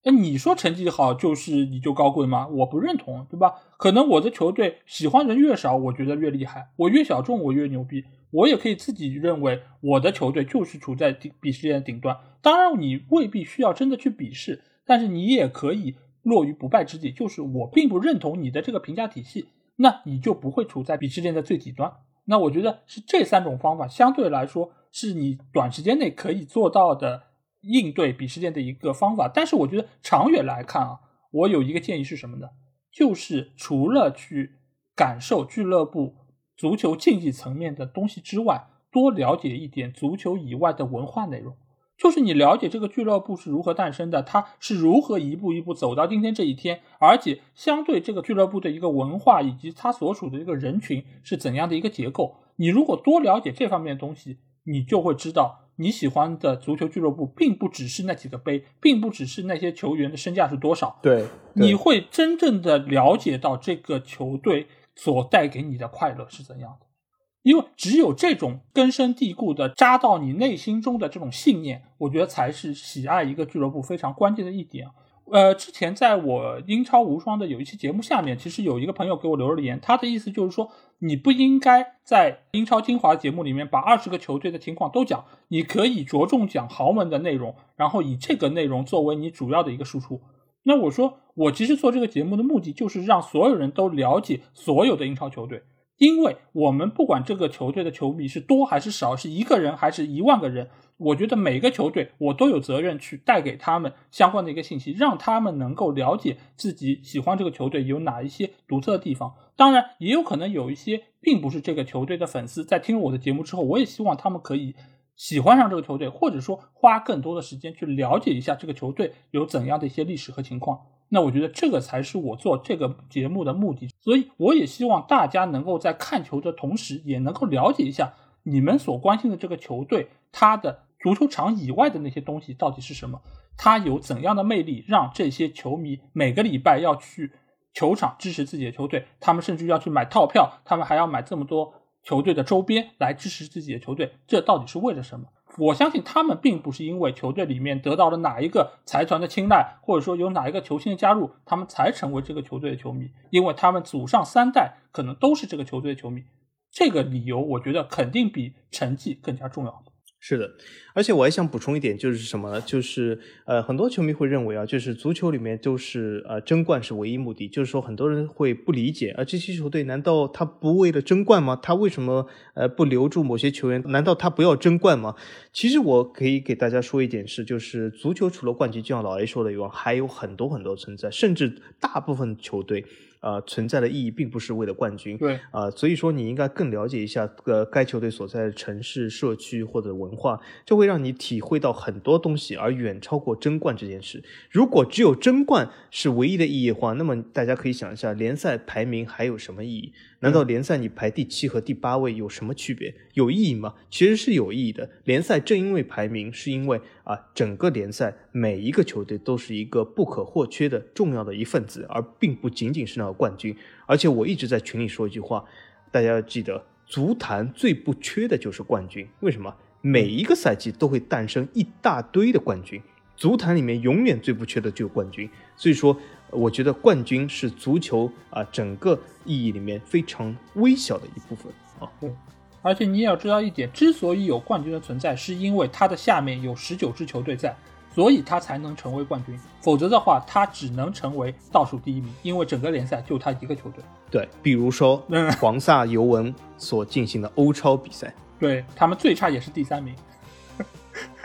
哎，你说成绩好就是你就高贵吗？我不认同，对吧？可能我的球队喜欢人越少，我觉得越厉害；我越小众，我越牛逼。我也可以自己认为我的球队就是处在顶鄙视链的顶端。当然，你未必需要真的去鄙视，但是你也可以落于不败之地。就是我并不认同你的这个评价体系，那你就不会处在鄙视链的最底端。那我觉得是这三种方法相对来说是你短时间内可以做到的应对鄙视链的一个方法。但是我觉得长远来看啊，我有一个建议是什么呢？就是除了去感受俱乐部。足球竞技层面的东西之外，多了解一点足球以外的文化内容，就是你了解这个俱乐部是如何诞生的，它是如何一步一步走到今天这一天，而且相对这个俱乐部的一个文化以及它所属的一个人群是怎样的一个结构。你如果多了解这方面的东西，你就会知道你喜欢的足球俱乐部并不只是那几个杯，并不只是那些球员的身价是多少。对，你会真正的了解到这个球队。所带给你的快乐是怎样的？因为只有这种根深蒂固的扎到你内心中的这种信念，我觉得才是喜爱一个俱乐部非常关键的一点。呃，之前在我英超无双的有一期节目下面，其实有一个朋友给我留了言，他的意思就是说，你不应该在英超精华节目里面把二十个球队的情况都讲，你可以着重讲豪门的内容，然后以这个内容作为你主要的一个输出。那我说，我其实做这个节目的目的就是让所有人都了解所有的英超球队，因为我们不管这个球队的球迷是多还是少，是一个人还是一万个人，我觉得每个球队我都有责任去带给他们相关的一个信息，让他们能够了解自己喜欢这个球队有哪一些独特的地方。当然，也有可能有一些并不是这个球队的粉丝，在听了我的节目之后，我也希望他们可以。喜欢上这个球队，或者说花更多的时间去了解一下这个球队有怎样的一些历史和情况，那我觉得这个才是我做这个节目的目的。所以我也希望大家能够在看球的同时，也能够了解一下你们所关心的这个球队，它的足球场以外的那些东西到底是什么，它有怎样的魅力，让这些球迷每个礼拜要去球场支持自己的球队，他们甚至要去买套票，他们还要买这么多。球队的周边来支持自己的球队，这到底是为了什么？我相信他们并不是因为球队里面得到了哪一个财团的青睐，或者说有哪一个球星的加入，他们才成为这个球队的球迷，因为他们祖上三代可能都是这个球队的球迷。这个理由，我觉得肯定比成绩更加重要。是的，而且我还想补充一点，就是什么呢？就是呃，很多球迷会认为啊，就是足球里面都是呃争冠是唯一目的，就是说很多人会不理解啊，这些球队难道他不为了争冠吗？他为什么呃不留住某些球员？难道他不要争冠吗？其实我可以给大家说一点是，就是足球除了冠军，就像老 A 说的一样，还有很多很多存在，甚至大部分球队。呃，存在的意义并不是为了冠军，对，啊，所以说你应该更了解一下呃该球队所在的城市、社区或者文化，这会让你体会到很多东西，而远超过争冠这件事。如果只有争冠是唯一的意义的话，那么大家可以想一下，联赛排名还有什么意义？难道联赛你排第七和第八位有什么区别？有意义吗？其实是有意义的。联赛正因为排名，是因为啊，整个联赛每一个球队都是一个不可或缺的重要的一份子，而并不仅仅是那冠军。而且我一直在群里说一句话，大家要记得，足坛最不缺的就是冠军。为什么？每一个赛季都会诞生一大堆的冠军，足坛里面永远最不缺的就是冠军。所以说。我觉得冠军是足球啊整个意义里面非常微小的一部分啊。对，而且你也要知道一点，之所以有冠军的存在，是因为它的下面有十九支球队在，所以他才能成为冠军。否则的话，他只能成为倒数第一名，因为整个联赛就他一个球队。对，比如说 黄萨尤文所进行的欧超比赛，对他们最差也是第三名。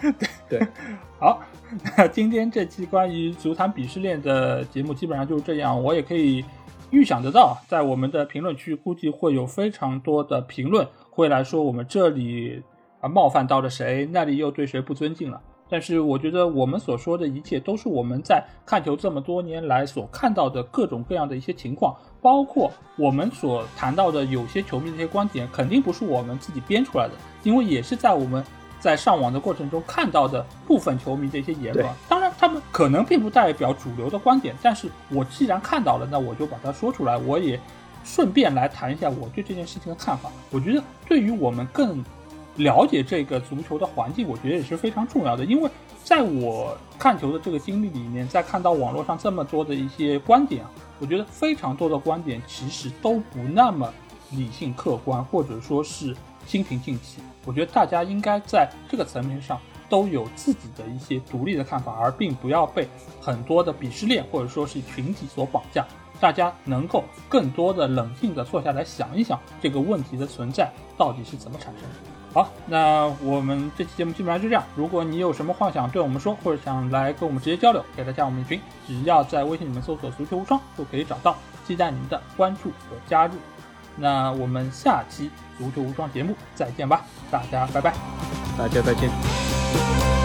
对，好，那今天这期关于足坛鄙视链的节目基本上就是这样。我也可以预想得到，在我们的评论区估计会有非常多的评论会来说我们这里啊冒犯到了谁，那里又对谁不尊敬了。但是我觉得我们所说的一切都是我们在看球这么多年来所看到的各种各样的一些情况，包括我们所谈到的有些球迷的一些观点，肯定不是我们自己编出来的，因为也是在我们。在上网的过程中看到的部分球迷的一些言论，当然他们可能并不代表主流的观点，但是我既然看到了，那我就把它说出来。我也顺便来谈一下我对这件事情的看法。我觉得对于我们更了解这个足球的环境，我觉得也是非常重要的。因为在我看球的这个经历里面，在看到网络上这么多的一些观点啊，我觉得非常多的观点其实都不那么理性客观，或者说是心平气和。我觉得大家应该在这个层面上都有自己的一些独立的看法，而并不要被很多的鄙视链或者说是群体所绑架。大家能够更多的冷静的坐下来想一想这个问题的存在到底是怎么产生的。好，那我们这期节目基本上就这样。如果你有什么话想对我们说，或者想来跟我们直接交流，可以加我们群，只要在微信里面搜索“足球无双”就可以找到。期待你们的关注和加入。那我们下期足球无双节目再见吧，大家拜拜，大家再见。